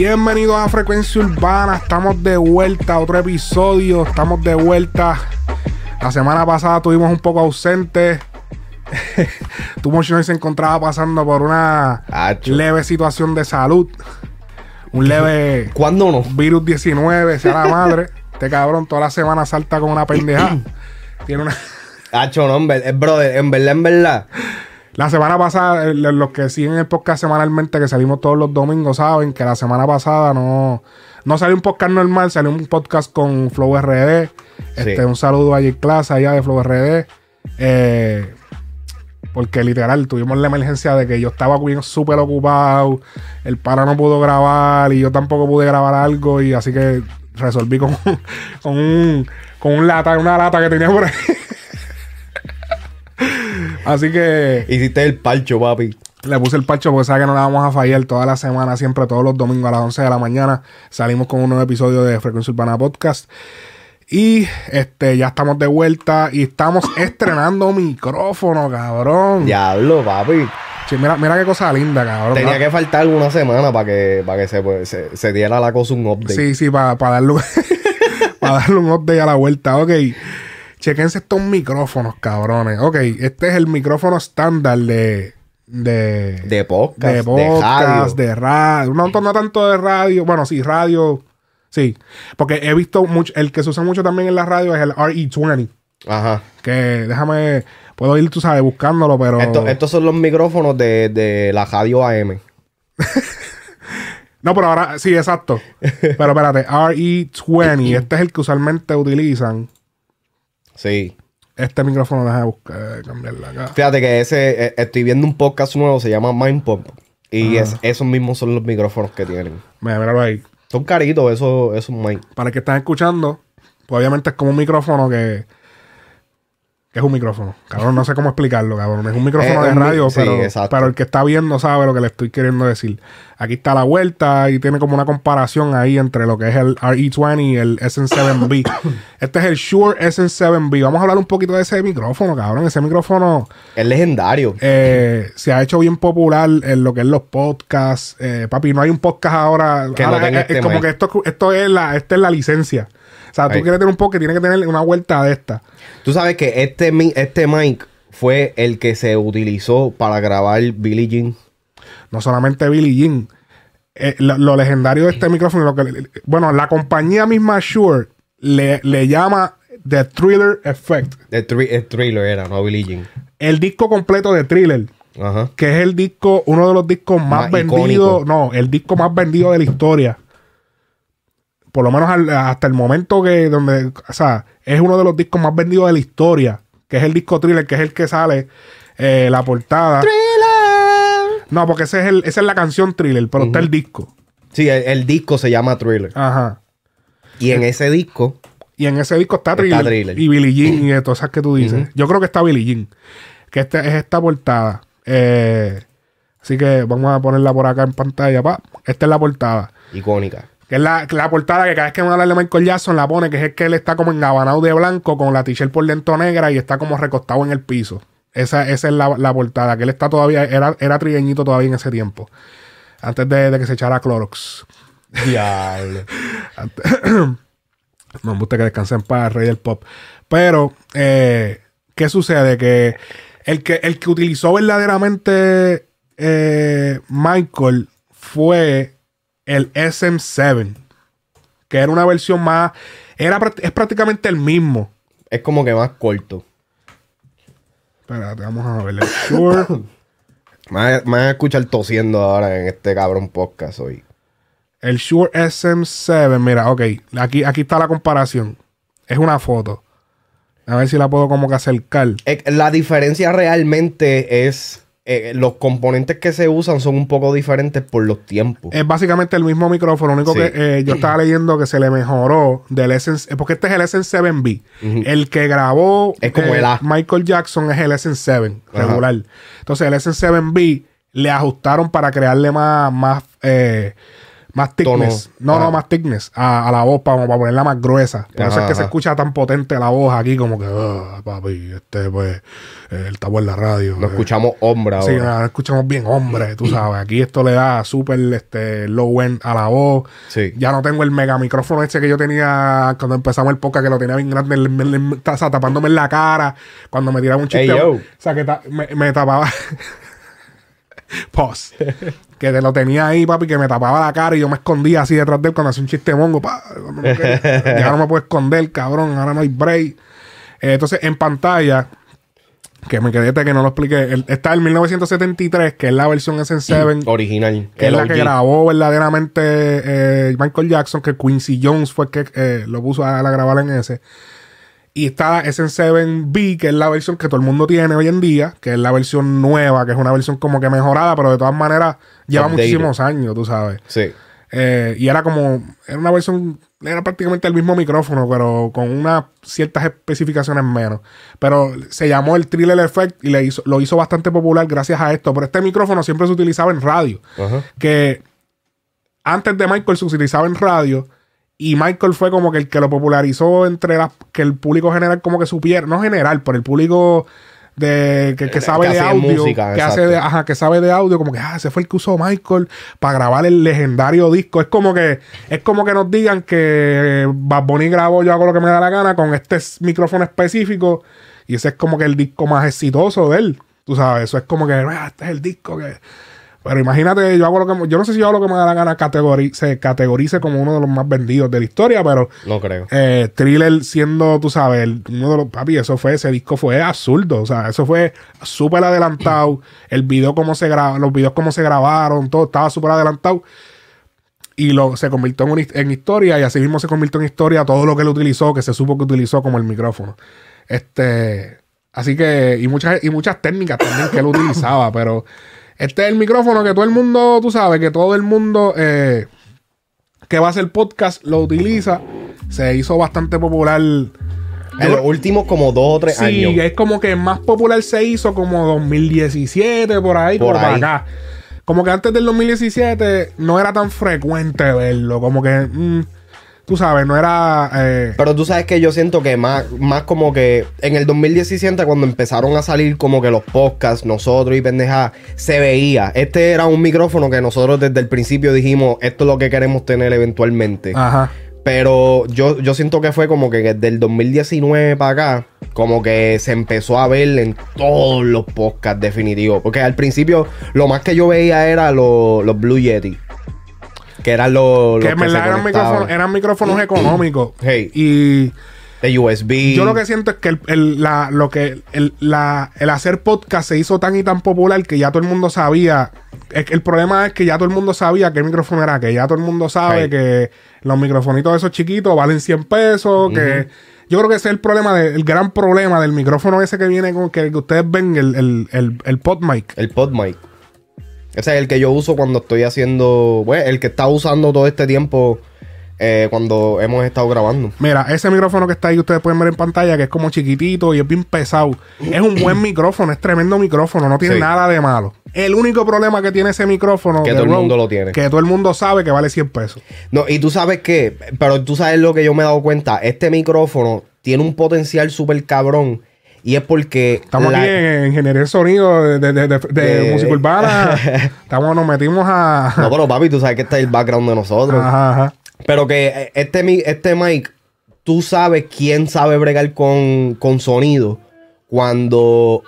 Bienvenidos a Frecuencia Urbana, estamos de vuelta, otro episodio, estamos de vuelta. La semana pasada tuvimos un poco ausentes. tu Motion se encontraba pasando por una Acho. leve situación de salud. Un leve ¿Cuándo no? virus 19, sea la madre. Este cabrón toda la semana salta con una pendeja. Tiene una... Hacho, no, en eh, brother, en verdad, en verdad. La semana pasada, eh, los que siguen el podcast semanalmente, que salimos todos los domingos, saben que la semana pasada no, no salió un podcast normal, salió un podcast con Flow RD. Este, Sí. Un saludo a J Class allá de Flow RD. Eh, porque literal tuvimos la emergencia de que yo estaba bien súper ocupado, el pana no pudo grabar y yo tampoco pude grabar algo y así que resolví con, con un con un lata, una lata que tenía por ahí. Así que Hiciste el palcho, papi. le puse el parcho porque sabe que no la vamos a fallar toda la semana, siempre todos los domingos a las 11 de la mañana. Salimos con un nuevo episodio de Frecuencia Urbana Podcast. Y este ya estamos de vuelta y estamos estrenando micrófono, cabrón. Diablo, papi. Che, mira, mira qué cosa linda, cabrón. Tenía Ah, que faltar una semana para que, para que se, pues, se, se diera la cosa un update. Sí, sí, para darle, un- para darle un update a la vuelta. Ok. Chequense estos micrófonos, cabrones. Ok, este es el micrófono estándar de. De, De podcast, de de podcast, radio. de radio. No, no tanto de radio. Bueno, sí, radio. Sí. Porque he visto mucho. El que se usa mucho también en la radio es el RE20. Ajá. Que déjame. Puedo ir, tú sabes, buscándolo, pero. Esto- estos son los micrófonos de, de la radio AM. No, pero ahora. Sí, exacto. pero espérate. RE20. Este es el que usualmente utilizan. Sí. Este micrófono, déjame buscar, cambiarla acá. Fíjate que ese, eh, estoy viendo un podcast nuevo, se llama Mind Pop. Y es- esos mismos son los micrófonos que tienen. Mira, míralo ahí. Son caritos esos, esos mic. Para el que están escuchando, pues obviamente es como un micrófono que. Que es un micrófono. Cabrón, no sé cómo explicarlo, cabrón. Es un micrófono Es de radio, sí, pero, exacto. pero el que está viendo sabe lo que le estoy queriendo decir. Aquí está la vuelta y tiene como una comparación ahí entre lo que es el RE20 y el SN7B. este es el Shure SN7B. Vamos a hablar un poquito de ese micrófono, cabrón. Ese micrófono. Es legendario. eh, se ha hecho bien popular en lo que es los podcasts. Eh, papi, no hay un podcast ahora. Que ahora es, es este como que esto, esto es la, esta es la licencia. O sea, tú Ahí. quieres tener un podcast, tiene que tener una vuelta de esta. Tú sabes que este, este mic fue el que se utilizó para grabar Billie Jean. No solamente Billie Jean. Eh, lo, lo legendario de este micrófono, lo que, bueno, la compañía misma Shure le, le llama The Thriller Effect. El, thri- el thriller era, no Billie Jean. El disco completo de Thriller, Ajá. que es el disco, uno de los discos más, Más vendidos, no, el disco más vendido de la historia. Por lo menos al- hasta el momento que, donde, o sea, es uno de los discos más vendidos de la historia, que es el disco Thriller, que es el que sale eh, la portada. No, porque ese es el, esa es la canción Thriller, pero está el disco. Sí, el, el disco se llama Thriller. Ajá. Y en ese disco, Y en ese disco está Thriller, Thriller. y Billie Jean y de todas esas que tú dices. Yo creo que está Billie Jean. Que este, es esta portada. Eh, así que vamos a ponerla por acá en pantalla. Pa. Esta es la portada. icónica. Que es la, la portada que cada vez que van a hablar de Michael Jackson la pone, que es el que él está como engabanado de blanco con la t-shirt por dentro negra y está como recostado en el piso. Esa, esa es la, la portada, que él está todavía, era, era trigueñito todavía en ese tiempo. Antes de, de que se echara Clorox. Diablo. Me gusta que descansen para el rey del pop. Pero, eh, ¿qué sucede? Que el que, el que utilizó verdaderamente eh, Michael fue el SM7. Que era una versión más. Era, es prácticamente el mismo. es como que más corto. Espérate, vamos a ver. El Shure. Me van a- escuchar tosiendo ahora en este cabrón podcast hoy. el Shure SM7. Mira, ok. Aquí, aquí está la comparación. Es una foto. A ver si la puedo como que acercar. La diferencia realmente es. Eh, los componentes que se usan son un poco diferentes por los tiempos. Es básicamente el mismo micrófono. Lo único Sí. que eh, yo estaba leyendo que se le mejoró del SN, porque este es el SN7B. El que grabó Es como el A. Michael Jackson es el SN7 Ajá. regular. Entonces el SN7B le ajustaron para crearle más, más, eh, Más thickness. No, no, Ah. más thickness. A, a la voz para, para ponerla más gruesa. Por eso es que se escucha tan potente la voz aquí, como que, "Ah, papi, este, pues, eh, él está en la radio. Eh". escuchamos hombre Sí, ahora. ahora escuchamos bien hombre, tú sabes. Aquí esto le da súper este, low end a la voz. Sí. Ya no tengo el mega micrófono ese que yo tenía cuando empezamos el podcast, que lo tenía bien grande, el- el- el- o sea, tapándome en la cara. Cuando me tiraba un chiste. O sea, que ta- me, me tapaba. Pause. que te lo tenía ahí, papi, que me tapaba la cara y yo me escondía así detrás de él cuando hacía un chiste mongo. pa, ya no me puedo esconder, cabrón. Ahora no hay break. Eh, entonces, en pantalla, que me quedé que no lo expliqué, el- está el 1973, que es la versión SN7, Original. que es la que grabó verdaderamente eh, Michael Jackson, que Quincy Jones fue el que eh, lo puso a, a grabar en ese. Y está SN7B, que es la versión que todo el mundo tiene hoy en día, que es la versión nueva, que es una versión como que mejorada, pero de todas maneras lleva Updated. muchísimos años, tú sabes. Sí. Eh, y era como, era una versión, era prácticamente el mismo micrófono, pero con unas ciertas especificaciones menos. Pero se llamó el Thriller Effect y le hizo, lo hizo bastante popular gracias a esto. Pero este micrófono siempre se utilizaba en radio. Ajá. Que antes de Michael se utilizaba en radio. Y Michael fue como que el que lo popularizó entre las que el público general como que supiera, no general, pero el público de que, que sabe que de audio, música, que hace de, ajá, que sabe de audio, como que ah, ese fue el que usó Michael para grabar el legendario disco. Es como que es como que nos digan que Bad Bunny grabó yo hago lo que me da la gana con este micrófono específico y ese es como que el disco más exitoso de él. Tú sabes, eso es como que ah, este es el disco que pero imagínate, yo hago lo que yo no sé si yo hago lo que me da la gana categori- se categorice como uno de los más vendidos de la historia, pero No creo. eh, Thriller siendo, tú sabes, el- uno de los papi, eso fue, ese disco fue absurdo, o sea, eso fue súper adelantado, el video como se graba, los videos como se grabaron, todo estaba súper adelantado y lo, se convirtió en, en historia y así mismo se convirtió en historia todo lo que él utilizó, que se supo que utilizó como el micrófono. Este, así que, y muchas, y muchas técnicas también que él utilizaba, pero este es el micrófono que todo el mundo, tú sabes, que todo el mundo eh, que va a hacer podcast lo utiliza. Se hizo bastante popular. En los últimos como dos o tres Sí, años. es como que más popular se hizo como 2017, por ahí, Por por, ahí. acá. Como que antes del 2017 no era tan frecuente verlo. Como que, mm, tú sabes, no era... eh, Pero tú sabes que yo siento que más, más como que en el 2017, cuando empezaron a salir como que los podcasts, nosotros y pendeja, se veía. Este era un micrófono que nosotros desde el principio dijimos, esto es lo que queremos tener eventualmente. ajá. Pero yo, yo siento que fue como que desde el 2019 para acá, como que se empezó a ver en todos los podcasts definitivos. Porque al principio lo más que yo veía era los, los Blue Yeti. Que eran los, los Que en verdad eran micrófonos, eran micrófonos económicos. Hey. Y... De USB. Yo lo que siento es que el, el- la, lo que el, la- el hacer podcast se hizo tan y tan popular que ya todo el mundo sabía. Es que el problema es que ya todo el mundo sabía qué micrófono era, que ya todo el mundo sabe que los microfonitos esos chiquitos valen 100 pesos, que yo creo que ese es el problema, de- el gran problema del micrófono ese que viene con que, que ustedes ven, el, el, el, el PodMic. El PodMic. Ese es el que yo uso cuando estoy haciendo. Bueno, el que está usando todo este tiempo eh, cuando hemos estado grabando. Mira, ese micrófono que está ahí, ustedes pueden ver en pantalla, que es como chiquitito y es bien pesado. Es un buen micrófono, es tremendo micrófono, no tiene Sí. nada de malo. El único problema que tiene ese micrófono, Que todo el mundo lo tiene. Que todo el mundo sabe que vale 100 pesos. No, y tú sabes qué, pero tú sabes lo que yo me he dado cuenta. Este micrófono tiene un potencial súper cabrón. Y es porque. Estamos la- aquí en ingeniería de sonido de, de, de- De- música urbana. Estamos, nos metimos a. No, pero papi, tú sabes que este es el background de nosotros. Ajá, ajá. Pero que eh, este, este mic, tú sabes quién sabe bregar con, con sonido cuando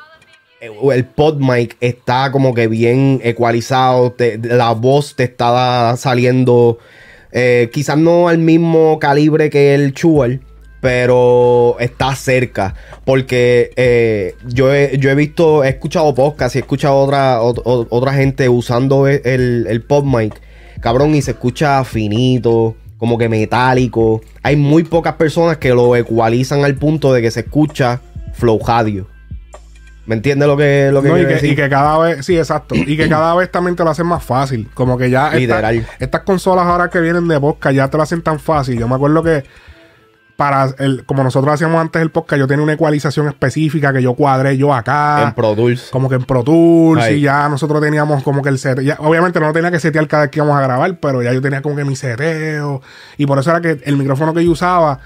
eh, el pod mic está como que bien ecualizado, te- la voz te está saliendo eh, quizás no al mismo calibre que el Shure, pero está cerca. Porque eh, yo, he, yo he visto, he escuchado podcasts y he escuchado otra, ot- ot- otra gente usando e- el, el pod mic. Cabrón, y se escucha finito, como que metálico. Hay muy pocas personas que lo ecualizan al punto de que se escucha flow radio. ¿Me entiendes lo que, lo que No, y, que, decir? y que cada vez, sí, exacto. Y que cada vez también te lo hacen más fácil. Como que ya esta- Literal. estas consolas ahora que vienen de podcast ya te lo hacen tan fácil. Yo me acuerdo que para el, como nosotros hacíamos antes el podcast, yo tenía una ecualización específica que yo cuadré yo acá. En Pro Tools. Como que en Pro Tools Ahí. y ya nosotros teníamos como que el set. ya- obviamente no tenía que setear cada vez que íbamos a grabar, pero ya yo tenía como que mi seteo. Y por eso era que el micrófono que yo usaba.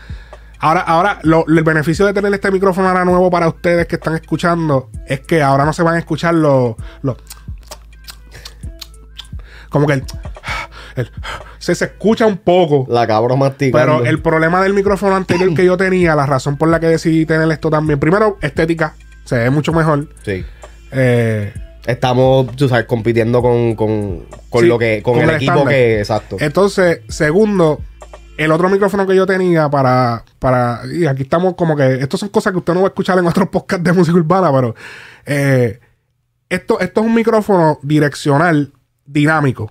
Ahora, ahora lo- el beneficio de tener este micrófono ahora nuevo para ustedes que están escuchando es que ahora no se van a escuchar los. los como que el, el- se, se escucha un poco. La cabra masticando. Pero el problema del micrófono anterior que yo tenía, la razón por la que decidí tener esto también, primero, estética, se ve mucho mejor. Sí. Eh, Estamos, tú sabes, compitiendo con, con, con Sí, lo que, con, con el, el equipo que, exacto. entonces, segundo, el otro micrófono que yo tenía para, para, y aquí estamos como que, estas son cosas que usted no va a escuchar en otros podcasts de música urbana, pero eh, esto, esto es un micrófono direccional dinámico.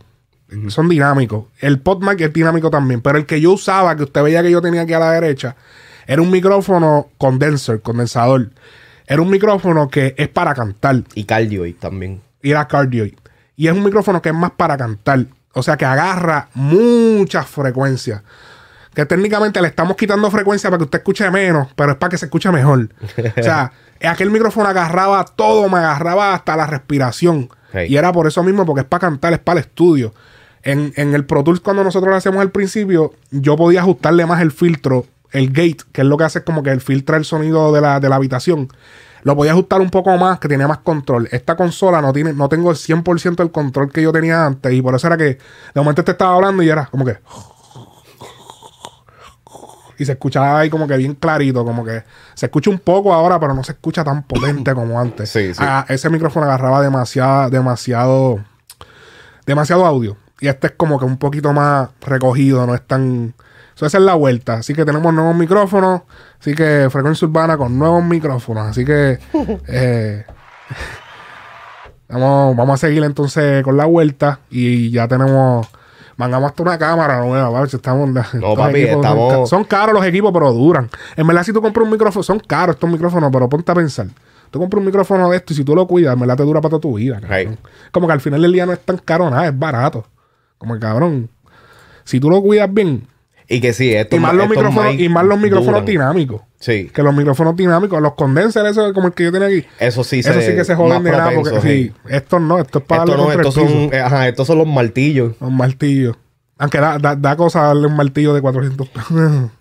Son dinámicos. El PodMic es dinámico también. Pero el que yo usaba, que usted veía que yo tenía aquí a la derecha, era un micrófono condenser, condensador. Era un micrófono que es para cantar Y cardioid también. y era cardioid. Y es un micrófono que es más para cantar. O sea que agarra muchas frecuencias. Que técnicamente le estamos quitando frecuencia para que usted escuche menos, pero es para que se escuche mejor. o sea, aquel micrófono agarraba todo, me agarraba hasta la respiración. Hey. Y era por eso mismo, porque es para cantar, es para el estudio. En, en el Pro Tools, cuando nosotros lo hacemos al principio, yo podía ajustarle más el filtro, el gate, que es lo que hace como que el filtra el sonido de la, de la habitación. Lo podía ajustar un poco más, que tenía más control. Esta consola no tiene, no tengo el 100% el control que yo tenía antes. Y por eso era que de momento te estaba hablando y era como que. Y se escuchaba ahí como que bien clarito, como que se escucha un poco ahora, pero no se escucha tan potente como antes. Sí, sí. Ah, ese micrófono agarraba demasiado, demasiado, demasiado audio. Y este es como que un poquito más recogido, no es tan. So, esa es la vuelta. Así que tenemos nuevos micrófonos. Así que frecuencia urbana con nuevos micrófonos. Así que. eh, vamos, vamos a seguir entonces con la vuelta. Y ya tenemos. Mangamos hasta una cámara nueva, ¿vale? Estamos, estos papi, equipos son estamos- ca- Son, caros los equipos, pero duran. En verdad, si tú compras un micrófono, son caros estos micrófonos, pero ponte a pensar. Tú compras un micrófono de esto y si tú lo cuidas, en verdad te dura para toda tu vida. Hey. Como que al final del día no es tan caro nada, es barato. Como que cabrón. Si tú lo cuidas bien, Y que sí, esto y más los micrófonos, y más los micrófonos dinámicos. Sí. Que los micrófonos dinámicos, los condensers, eso como el que yo tenía aquí. Eso sí Eso sí que se joden de nada. Porque, propenso, sí, estos no, esto es para Esto no, el estos son, ajá, estos son los martillos. Un martillo. Aunque da, da, da cosa darle un martillo de 400 pesos.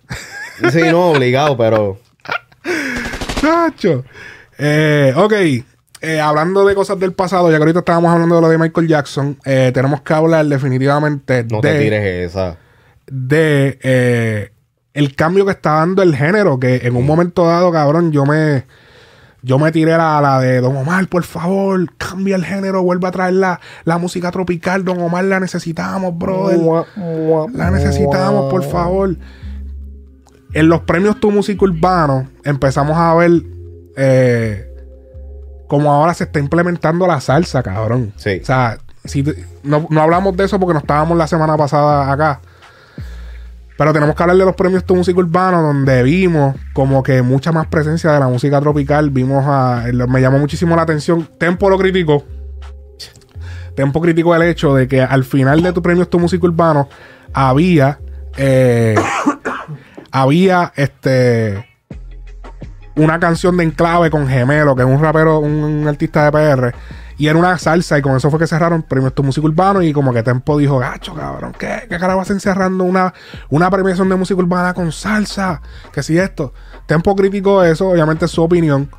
Sí, no, obligado, pero Chacho. Eh, ok. Eh, hablando de cosas del pasado, ya que ahorita estábamos hablando de lo de Michael Jackson, eh, tenemos que hablar definitivamente no de, te tires esa. de eh, el cambio que está dando el género. Que en un momento dado, cabrón, yo me yo me tiré la, la de Don Omar, por favor, cambia el género, vuelve a traer la, la música tropical. Don Omar la necesitamos, brother. La necesitamos, por favor. En los premios Tu Música Urbano empezamos a ver eh, como ahora se está implementando la salsa, cabrón. Sí. O sea, si te- no, no hablamos de eso porque no estábamos la semana pasada acá. Pero tenemos que hablar de los premios Tu Música Urbano, donde vimos como que mucha más presencia de la música tropical. Vimos a. Me llamó muchísimo la atención. Tempo lo criticó. Tempo criticó el hecho de que al final de tu premios Tu Música Urbano había. eh, había este. Una canción de enclave con Gemelo, que es un rapero, un, un artista de PR. Y era una salsa, y con eso fue que cerraron premios tu música urbano. Y como que Tempo dijo, gacho, cabrón, ¿qué? ¿Qué carajo hacen cerrando una, una premiación de música urbana con salsa? Que si esto. Tempo criticó eso, obviamente es su opinión.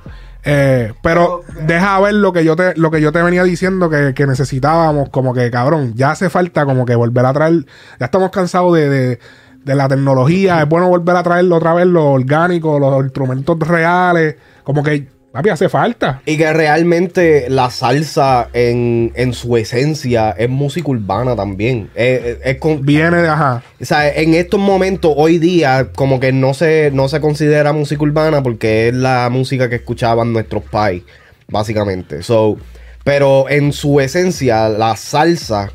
Eh, pero deja ver lo que yo te, lo que yo te venía diciendo que, que necesitábamos, como que cabrón, ya hace falta como que volver a traer, ya estamos cansados de, de, de la tecnología, es bueno volver a traerlo otra vez, lo orgánico, los instrumentos reales, como que, papi, hace falta. Y que realmente la salsa en, en su esencia es música urbana también. Es, es- es con- Viene de, ajá, o sea, en estos momentos, hoy día, como que no se, no se considera música urbana porque es la música que escuchaban nuestros pais, básicamente. So, pero en su esencia, la salsa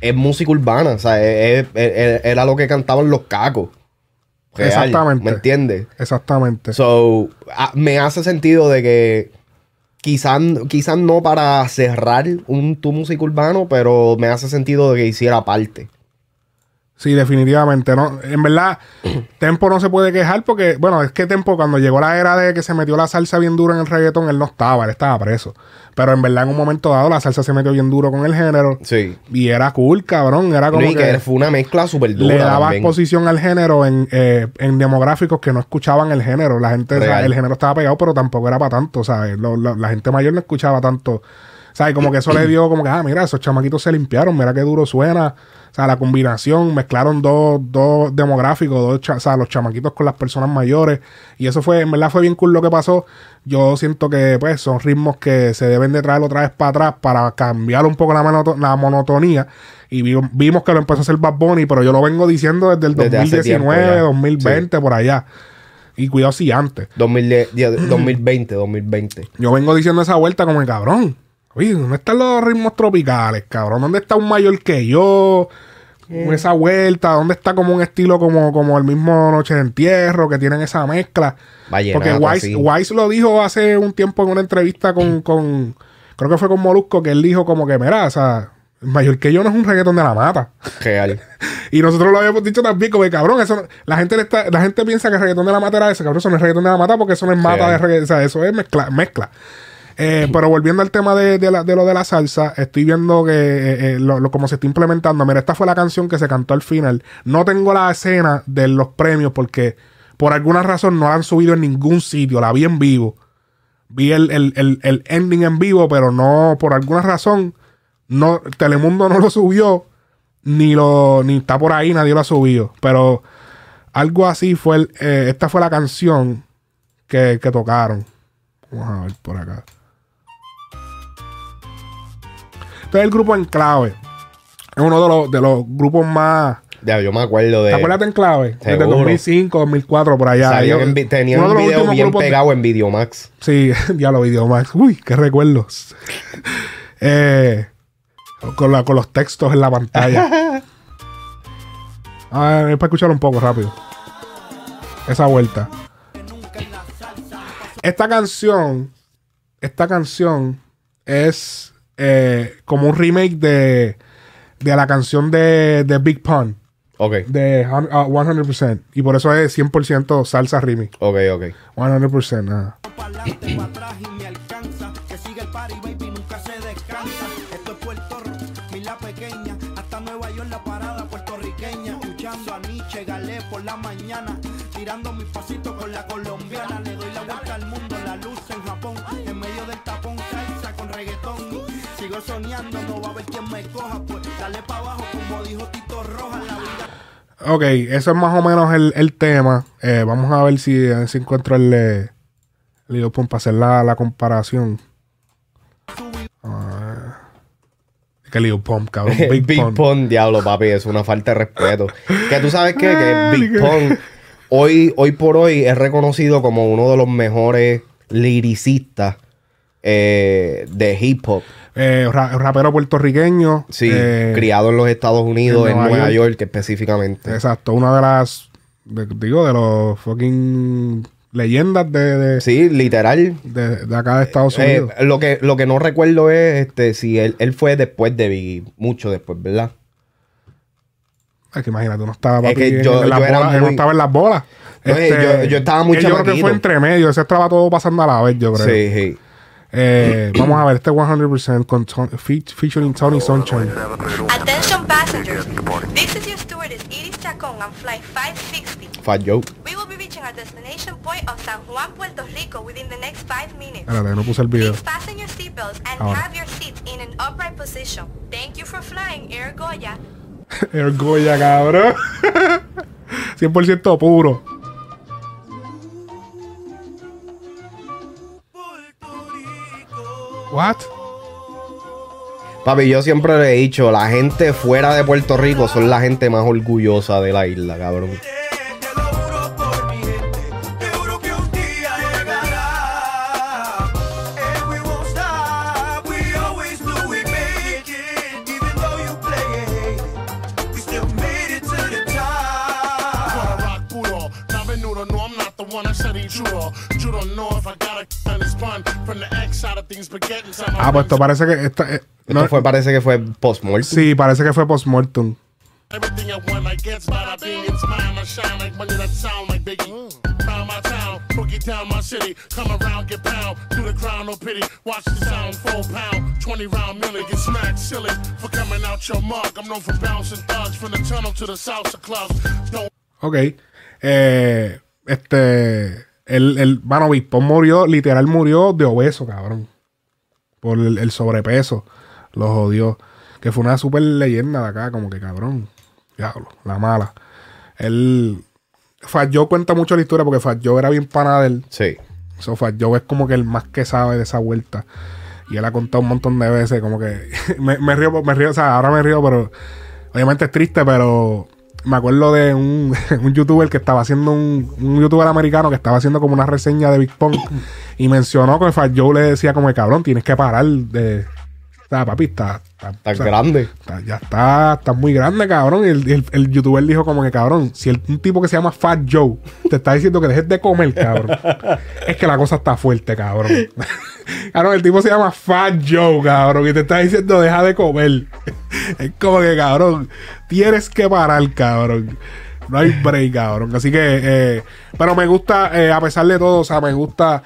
es música urbana. O sea, es- es- es- era lo que cantaban los cacos. Real, Exactamente. ¿Me entiendes? exactamente. So, a- me hace sentido de que quizás quizás no para cerrar un tu música urbano, pero me hace sentido de que hiciera parte. Sí, definitivamente. No, en verdad, Tempo no se puede quejar porque, bueno, es que Tempo cuando llegó la era de que se metió la salsa bien dura en el reggaetón, él no estaba, él estaba preso. Pero en verdad, en un momento dado, la salsa se metió bien duro con el género. Sí. Y era cool, cabrón. Era como No, y que, que fue una mezcla súper dura. le daba también. exposición al género en, eh, en demográficos que no escuchaban el género. La gente, o sea, Real. el género estaba pegado, pero tampoco era para tanto, ¿sabes? Lo- lo- la gente mayor no escuchaba tanto. ¿Sabes? Como que eso le dio como que, ah, mira, esos chamaquitos se limpiaron, mira qué duro suena. O sea, la combinación, mezclaron dos, dos demográficos, dos o sea, los chamaquitos con las personas mayores. Y eso fue, en verdad fue bien cool lo que pasó. Yo siento que, pues, son ritmos que se deben de traer otra vez para atrás para cambiar un poco la, monoto- la monotonía. Y vi- vimos que lo empezó a hacer Bad Bunny, pero yo lo vengo diciendo desde el Desde hace 2019, tiempo ya. 2020, por allá. Y cuidado si antes. 2010, 2020, 2020. Yo vengo diciendo esa vuelta como el cabrón. Oye, ¿dónde están los ritmos tropicales, cabrón? ¿Dónde está un mayor que yo? Con esa vuelta, ¿dónde está como un estilo como, como el mismo Noche de Entierro, que tienen esa mezcla? Vallenato, Porque Wise, sí. Wise lo dijo hace un tiempo en una entrevista con, con- creo que fue con Molusco, que él dijo como que, mira, o sea, el mayor que yo no es un reggaetón de la mata. Real. Y nosotros lo habíamos dicho también, como que cabrón, eso no- la gente le está, la gente piensa que el reggaetón de la mata era ese, cabrón, eso no es reggaetón de la mata porque eso no es mata Sí. de reggaetón, o sea, eso es mezcla. mezcla. Eh, pero volviendo al tema de, de lo de la salsa, estoy viendo que eh, eh, lo, como se está implementando. Mira, esta fue la canción que se cantó al final. No tengo la escena de los premios porque por alguna razón no la han subido en ningún sitio. La vi en vivo. Vi el, el- el- ending en vivo, pero no, por alguna razón, no, Telemundo no lo subió, ni lo, ni está por ahí, nadie lo ha subido. Pero algo así fue esta fue la canción que, que tocaron. Vamos a ver por acá. Este es el grupo Enclave. Es uno de los, de los grupos más. Ya, yo me acuerdo de. ¿Te acuerdas de Enclave? Desde Seguro. 2005, 2004, por allá. Vi- tenían un video bien grupos de- pegado en Videomax. Sí, ya lo video Max. Uy, qué recuerdos. Eh, con, la- con los textos en la pantalla. A ver, para escuchar un poco rápido. Esa vuelta. Esta canción, esta canción es eh, como un remake de, de la canción de, de Big Pun, Ok, de uh, 100%. Y por eso es 100% salsa remix. ok, ok. 100%. nada. Sigo soñando, no va a haber quien me coja. Pues dale pa' abajo, como dijo Tito Rojas. La vida Ok, eso es más o menos el, el tema. Eh, vamos a ver si, si encuentro el, eh, el Pump para hacer la, la comparación. Ah, que Lil Pump, cabrón. Big, Big. Pun, diablo, papi, es una falta de respeto. que tú sabes qué? que Ay, Big Pun hoy, hoy por hoy es reconocido como uno de los mejores liricistas eh, de hip hop. Eh, ra- rapero puertorriqueño. Sí, eh, criado en los Estados Unidos, en en Nueva York. York. específicamente. Exacto, una de las, de- digo, de los fucking leyendas de, de, Sí, literal. de- de acá de Estados Unidos. lo, que, lo que no recuerdo es este, si él, él fue después de Biggie, mucho después, ¿verdad? Es que imagínate, uno estaba, Es que yo- en las yo bolas, muy- uno estaba en las bolas. Este, yo- yo estaba muy Yo creo que fue entre medio, ese estaba todo pasando a la vez, yo creo. Sí, sí. Eh, vamos a ver, este 100% con Ton- fe- featuring Tony Sunshine. Attention passengers. This is your stewardess Iris Chacon on flight 560. Fat Joe. We will be reaching our destination point of San Juan, Puerto Rico within the next five minutes. Espérate, no puse el video. Please fasten your seatbelts and Ahora. have your seats in an upright position. Thank you for flying Air Goya. El Goya, cabrón. 100% puro. What? Papi, yo siempre le he dicho, la gente fuera de Puerto Rico son la gente más orgullosa de la isla, cabrón. You don't know if I got a Ah, pues esto parece que. Esta, eh, Esto no- fue, parece que fue post-mortem. sí, parece que fue post-mortem. Everything I want, I get gets bada bing, it's mine. I shine like money that sound like Biggie. Round my town, boogie down my city. Come around, get pound. Do the crown, no pity. Watch the sound, full pound. 20 round millie, get smacked silly for coming out your mug. I'm known for bouncing thugs from the tunnel to the salsa clubs. Don't Ok. Eh, este. El, el, mano, murió, literal murió de obeso, cabrón. Por el, el sobrepeso. Lo jodió. Que fue una super leyenda de acá, como que cabrón. Diablo, la mala. Él. Fat Joe cuenta mucho la historia porque Fat Joe era bien pana de él. Sí. So, Fat Joe es como que el más que sabe de esa vuelta. Y él ha contado un montón de veces, como que. me, me río, me río, o sea, ahora me río, pero. Obviamente es triste, pero. Me acuerdo de un, un youtuber que estaba haciendo un, un youtuber americano que estaba haciendo como una reseña de Big Pong y mencionó que Fat le decía como que cabrón, tienes que parar de. O sea, papi, está. está- o sea, grande. Está- ya está, está muy grande, cabrón. Y el, el- el youtuber dijo como que, cabrón, si el- un tipo que se llama Fat Joe te está diciendo que dejes de comer, cabrón, es que la cosa está fuerte, cabrón. cabrón, el tipo se llama Fat Joe, cabrón, y te está diciendo deja de comer. es como que, cabrón, tienes que parar, cabrón. No hay break, cabrón. Así que, eh, pero me gusta, eh, a pesar de todo, o sea, me gusta.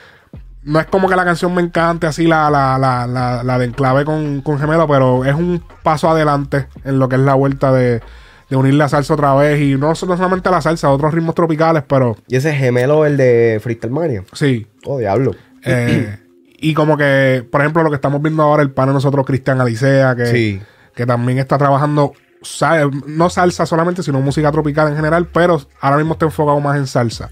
No es como que la canción me encante así la, la, la, la, la de enclave con, con gemelo, pero es un paso adelante en lo que es la vuelta de, de unir la salsa otra vez. Y no, no solamente la salsa, otros ritmos tropicales, pero Y ese gemelo, el de Freestyle Mania. sí. Oh, diablo. Eh, y como que, por ejemplo, lo que estamos viendo ahora, el pan de nosotros, Cristian Alicea, que, Sí. que también está trabajando, no salsa solamente, sino música tropical en general, pero ahora mismo está enfocado más en salsa.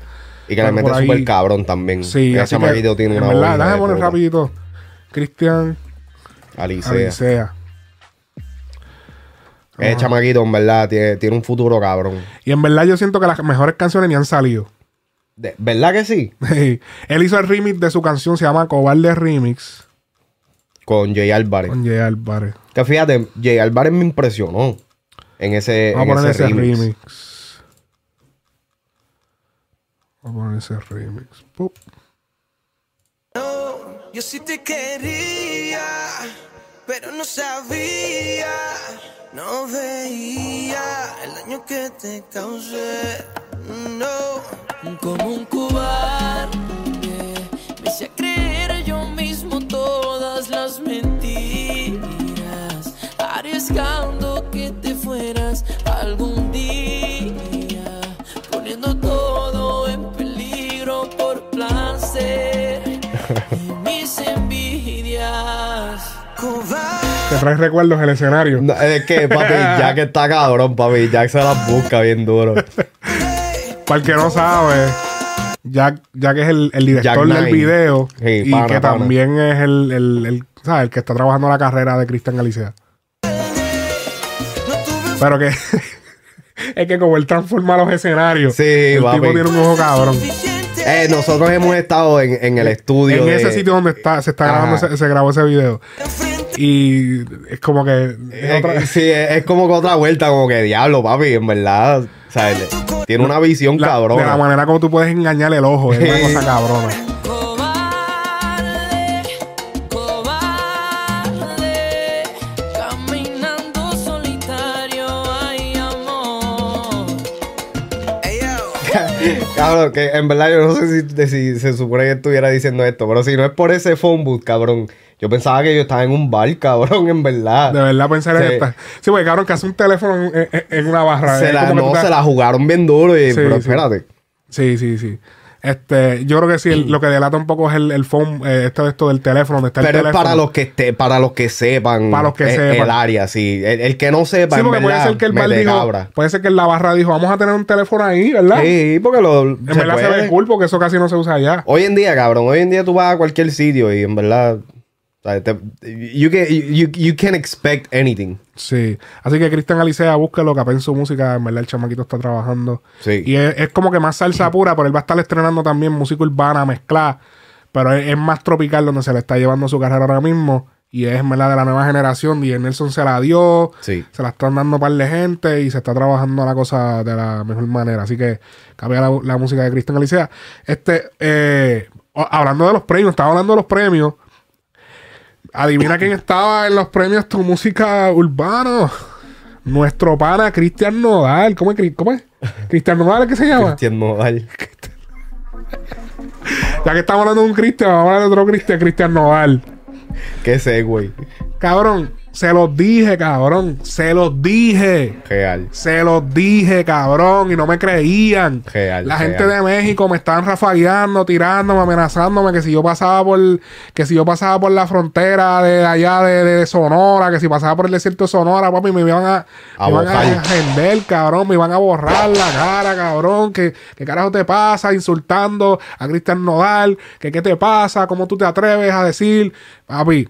Y que le mete súper cabrón también. Sí, Ese chamaquito tiene en una verdad, déjame poner puta. rapidito. Cristian Alicea. Alicea. Ese chamaquito, en verdad, tiene, tiene un futuro cabrón. Y en verdad yo siento que las mejores canciones ni han salido. De- ¿Verdad que sí? Él hizo el remix de su canción, se llama Cobarde Remix, Con Jay Álvarez. con Jay Álvarez. Que fíjate, Jay Álvarez me impresionó en ese, Vamos a en poner ese ese remix. remix. Vamos a poner ese remix. Pup. Yo sí te quería, pero no sabía, no veía el daño que te causé. No, como un cobarde, me hice creer yo mismo todas las mentiras, arriesgando que te fueras ¿Te traes recuerdos el escenario? No, es que, papi, Jack está cabrón, papi. Jack se las busca bien duro. Para el que no sabe, Jack, Jack es el, el director Jack del Nine. video Sí, y pana, que pana. también es el, el, el, ¿sabes? el que está trabajando la carrera de Cristian tuve Pero que es que como él transforma los escenarios, Sí, el papi. tipo tiene un ojo cabrón. Eh, nosotros hemos estado en, en el estudio. En de- ese sitio donde está, se está grabando, ese- se grabó ese video. Y es como que es Eh, otra- sí, es, es como que otra vuelta, como que diablo, papi, en verdad. Le- tiene una visión la- de la cabrona. manera como tú puedes engañar el ojo, es una cosa cabrona. Cabrón, que en verdad yo no sé si, se supone que estuviera diciendo esto, pero si no es por ese phone booth, cabrón. Yo pensaba que yo estaba en un bar, cabrón, en verdad. De verdad pensar en Sí. esta. Sí, porque cabrón, que hace un teléfono en, en- en una barra. Se la, que no, se la jugaron bien duro, y, Sí, pero sí. espérate. Sí, sí, sí. Este, yo creo que sí, el- lo que delata un poco es el, el phone, eh, esto, esto del teléfono, donde está el Pero es teléfono. para los que esté, para los que sepan, Para los que eh, sepan. el área, sí. El, el que no sepa, Sí, en porque puede verdad, ser que el bar dijo, cabra. puede ser que en la barra dijo, vamos a tener un teléfono ahí, ¿verdad? Sí, porque lo En verdad se ve cool porque eso casi no se usa allá. Hoy en día, cabrón, hoy en día tú vas a cualquier sitio y en verdad, o sea, te- you, can, you, you can expect anything. Sí. Así que Cristian Alicea, búsquelo, capé en su música. En verdad, el chamaquito está trabajando. Sí. Y es, es como que más salsa pura, pero él va a estar estrenando también música urbana mezclada. Pero es, es más tropical donde se le está llevando su carrera ahora mismo. Y es, verdad, de la nueva generación. Y Nelson se la dio. Sí. Se la están dando un par de gente. Y se está trabajando la cosa de la mejor manera. Así que cambia la, la música de Cristian Alicea. Este, eh, hablando de los premios, estaba hablando de los premios. Adivina quién estaba en los premios Tu Música Urbano. nuestro pana Cristian Nodal. ¿Cómo es? Cri- ¿Cómo es? Cristian Nodal, ¿qué se llama? Cristian Nodal. Ya que estamos hablando de un Cristian, vamos a hablar de otro Cristian, Cristian Nodal. ¿Qué sé, güey? Cabrón, se los dije, cabrón. Se los dije. Real. Se los dije, cabrón, y no me creían. Real, la gente real. de México me estaban rafagueando, tirándome, amenazándome que si yo pasaba por que si yo pasaba por la frontera de allá de, de Sonora, que si pasaba por el desierto de Sonora, papi, me iban a, A me iban a bojar. render, cabrón, me iban a borrar la cara, cabrón, que qué carajo te pasa insultando a Cristian Nodal, que qué te pasa, cómo tú te atreves a decir, papi,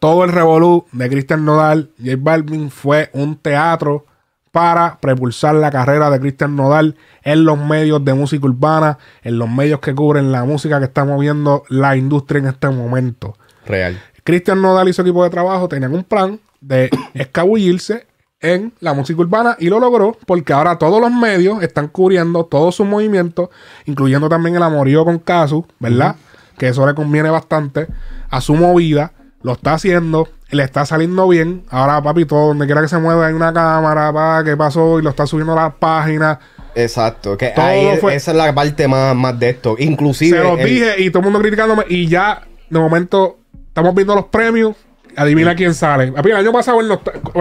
todo el revolú de Cristian Nodal, J Balvin fue un teatro para propulsar la carrera de Cristian Nodal en los medios de música urbana, en los medios que cubren la música que está moviendo la industria en este momento. Real. Cristian Nodal y su equipo de trabajo tenían un plan de escabullirse en la música urbana y lo logró porque ahora todos los medios están cubriendo todos sus movimientos, incluyendo también el amorío con Casu, ¿verdad? Que eso le conviene bastante a su movida. Lo está haciendo, le está saliendo bien. Ahora, papi, todo donde quiera que se mueva hay una cámara, pa, ¿qué pasó? Y lo está subiendo a las páginas. Exacto. Que Todo ahí fue- esa es la parte más, más de esto. Inclusive. Se los el- dije y todo el mundo criticándome y ya, de momento, estamos viendo los premios. Adivina quién sale. El año pasado, el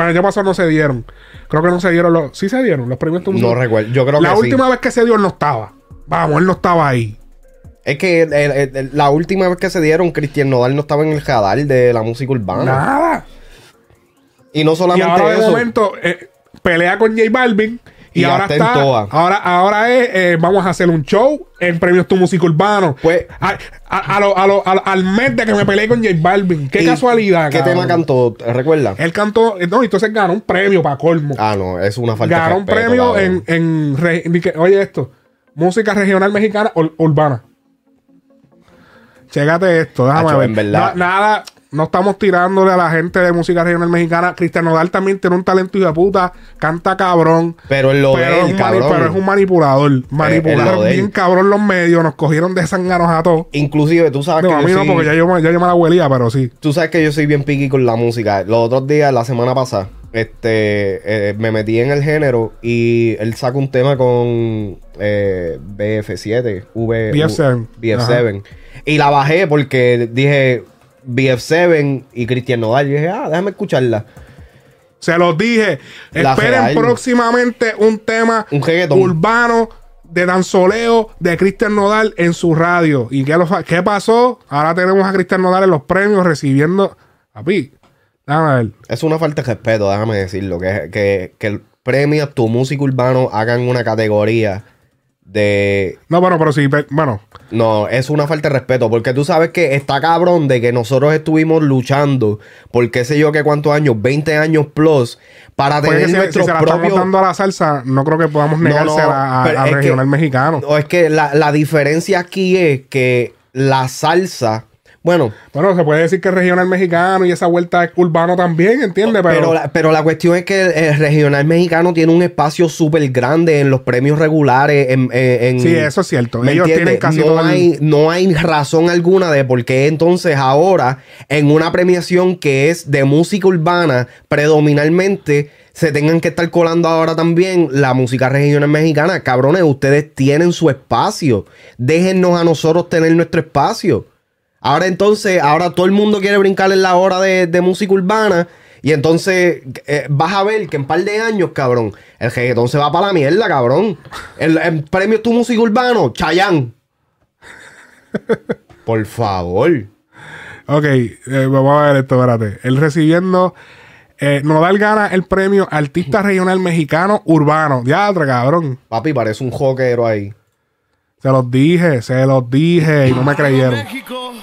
año pasado no se dieron. Creo que no se dieron los. Sí se dieron los premios. No recuerdo. Yo creo La que sí. última vez que se dio, él no estaba. Vamos, él no estaba ahí. Es que el- el- el- la última vez que se dieron, Cristian Nodal no estaba en el radar de la música urbana. Nada. Y no Y solamente ahora de momento eh, pelea con J Balvin. Y, Y ahora está. Ahora, ahora es. eh, vamos a hacer un show en premios tu música urbano. Pues- A- a- a lo- a lo- al mes de que me peleé con J Balvin. Qué Y- casualidad. ¿Qué cabrón. tema cantó? ¿Recuerda? Él cantó. eh, No, y entonces ganó un premio para colmo. Ah, no, es una falta ganó de un premio en, en oye esto música regional mexicana ur- urbana Chécate esto déjame Acho, ver en verdad. Na- nada no estamos tirándole a la gente de música regional mexicana Cristian Nodal también tiene un talento hijo de puta canta cabrón Pero lo pero, de es él, un mani- cabrón. pero es un manipulador lo de bien cabrón los medios nos cogieron de zánganos a todos Inclusive, tú sabes no, que a yo mí no soy- porque ya yo, ya yo me la huelía pero sí Tú sabes que yo soy bien piqui con la música. Los otros días, la semana pasada, este, eh, me metí en el género y él saca un tema con eh, BF7, V, BF7. BF7. Y la bajé porque dije BF7 y Cristian Nodal. Y dije, ah, déjame escucharla. Se los dije. La Esperen real. próximamente un tema Un urbano de danzoleo de Cristian Nodal en su radio. ¿Y qué, lo qué pasó? Ahora tenemos a Cristian Nodal en los premios recibiendo. Papi, déjame ver. Es una falta de respeto, déjame decirlo. Que, que, que el premio Tu Música Urbano hagan una categoría de No, bueno, pero sí, bueno. No, es una falta de respeto, porque tú sabes que está cabrón de que nosotros estuvimos luchando por qué sé yo qué cuántos años, 20 años plus, para Porque tener si, si nuestros se la estamos propios... dando a la salsa, no creo que podamos No, no, negársela a- que- regional mexicano. No, es que la, la diferencia aquí es que la salsa, bueno, Bueno, se puede decir que regional mexicano y esa vuelta es urbano también, ¿entiendes? Pero, pero, la, pero la cuestión es que el, el regional mexicano tiene un espacio súper grande en los premios regulares. En, en- en- sí, eso es cierto. ¿Me Ellos tienen casi no todo el- hay, no hay razón alguna de por qué entonces ahora en una premiación que es de música urbana predominantemente se tengan que estar colando ahora también la música regional mexicana. Cabrones, ustedes tienen su espacio. Déjennos a nosotros tener nuestro espacio. Ahora entonces, ahora todo el mundo quiere brincar en la hora de, de música urbana. Y entonces eh, vas a ver que en par de años, cabrón, el reggaetón se va para la mierda, cabrón. El, el premio Tu Música Urbano, Chayán. Por favor. Ok, eh, vamos a ver esto, espérate. Él recibiendo. Eh, Nodal gana el premio Artista Regional Mexicano Urbano. Diatra, cabrón. Papi, parece un joquero ahí. Se los dije, se los dije y no me creyeron. México,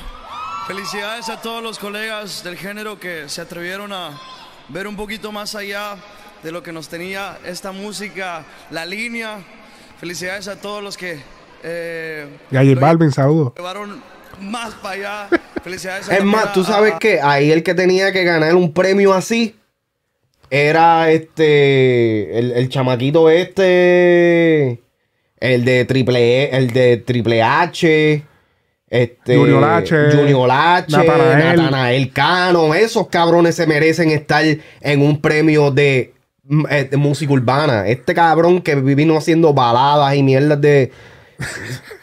felicidades a todos los colegas del género que se atrevieron a ver un poquito más allá de lo que nos tenía esta música, la línea. Felicidades a todos los que eh, a Balvin, saludos. llevaron más para allá. Felicidades. Es más, tú sabes que ahí el que tenía que ganar un premio así era este. El, el chamaquito este. El de triple E, el de triple H. Este, Junior H, Junior H, Natanael. Natanael Cano. Esos cabrones se merecen estar en un premio de mm, eh, de música urbana. Este cabrón que vino haciendo baladas y mierdas de.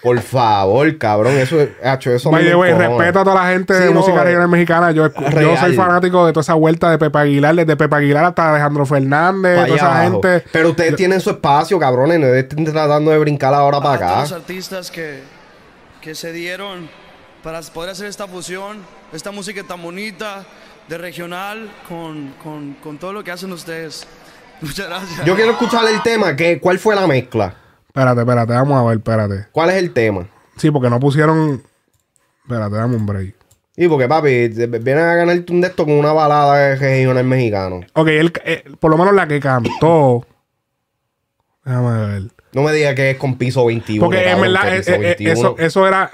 Por favor, cabrón, eso, hacho, eso way, encojona. respeto a toda la gente de no, música eh, regional mexicana. Yo, yo soy fanático de toda esa vuelta de Pepe Aguilar, desde Pepe Aguilar hasta Alejandro Fernández, toda esa abajo. gente. Pero ustedes tienen su espacio, cabrones. No estén tratando de brincar ahora para todos los acá. artistas que, que se dieron para poder hacer esta fusión, esta música tan bonita, de regional, con, con, con todo lo que hacen ustedes. Muchas gracias. Yo quiero escuchar el tema. Que, ¿Cuál fue la mezcla? Espérate, espérate, vamos a ver, espérate. ¿Cuál es el tema? Sí, porque no pusieron. Espérate, dame un break. Y porque, papi, vienen a ganarte un de esto con una balada regional mexicano. Ok, él, eh, por lo menos la que cantó. Déjame ver. No me digas que es con piso 21. Porque en verdad, eh, eh, 21. eso, eso era.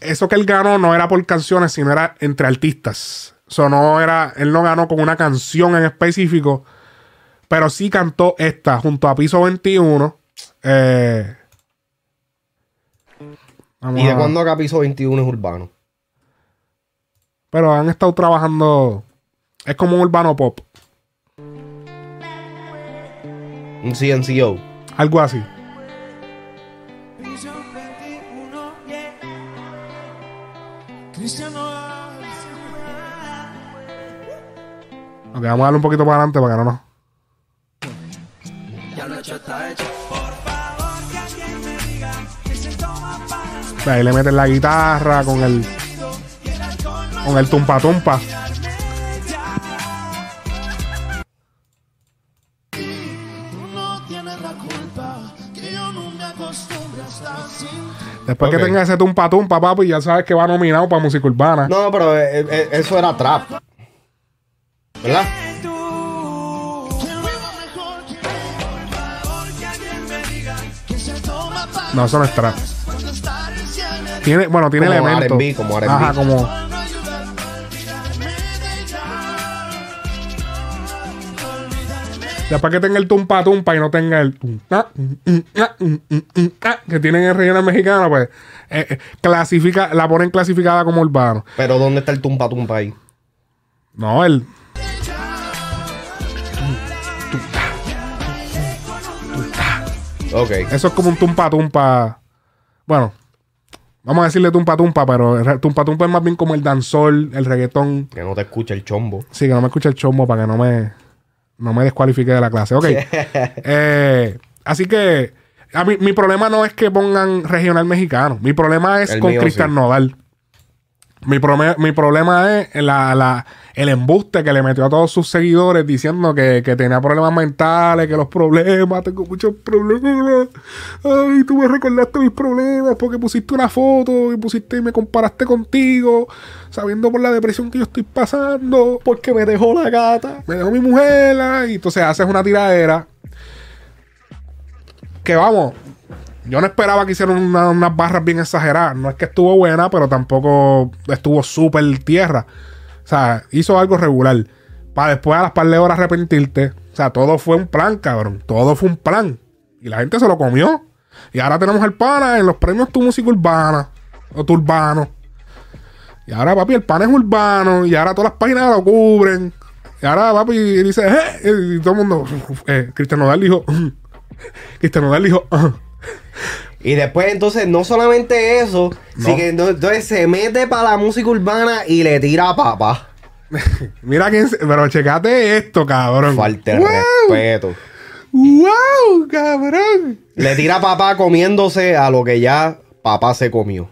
Eso que él ganó no era por canciones, sino era entre artistas. Eso no era. Él no ganó con una canción en específico. Pero sí cantó esta junto a Piso 21. Eh, vamos ¿Y de a- cuándo acá piso 21 es urbano? Pero han estado trabajando. Es como un urbano pop. Un CNCO. Algo así. Ok, vamos a darle un poquito para adelante para que no nos. Ahí le meten la guitarra con el. Con el tumpa tumpa. Después que tenga ese tumpa tumpa, papi, ya sabes que va nominado para música urbana. No, pero eh, eh, eso era trap. ¿Verdad? No, eso no es trap. Tiene, bueno, tiene Como elementos. R&B, como R&B. Ajá, como. Después que tenga el tumpa tumpa y no tenga el tum, ta, mm, mm, ah, mm, ah, que tienen en regional mexicano, pues eh, eh, clasifica, la ponen clasificada como urbano. Pero ¿dónde está el tumpa tumpa ahí? No, el. Ok. Eso es como un tumpa tumpa. Bueno, vamos a decirle tumpa tumpa, pero tumpa tumpa es más bien como el danzol, el reggaetón. Que no te escucha el chombo. Sí, que no me escuche el chombo para que no me, no me descualifique de la clase. Ok. Eh, así que a mí, mi problema no es que pongan regional mexicano. Mi problema es El con mío Cristian sí. Nodal. Mi, mi problema es la, la- el embuste que le metió a todos sus seguidores diciendo que, que tenía problemas mentales, que los problemas, tengo muchos problemas. Ay, tú me recordaste mis problemas porque pusiste una foto y pusiste y me comparaste contigo, sabiendo por la depresión que yo estoy pasando. Porque me dejó la gata. Me dejó mi mujer. Y entonces haces una tiradera. Que vamos, yo no esperaba que hicieran una- unas barras bien exageradas. No es que estuvo buena, pero tampoco estuvo súper tierra. O sea, hizo algo regular. Para después a las par de horas arrepentirte. O sea, todo fue un plan, cabrón. Todo fue un plan. Y la gente se lo comió. Y ahora tenemos el pana en los premios Tu Música Urbana. O Tu Urbano. Y ahora, papi, el pana es urbano. Y ahora todas las páginas lo cubren. Y ahora, papi, dice, "Eh", y todo el mundo. Eh, Cristian Nodal dijo. Cristian Nodal dijo. "Ah". Y después, entonces, no solamente eso, No. sí que entonces se mete para la música urbana y le tira a papá. Mira quién se- Pero checate esto, cabrón. Falta ¡Wow! respeto. ¡Wow, cabrón! Le tira a papá comiéndose a lo que ya papá se comió.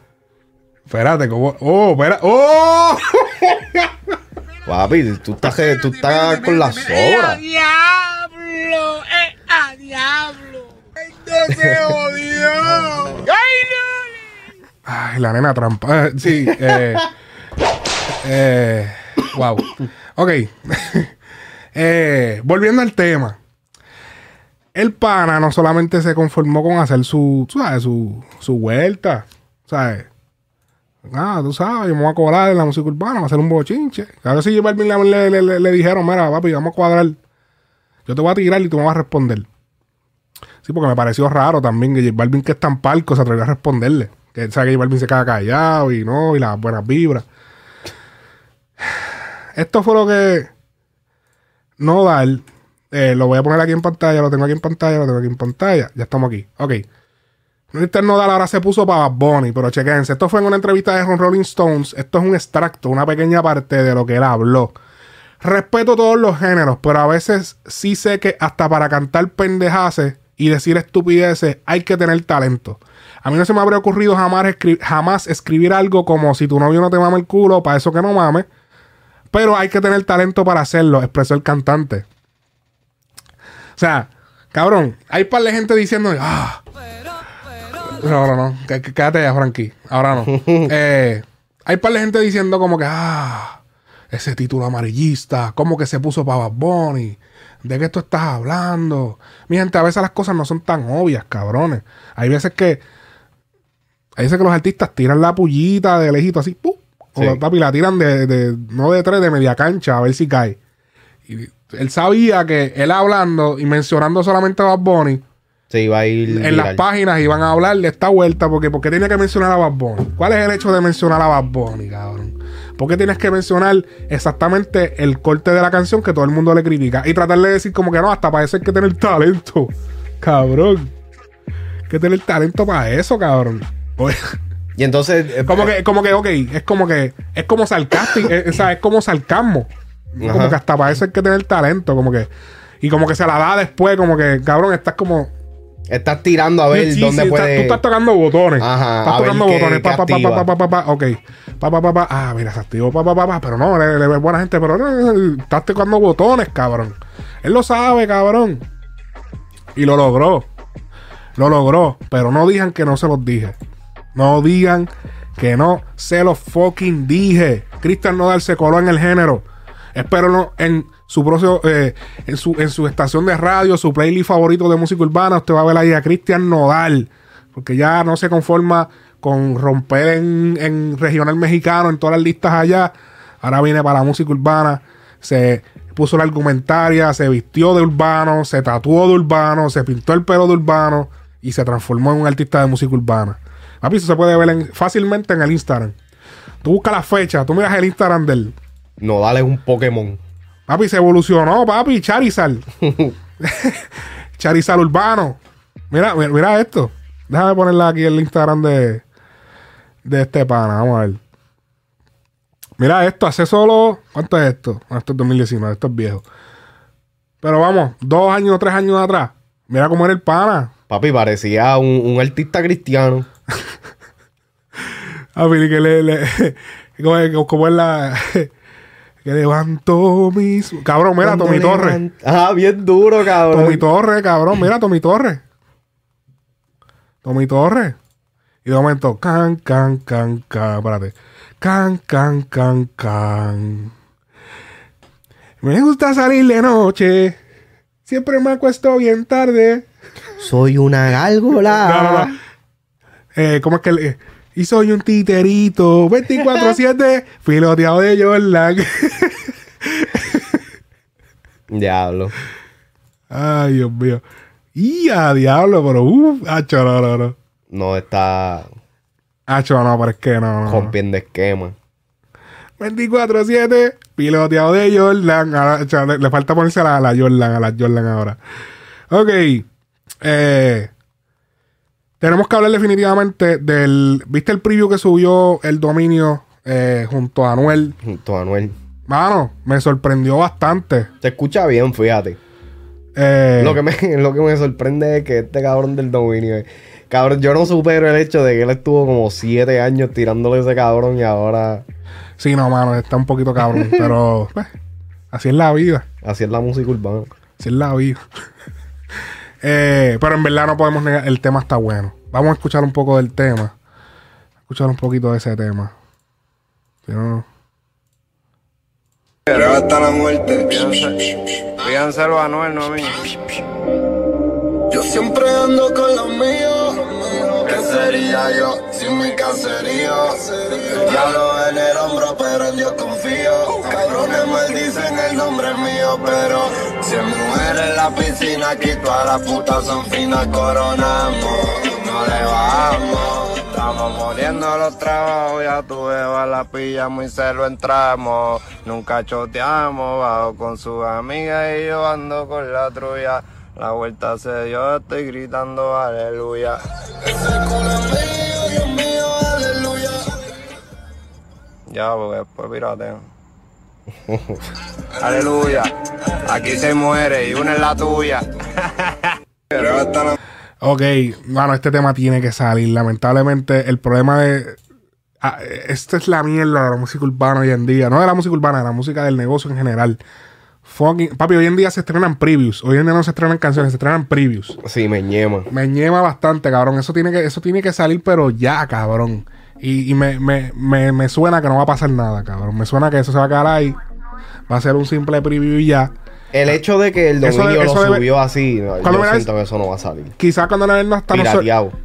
Espérate, ¿cómo? ¡Oh, espera! ¡Oh! Papi, tú estás, tú estás con la sobra. diablo! ¡Eh, a diablo! ¡Ay, no! Ay, la nena trampa. Eh, sí, eh. eh wow. Ok. eh, volviendo al tema. El pana no solamente se conformó con hacer su, sabes, su, su vuelta. ¿Sabes? Ah, tú sabes, yo me voy a cobrar en la música urbana, voy a hacer un bochinche. Ver si J Balvin le- le- le- le dijeron, mira, papi, vamos a cuadrar. Yo te voy a tirar y tú me vas a responder. Sí, porque me pareció raro también que J Balvin, que es tan palco, se atrevió a responderle. Que sabe que J Balvin se queda callado y no, y las buenas vibras. Esto fue lo que Nodal Eh, lo voy a poner aquí en pantalla, lo tengo aquí en pantalla, lo tengo aquí en pantalla. Ya estamos aquí. Ok. Mr. Nodal ahora se puso para Bunny, pero chequense. Esto fue en una entrevista de Rolling Stones. Esto es un extracto, una pequeña parte de lo que él habló. Respeto todos los géneros, pero a veces sí sé que hasta para cantar pendejaces y decir estupideces hay que tener talento. A mí no se me habría ocurrido jamás, escri- jamás escribir algo como si tu novio no te mama el culo, para eso que no mames. Pero hay que tener talento para hacerlo, expresó el cantante. O sea, cabrón, hay par de gente diciendo, ah. No, no, no, qu- qu- quédate ya, Frankie. Ahora no. Eh, hay par de gente diciendo como que, ah, ese título amarillista, como que se puso para Bad Bunny. ¿De qué tú estás hablando? Mi gente, a veces las cosas no son tan obvias, cabrones. Hay veces que, hay veces que los artistas tiran la pullita de lejito así, ¡pum! O Sí. la- papi, la tiran de, de- no de tres, de media cancha, a ver si cae. Y él sabía que él hablando y mencionando solamente a Bad Bunny, Se iba a ir. en las páginas iban a hablar de esta vuelta, porque ¿por qué tenía que mencionar a Bad Bunny? ¿Cuál es el hecho de mencionar a Bad Bunny, cabrón? ¿Por qué tienes que mencionar exactamente el corte de la canción que todo el mundo le critica? Y tratar de decir como que no, hasta parece que hay que tener talento, cabrón. Hay que tener talento para eso, cabrón. Pues, Y entonces. eh, como que, como que, ok, es como que, es como sarcástico, es, o sea, es como sarcasmo. Como que hasta parece que hay que tener talento, como que, y como que se la da después, como que, cabrón, estás como, Estás tirando a ver Sí, dónde sí, puede. está- tú estás tocando botones. Ajá, Estás tocando botones. Pa, pa, pa, pa, pa, pa, pa, ok. Pa, pa, pa, pa. Ah, mira, se activó. Pa, pa, pa, pa. Pero no, le, le- buena gente. Pero no, estás tocando botones, cabrón. Él lo sabe, cabrón. Y lo logró. Lo logró. Pero no digan que no se los dije. No digan que no se los fucking dije. Cristian Nodal se coló en el género. Espero no en su propio, eh, en su, en su estación de radio, su playlist favorito de música urbana, usted va a ver ahí a Cristian Nodal. Porque ya no se conforma con romper en, en regional mexicano, en todas las listas allá. Ahora viene para música urbana. Se puso la argumentaria, se vistió de urbano, se tatuó de urbano, se pintó el pelo de urbano y se transformó en un artista de música urbana. Papi, eso se puede ver en- fácilmente en el Instagram. Tú buscas la fecha, tú miras el Instagram del. No, dale un Pokémon. Papi, se evolucionó, papi, Charizard. Charizard urbano. Mira, mira, esto. Déjame ponerla aquí el Instagram de, de este pana. Vamos a ver. Mira esto, hace solo. ¿Cuánto es esto? Esto es 2019, esto es viejo. Pero vamos, dos años, tres años atrás. Mira cómo era el pana. Papi, parecía un, un artista cristiano. A ver, que le. le como es la. Que levanto mis. Cabrón, mira, Tommy Torres. levant- Ah, bien duro, cabrón. Tommy Torres, cabrón. Mira, Tommy Torres. Tommy Torres. Y de momento, can, can, can, can. Espérate. Can, can, can, can. Me gusta salir de noche. Siempre me acuesto bien tarde. Soy una gárgola. No, no, no. Eh, ¿Cómo es que le- Y soy un titerito. 24-7. Filoteado de Jordan. Diablo. Ay, Dios mío. Y a diablo, pero uff, hacho, no, no, no. No está Hacho, no, pero es que no, no. rompiendo esquema. 24-7, piloteado de Jordan. Ahora, le, le falta ponerse a la, la Jordan, a la Jordan ahora. Ok. Eh, tenemos que hablar definitivamente del. ¿Viste el preview que subió el dominio eh, junto a Anuel? Junto a Anuel. Mano, me sorprendió bastante. Se escucha bien, fíjate. Eh, Lo, que me, lo que me sorprende es que este cabrón del dominio. eh, Cabrón, yo no supero el hecho de que él estuvo como siete años tirándole a ese cabrón y ahora Sí, no, mano, está un poquito cabrón. pero pues, así es la vida. así es la música urbana. Así es la vida. Eh, pero en verdad no podemos negar, el tema está bueno. Vamos a escuchar un poco del tema. Escuchar un poquito de ese tema. Si no- Pero hasta la muerte. Díganselo a Anuel, no a mí. Yo siempre ando con los míos. ¿Qué sería yo sin mi caserío? El diablo en el hombro, pero en Dios confío. Cabrones maldicen el nombre mío, pero si hay mujeres en la piscina, aquí todas las putas son finas, coronamos. No le bajamos. Estamos muriendo los trabajos, ya tu beba la pillamos y se lo entramos. Nunca choteamos, bajo con sus amigas y yo ando con la trulla. La vuelta se dio, estoy gritando aleluya. Ya, porque después pirateo. aleluya. Aquí se muere y una es la tuya. Ok, bueno, este tema tiene que salir. Lamentablemente, el problema de. ah, esta es la mierda de la música urbana hoy en día. No de la música urbana, de la música del negocio en general. Fucking- papi, hoy en día se estrenan previews. Hoy en día no se estrenan canciones, se estrenan previews. Sí, me ñema. Me ñema bastante, cabrón. Eso tiene que, eso tiene que salir, pero ya, cabrón. Y, y me, me, me, me suena que no va a pasar nada, cabrón. Me suena que eso se va a quedar ahí. Va a ser un simple preview y ya. El hecho de que el dominio eso lo debe- subió así, no, yo siento que eso no va a salir. Quizá cuando viene hasta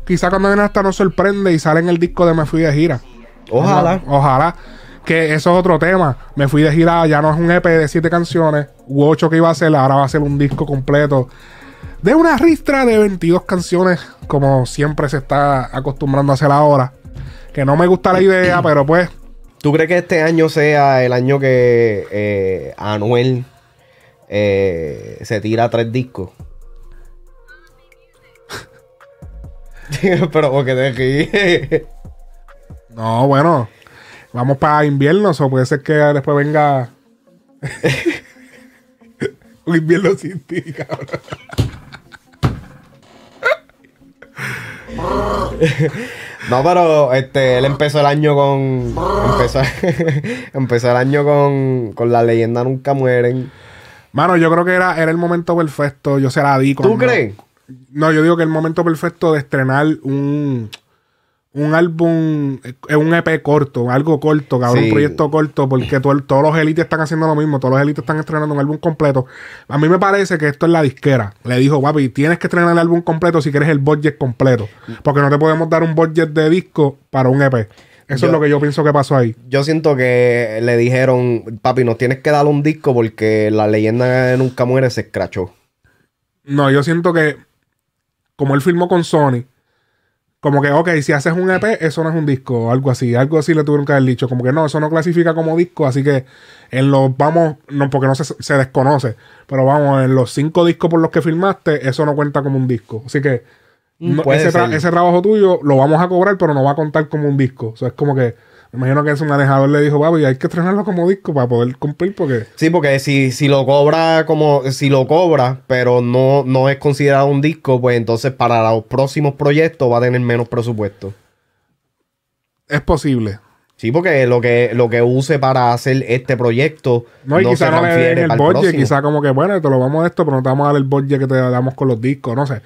quizá cuando viene hasta nos sorprende y sale en el disco de Me Fui de Gira. Ojalá. Ojalá. Que eso es otro tema. Me fui de gira, ya no es un EP de siete canciones, u ocho que iba a ser, ahora va a ser un disco completo de una ristra de 22 canciones, como siempre se está acostumbrando a hacer ahora. Que no me gusta la idea, pero pues, ¿Tú crees que este año sea el año que eh, Anuel eh, se tira tres discos? Pero porque te no, bueno, vamos para invierno, o puede ser que después venga un invierno sin ti, cabrón. No, pero este, él empezó el año con. Empezó, empezó el año con, con la leyenda Nunca Mueren. Mano, yo creo que era, era el momento perfecto. Yo se la di ¿Tú cuando- crees? No, yo digo que el momento perfecto de estrenar un, un álbum, eh, un EP corto, algo corto, cabrón, Sí. un proyecto corto, porque todo todos los élites están haciendo lo mismo, todos los élites están estrenando un álbum completo. A mí me parece que esto es la disquera. Le dijo, papi, tienes que estrenar el álbum completo si quieres el budget completo, porque no te podemos dar un budget de disco para un EP. Eso Yo- es lo que yo pienso que pasó ahí. Yo siento que le dijeron, papi, nos tienes que dar un disco porque la leyenda Nunca Muere se escrachó. No, yo siento que como él firmó con Sony, como que, ok, si haces un EP, eso no es un disco o algo así. Algo así le tuvieron que haber dicho. Como que no, eso no clasifica como disco, así que en los, vamos, no, porque no se, se desconoce, pero vamos, en los cinco discos por los que firmaste, eso no cuenta como un disco. Así que no- puede ese, tra- ese trabajo tuyo lo vamos a cobrar, pero no va a contar como un disco. O sea, es como que, me imagino que ese manejador le dijo, papi, hay que estrenarlo como disco para poder cumplir, porque Sí, porque si, si lo cobra como, si lo cobra, pero no, no es considerado un disco, pues entonces para los próximos proyectos va a tener menos presupuesto. es posible. Sí, porque lo que, lo que use para hacer este proyecto No, y quizá se no le den el budget, quizá como que, bueno, te lo vamos a esto, pero no te vamos a dar el budget que te damos con los discos, no sé.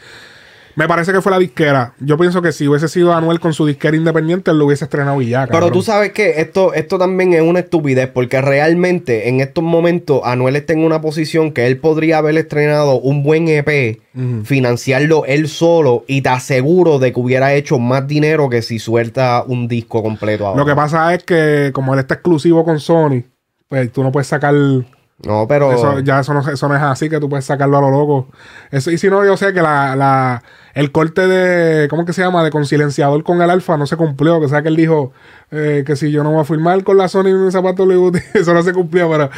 Me parece que fue la disquera. Yo pienso que si hubiese sido Anuel con su disquera independiente, él lo hubiese estrenado y ya, Pero cabrón. tú sabes que esto, esto también es una estupidez, porque realmente en estos momentos Anuel está en una posición que él podría haber estrenado un buen EP, financiarlo él solo, y te aseguro de que hubiera hecho más dinero que si suelta un disco completo ahora. Lo que pasa es que como él está exclusivo con Sony, pues tú no puedes sacar... No, pero... Eso, ya eso no, eso no es así, que tú puedes sacarlo a lo loco. Eso, y si no, yo sé que la, la, el corte de, ¿cómo que se llama? De concienciador con el alfa no se cumplió. Que sea que él dijo eh, que si yo no voy a firmar con la Sony en un zapato Louis eso no se cumplió, pero,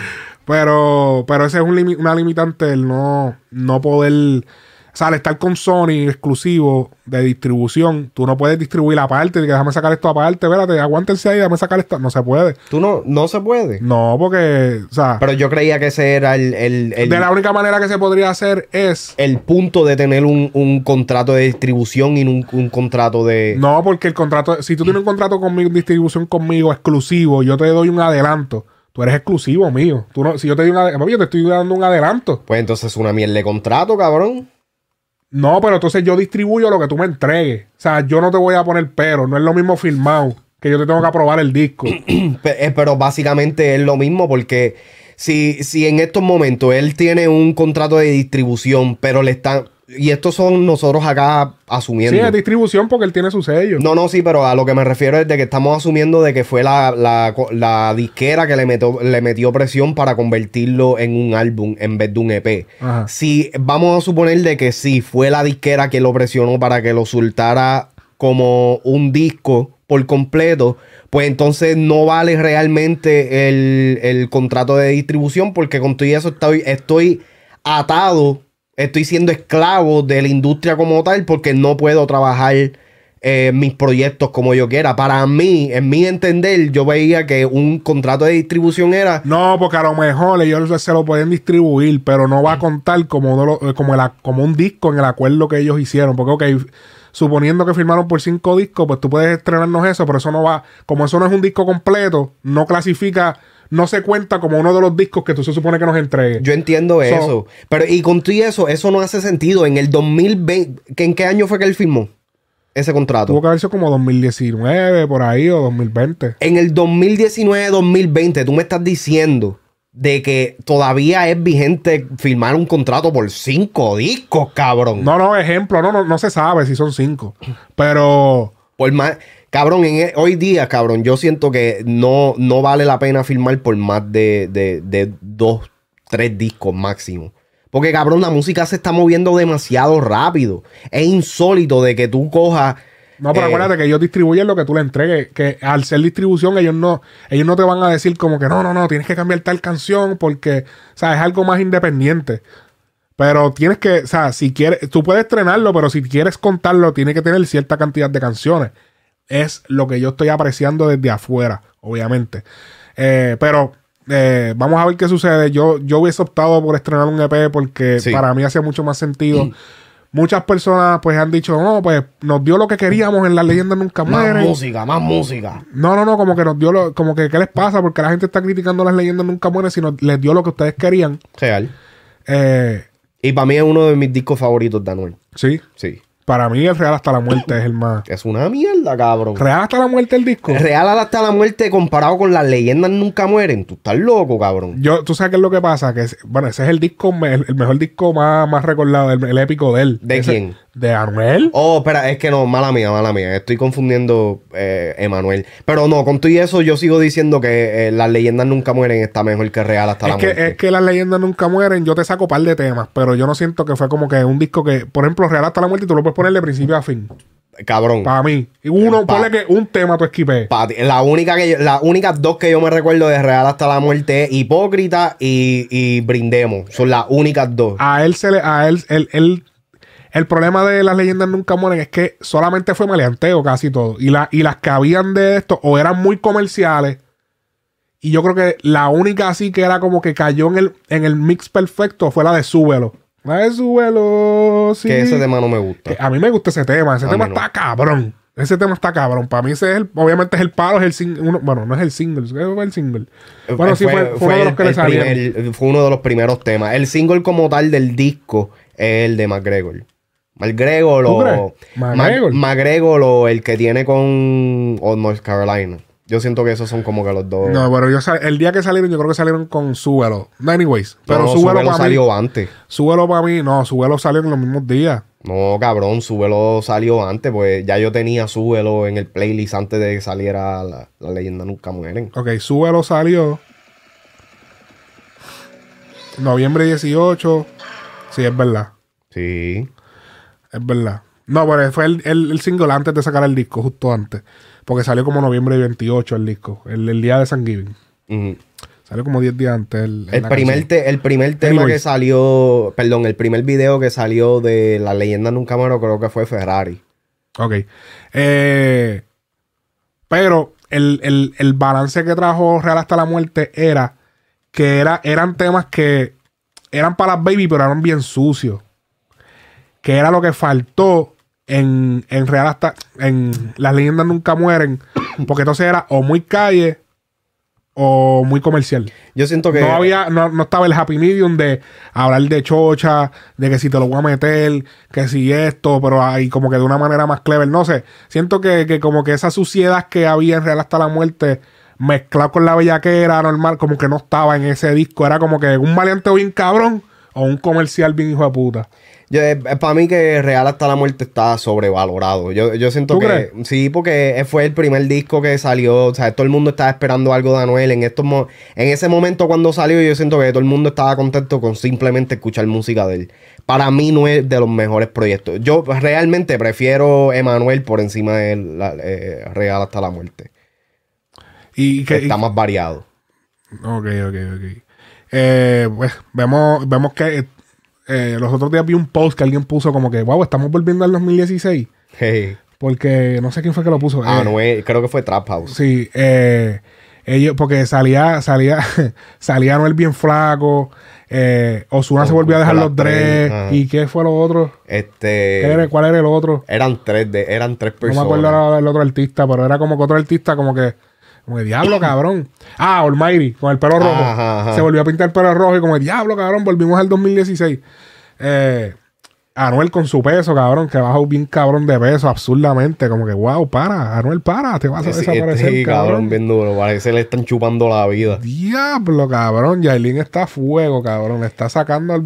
pero, pero ese es un una limitante el no, no poder, o sea, al estar con Sony exclusivo de distribución, tú no puedes distribuir aparte, de que déjame sacar esto aparte, espérate, aguántense ahí, déjame sacar esto, no se puede. Tú no, no se puede. No, porque, o sea, Pero yo creía que ese era el, el, el- de la única manera que se podría hacer es el punto de tener un, un contrato de distribución y un, un contrato de... No, porque el contrato, si tú tienes un contrato conmigo, distribución conmigo exclusivo, yo te doy un adelanto. Tú eres exclusivo mío. Tú no, si yo te doy un adelanto, yo te estoy dando un adelanto. Pues entonces es una mierda de contrato, cabrón. No, pero entonces yo distribuyo lo que tú me entregues. O sea, yo no te voy a poner pero. No es lo mismo firmado que yo te tengo que aprobar el disco. Eh, Pero básicamente es lo mismo porque si, si en estos momentos él tiene un contrato de distribución, pero le están... Y estos son nosotros acá asumiendo. sí, es distribución porque él tiene su sello. No, no, sí, pero a lo que me refiero es de que estamos asumiendo de que fue la, la, la disquera que le metió, le metió presión para convertirlo en un álbum en vez de un EP. Ajá. Si vamos a suponer de que sí, fue la disquera que lo presionó para que lo soltara como un disco por completo, pues entonces no vale realmente el, el contrato de distribución porque con todo eso estoy, estoy atado, estoy siendo esclavo de la industria como tal porque no puedo trabajar eh, mis proyectos como yo quiera. Para mí, en mi entender, yo veía que un contrato de distribución era... No, porque a lo mejor ellos se lo pueden distribuir, pero no va a contar como, eh, como, como un disco en el acuerdo que ellos hicieron. Porque, ok, suponiendo que firmaron por cinco discos, pues tú puedes estrenarnos eso, pero eso no va, como eso no es un disco completo, no clasifica, no se cuenta como uno de los discos que tú se supone que nos entregue. Yo entiendo So- eso. Pero y con todo eso, eso no hace sentido. En el 2020, ¿que ¿en qué año fue que él firmó ese contrato? Tuvo que haber sido como 2019, por ahí, o 2020. En el 2019-2020, tú me estás diciendo de que todavía es vigente firmar un contrato por cinco discos, cabrón. No, no, ejemplo, no, no, no se sabe si son cinco. Pero Por más, cabrón, en e- hoy día, cabrón, yo siento que no, no vale la pena firmar por más de, de, de dos, tres discos máximo. Porque, cabrón, la música se está moviendo demasiado rápido. Es insólito de que tú cojas. No, pero eh, acuérdate que ellos distribuyen lo que tú le entregues. Que al ser distribución, ellos no, ellos no te van a decir como que no, no, no, tienes que cambiar tal canción porque, o sea, es algo más independiente. Pero tienes que, o sea, si quieres, tú puedes estrenarlo, pero si quieres contarlo, tiene que tener cierta cantidad de canciones. Es lo que yo estoy apreciando desde afuera, obviamente. Eh, pero eh, vamos a ver qué sucede. Yo, yo hubiese optado por estrenar un EP porque Sí. para mí hacía mucho más sentido. Muchas personas pues han dicho, no, pues nos dio lo que queríamos en las leyendas nunca Más mueren. música, más música. No, no, no, como que nos dio lo, como que qué les pasa, porque la gente está criticando las leyendas nunca mueren, sino les dio lo que ustedes querían. Real. Eh, Y para mí es uno de mis discos favoritos de Anuel. sí, Sí. Para mí el Real hasta la muerte es el más. Es una mierda, cabrón. Real hasta la muerte el disco. Real hasta la muerte comparado con las leyendas nunca mueren. Tú estás loco, cabrón. Yo, tú sabes qué es lo que pasa, que es- bueno, ese es el disco, el, el mejor disco más, más recordado, el, el épico de él. ¿De Ese- quién? De Anuel. Oh, espera, es que no, mala mía, mala mía. Estoy confundiendo eh, Emanuel. Pero no, con todo y eso yo sigo diciendo que eh, las leyendas nunca mueren está mejor que Real hasta Es la que, muerte. es que las leyendas nunca mueren. Yo te saco par de temas, pero yo no siento que fue como que un disco que, por ejemplo, Real hasta la muerte, tú lo puedes poner de principio a fin. Cabrón. Para mí. Y uno, Pa- ponle que un tema tú ti- La única que yo- las únicas dos que yo me recuerdo de Real hasta la muerte es Hipócrita y, y Brindemos. Son las únicas dos. a él se le, a él, él, él- el problema de las leyendas nunca mueren es que solamente fue maleanteo casi todo. Y, la, y las que habían de esto o eran muy comerciales. Y yo creo que la única así que era como que cayó en el, en el mix perfecto fue la de Súbelo. De Súbelo, sí. Que ese tema no me gusta. Que a mí me gusta ese tema. Ese A tema no. está cabrón. Ese tema está cabrón. Para mí ese es el, obviamente es el palo, es el single. Bueno, no es el single. ¿Qué fue el single? Bueno, sí, fue, fue uno de los que le salieron. fue uno de los primeros temas. El single como tal del disco es el de McGregor. McGregor ¿Tú o... McGregor. McGregor o el que tiene con o North Carolina. Yo siento que esos son como que los dos. No, pero yo el día que salieron, yo creo que salieron con Súbelo. Anyways, pero No, Súbelo Súbelo para mí. salió antes. Súbelo para mí, no, Súbelo salió en los mismos días. No, cabrón, Súbelo salió antes, pues ya yo tenía Súbelo en el playlist antes de que saliera la, la leyenda Nunca Mueren. Ok, Súbelo salió. Noviembre 18. Sí, es verdad. Sí. Es verdad. No, pero fue el, el- el single antes de sacar el disco, justo antes. Porque salió como noviembre 28 el disco, el, el día de San Giving. Salió como 10 días antes. El, primer, te- el primer tema Anyways. que salió, perdón, el primer video que salió de La leyenda Nunca Muero creo que fue Ferrari. Ok. Eh, pero el, el- el balance que trajo Real hasta la muerte era que era, eran temas que eran para las baby, pero eran bien sucios. Que era lo que faltó en, en Real hasta. En Las leyendas nunca mueren. Porque entonces era o muy calle o muy comercial. Yo siento que No había, no, no estaba el happy medium de hablar de chocha, de que si te lo voy a meter, que si esto, pero ahí como que de una manera más clever. No sé. Siento que, que como que esa suciedad que había en Real hasta la muerte, mezclado con la bellaquera normal, como que no estaba en ese disco. Era como que un maleanteo bien cabrón, o un comercial bien hijo de puta. para mí que Real hasta la muerte está sobrevalorado. Yo, yo siento ¿Tú que crees? sí, porque fue el primer disco que salió. O sea, todo el mundo estaba esperando algo de Anuel. En estos mo- en ese momento cuando salió, yo siento que todo el mundo estaba contento con simplemente escuchar música de él. Para mí no es de los mejores proyectos. Yo realmente prefiero Emanuel por encima de la- eh, Real hasta la muerte. Y que, Está más variado. Ok, ok, ok. Eh, pues vemos, vemos que eh, los otros días vi un post que alguien puso como que, wow, estamos volviendo al 2016. Hey. Porque no sé quién fue que lo puso. Eh, Anuel, creo que fue Trap House. Sí, eh, ellos, porque salía, salía, salía Anuel bien flaco. Eh, Osuna se volvió a dejar los tres, ajá. ¿Y qué fue lo otro? Este. ¿Qué era- ¿Cuál era el otro? Eran tres de, eran tres No personas. me acuerdo ahora del otro artista, pero era como que otro artista, como que, como que diablo, cabrón. Ah, Almighty, con el pelo rojo. Ajá, ajá. Se volvió a pintar el pelo rojo y como, diablo, cabrón, volvimos al 2016. Eh, Anuel con su peso, cabrón, que bajó bien cabrón de peso, absurdamente. Como que, wow, para, Anuel, para, te vas a Sí, desaparecer, sí, cabrón. cabrón, bien duro. Parece que le están chupando la vida. Diablo, cabrón. Yailin está a fuego, cabrón. Le está sacando el.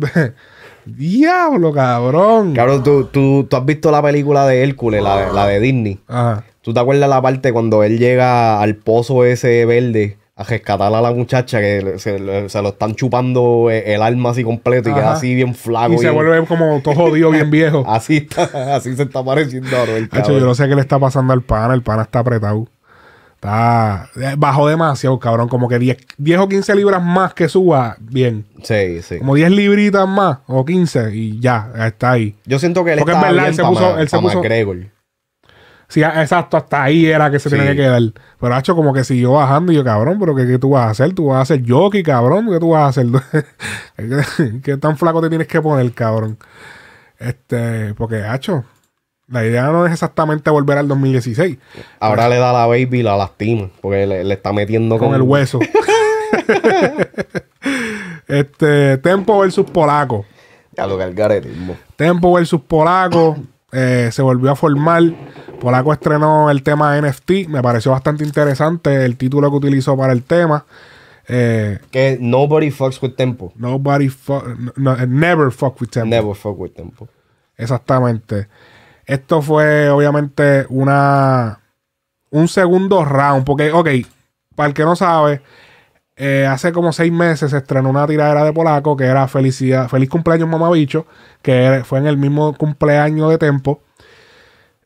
Diablo, cabrón. Cabrón, ¿tú, tú, tú has visto la película de Hércules, la, de- la de Disney. Ajá. ¿Tú te acuerdas la parte cuando él llega al pozo ese verde a rescatar a la muchacha que se, lo están chupando eh, el alma así completo y Ajá. queda así bien flaco? Y se vuelve como todo jodido, bien viejo. Así está, así se está pareciendo a Anuel, Hacho, yo no sé qué le está pasando al pana. El pana está apretado. Está. eh, Bajó demasiado, cabrón. Como que 10, 10 o 15 libras más que suba, bien. Sí, sí. Como 10 libritas más o 15 y ya, está ahí. Yo siento que él Porque está es verdad, bien él se puso- él se puso-. Sí, exacto, hasta ahí era que se Sí. tenía que quedar. Pero hecho como que siguió bajando y yo, cabrón, pero ¿qué, qué tú vas a hacer? Tú vas a hacer jockey, cabrón. ¿Qué tú vas a hacer? ¿Qué, tan flaco te tienes que poner, cabrón? Este, porque, hacho, la idea no es exactamente volver al 2016 Ahora le da la baby y la lastima. Porque le, le está metiendo con el hueso. este, Tempo versus Polaco. Ya lo que el garetismo. Tempo versus Polaco eh, se volvió a formar. Polaco estrenó el tema NFT. Me pareció bastante interesante el título que utilizó para el tema. Eh, Que nobody fucks with tempo. nobody fu- no, never fuck with Tempo. Never fuck with tempo. Exactamente. Esto fue obviamente una un segundo round. Porque, ok, para el que no sabe, eh, hace como seis meses se estrenó una tiradera de Polaco que era Felicidad, Feliz cumpleaños Mamabicho, que fue en el mismo cumpleaños de Tempo.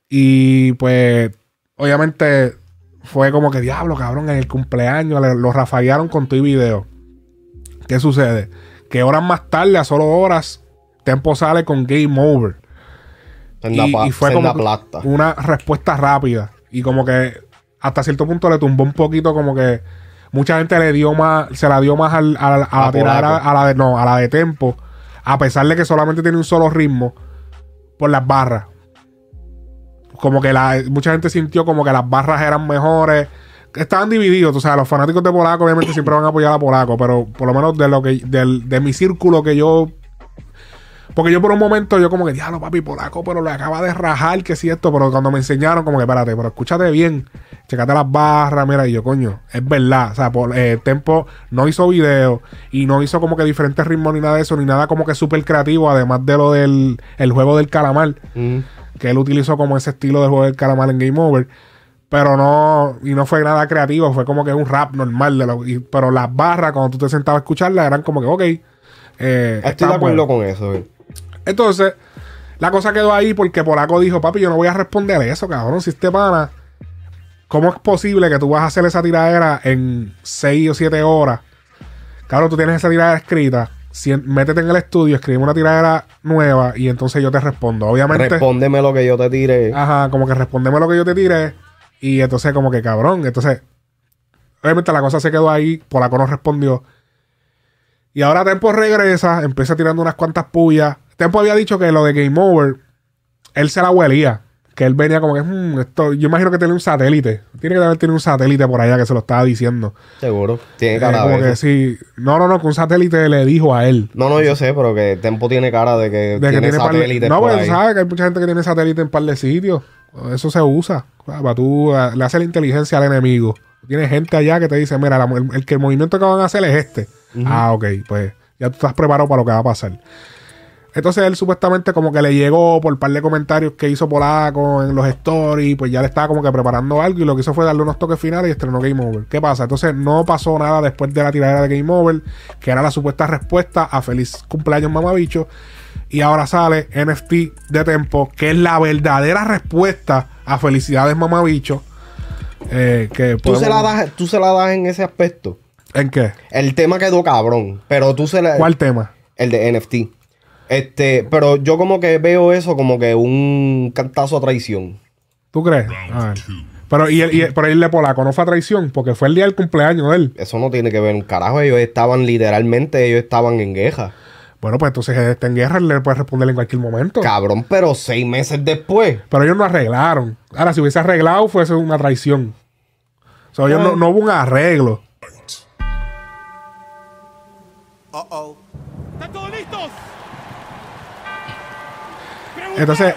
Y pues, obviamente, fue como que diablo, cabrón, en el cumpleaños le- lo rafaguearon con tu video. ¿Qué sucede? Que horas más tarde, a solo horas, Tempo sale con Game Over. Y, y fue como una respuesta rápida. Y como que hasta cierto punto le tumbó un poquito, como que mucha gente le dio más, se la dio más al- a, la- a Polaco. a la de no, a la de tempo, a pesar de que solamente tiene un solo ritmo, por las barras. Como que la, mucha gente sintió como que las barras eran mejores. Estaban divididos, o sea, los fanáticos de Polaco obviamente siempre van a apoyar a Polaco, pero por lo menos de lo que del- de mi círculo que yo porque yo por un momento, yo como que, diablo, papi, polaco, pero le acaba de rajar, que si esto, pero cuando me enseñaron, como que, espérate, pero escúchate bien, checate las barras, mira, y yo, coño, es verdad, o sea, por, eh, Tempo no hizo video y no hizo como que diferentes ritmos ni nada de eso, ni nada como que súper creativo, además de lo del el juego del calamar, Mm. que él utilizó como ese estilo del juego del calamar en Game Over. Pero no, y no fue nada creativo, fue como que un rap normal. De lo, y- pero las barras, cuando tú te sentabas a escucharlas, eran como que, ok. eh, Estoy de acuerdo bueno. con eso. eh. Entonces, la cosa quedó ahí porque Polaco dijo, papi, yo no voy a responder eso, cabrón. Si este pana, ¿cómo es posible que tú vas a hacer esa tiradera en 6 o 7 horas? Cabrón, tú tienes esa tiradera escrita. si- métete en el estudio, escribe una tiradera nueva y entonces yo te respondo. Obviamente. Respóndeme lo que yo te tire. Ajá, como que respondeme lo que yo te tire. Y entonces, como que cabrón. Entonces, obviamente la cosa se quedó ahí. Polaco no respondió. Y ahora Tempo regresa, empieza tirando unas cuantas pullas. Tempo había dicho que lo de Game Over, él se la huelía. Que él venía como que, "Hmm, esto, yo imagino que tiene un satélite. Tiene que haber tenido un satélite por allá que se lo estaba diciendo. Seguro. Tiene Eh, cara como de que eso. sí. No, no, no, que un satélite le dijo a él. No, no, yo sé, pero que Tempo tiene cara de que De que tiene tiene par No, por pues sabes que hay mucha gente que tiene satélite en par de sitios. Eso se usa. Para tú eh, le hace la inteligencia al enemigo. Tiene gente allá que te dice, mira, la- el, el que el movimiento que van a hacer es este. Ah, ok, pues Ya tú estás preparado para lo que va a pasar. Entonces él supuestamente como que le llegó por un par de comentarios que hizo Polaco en los stories, pues ya le estaba como que preparando algo y lo que hizo fue darle unos toques finales y estrenó Game Over. ¿Qué pasa? Entonces no pasó nada después de la tiradera de Game Over, que era la supuesta respuesta a feliz cumpleaños mamabicho. Y ahora sale NFT de Tempo, que es la verdadera respuesta a felicidades mamabicho. Eh, que ¿Tú se, la das, tú se la das en ese aspecto. ¿En qué? El tema quedó cabrón, pero tú se la... ¿Cuál tema? El de NFT. Este, pero yo como que veo eso como que un cantazo a traición. ¿Tú crees? A ver. Pero, y el, y el- pero el de Polaco no fue a traición, porque fue el día del cumpleaños de él. Eso no tiene que ver un carajo. Ellos estaban literalmente, ellos estaban en guerra. Bueno, pues entonces él está en guerra, él le puede responder en cualquier momento. Cabrón, pero seis meses después. Pero ellos no arreglaron. Ahora, si hubiese arreglado, fuese una traición. O sea, ellos no, no hubo un arreglo. ¿Están todos listos? Entonces,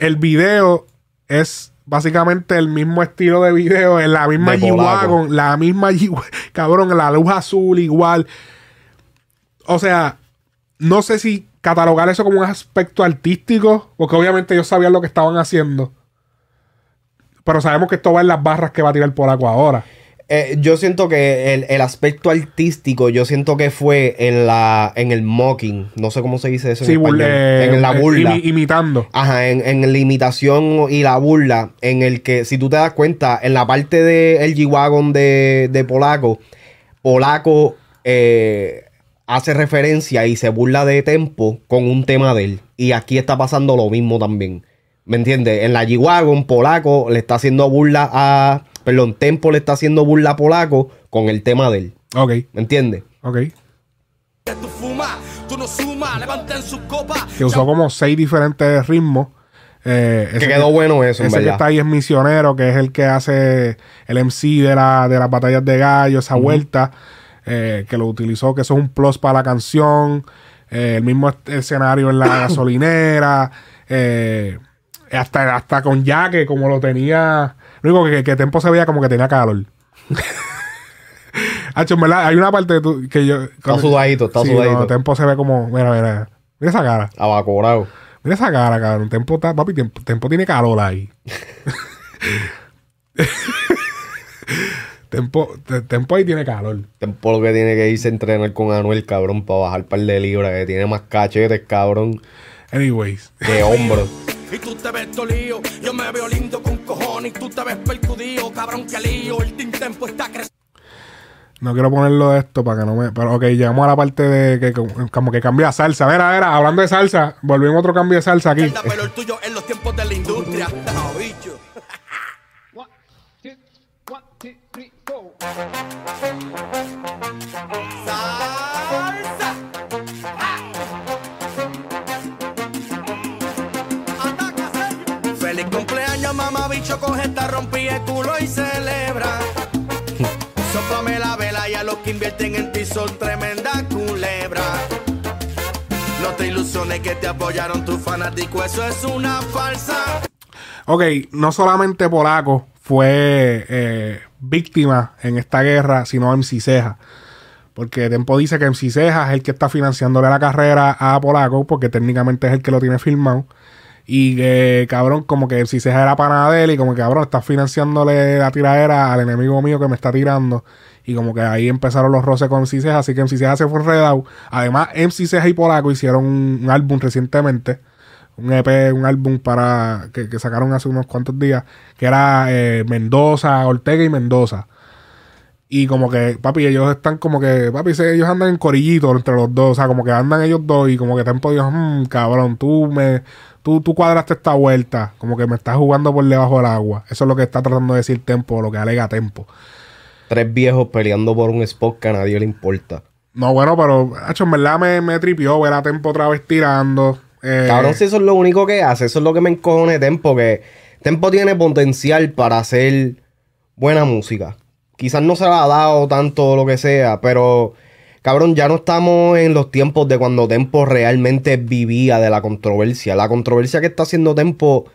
el video es básicamente el mismo estilo de video, en la misma. G-Wagon, la misma G cabrón, la luz azul igual. O sea, no sé si catalogar eso como un aspecto artístico, porque obviamente ellos sabían lo que estaban haciendo. Pero sabemos que esto va en las barras que va a tirar el polaco ahora. Eh, yo siento que el, el aspecto artístico, yo siento que fue en la en el mocking. No sé cómo se dice eso en Sí, español. burle- en la eh, burla. imi- imitando. Ajá, en, en la imitación y la burla, en el que, si tú te das cuenta, en la parte del G-Wagon de, de Polaco, Polaco eh, hace referencia y se burla de Tempo con un tema de él. Y aquí está pasando lo mismo también. ¿Me entiendes? En la G-Wagon, Polaco le está haciendo burla a. Perdón, Tempo le está haciendo burla a Polaco con el tema de él. Ok, ¿Me entiendes? ok. Que usó como seis diferentes ritmos. Eh, Que quedó bueno eso, en Ese que está ahí es Misionero, que es el que hace el MC de, la, de las batallas de gallo, esa vuelta, eh, que lo utilizó, que eso es un plus para la canción. eh, el mismo escenario en la gasolinera. eh, hasta, hasta con Jaque, como lo tenía. Lo único que, que Tempo se veía como que tenía calor. Hacho, en verdad, hay una parte de tu- que yo. Está sudadito, está Sí, sudadito. no, Tempo se ve como. Mira, mira. Mira esa cara. Abacorado. Mira esa cara, cabrón. Tempo, está, papi, Tempo, Tempo tiene calor ahí. Tempo, te- Tempo ahí tiene calor. Tempo lo que tiene que irse a entrenar con Anuel, cabrón, para bajar par de libras, que tiene más cachetes, cabrón, Anyways. que hombros. Y tú te ves tolío, yo me veo lindo con cojones. Y tú te ves percudido, cabrón, que lío. El team tempo está creciendo. No quiero ponerlo de esto para que no me. Pero ok, llegamos a la parte de que como, que cambia salsa. Mira, mira, hablando de salsa, volvimos a otro cambio de salsa aquí. Pero el tuyo en los tiempos de la industria. No, bicho. Salsa. Bicho, coge esta rompí el culo y celebra. Sóplame la vela y a los que invierten en ti son tremendas culebras. No te ilusiones que te apoyaron tus fanáticos, eso es una falsa. Ok, no solamente Polaco fue eh, víctima en esta guerra, sino MC Ceja. Porque Tempo dice que MC Ceja es el que está financiándole la carrera a Polaco, porque técnicamente es el que lo tiene filmado. Y que, cabrón, como que MC Ceja era pana de él, y como que, cabrón, está financiándole la tiradera al enemigo mío que me está tirando. Y como que ahí empezaron los roces con MC Ceja, así que MC Ceja se fue enredado. Además, MC Ceja y Polaco hicieron un, álbum recientemente un EP, un álbum para que, sacaron hace unos cuantos días, que era eh, Mendoza, Ortega y Mendoza. Y como que, papi, ellos están como que, papi, se- ellos andan en corillito entre los dos, o sea, como que andan ellos dos y como que Tempo dijo, "Mm, cabrón, tú me, tú, tú cuadraste esta vuelta, como que me estás jugando por debajo del agua. Eso es lo que está tratando de decir Tempo, lo que alega Tempo. Tres viejos peleando por un spot que a nadie le importa. No, bueno, pero, hacho, en verdad me, me tripió ver a Tempo otra vez tirando. eh, Cabrón, si eso es lo único que hace, eso es lo que me encojone Tempo, que Tempo tiene potencial para hacer buena música. Quizás no se la ha dado tanto lo que sea, pero cabrón, ya no estamos en los tiempos de cuando Tempo realmente vivía de la controversia. La controversia que está haciendo Tempo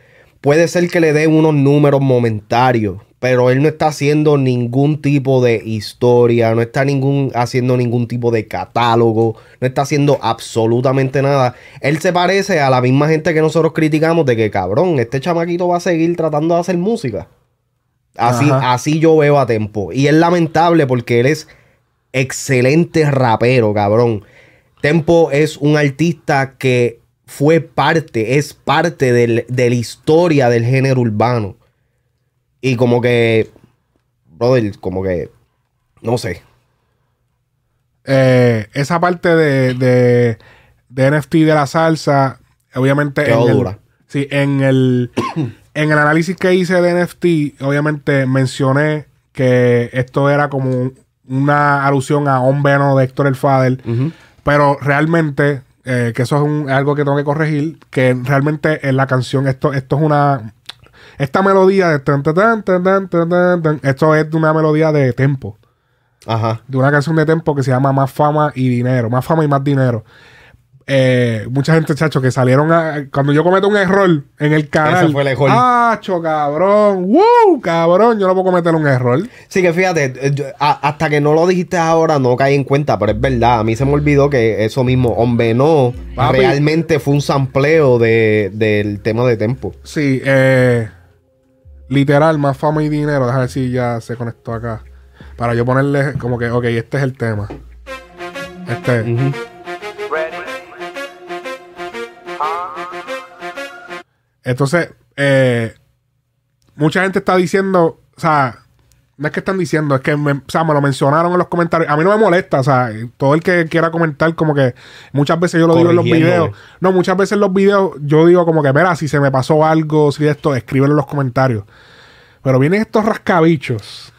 puede ser que le dé unos números momentarios, pero él no está haciendo ningún tipo de historia, no está ningún, haciendo ningún tipo de catálogo, no está haciendo absolutamente nada. Él se parece a la misma gente que nosotros criticamos de que, cabrón, este chamaquito va a seguir tratando de hacer música. Así, Ajá. así yo veo a Tempo. Y es lamentable porque él es excelente rapero, cabrón. Tempo es un artista que fue parte, es parte del- de la historia del género urbano. Y como que, brother, como que, no sé. Eh, esa parte de, de, de NFT de la salsa, obviamente. Quedó en el, dura. Sí, en el, en el análisis que hice de NFT, obviamente mencioné que esto era como un- una alusión a un veno de Héctor el Fader. Pero realmente, eh, que eso es un, algo que tengo que corregir, que realmente en la canción, esto, esto es una. Esta melodía de. Esto es de una melodía de tempo. Ajá. De una canción de tempo que se llama Más fama y dinero. Más fama y más dinero. Eh, mucha gente, chacho, que salieron a. Cuando yo cometo un error en el canal. Ese fue el error. ¡Acho, cabrón! ¡Wow! Cabrón, yo no puedo cometer un error. Sí, que fíjate, eh, yo- a- hasta que no lo dijiste ahora no caí en cuenta, pero es verdad, a mí se me olvidó que eso mismo, Hombre No, Papi. realmente fue un sampleo de, del tema de tempo. Sí, eh. Literal, más fama y dinero. Déjame ver si ya se conectó acá. Para yo ponerle como que, ok, este es el tema. Este. Entonces, eh, mucha gente está diciendo, o sea, no es que están diciendo, es que me, o sea, me lo mencionaron en los comentarios. A mí no me molesta, o sea, todo el que quiera comentar, como que muchas veces yo lo digo en los videos. No, muchas veces en los videos yo digo como que, mira, si se me pasó algo, si esto, escríbelo en los comentarios. Pero vienen estos rascabichos,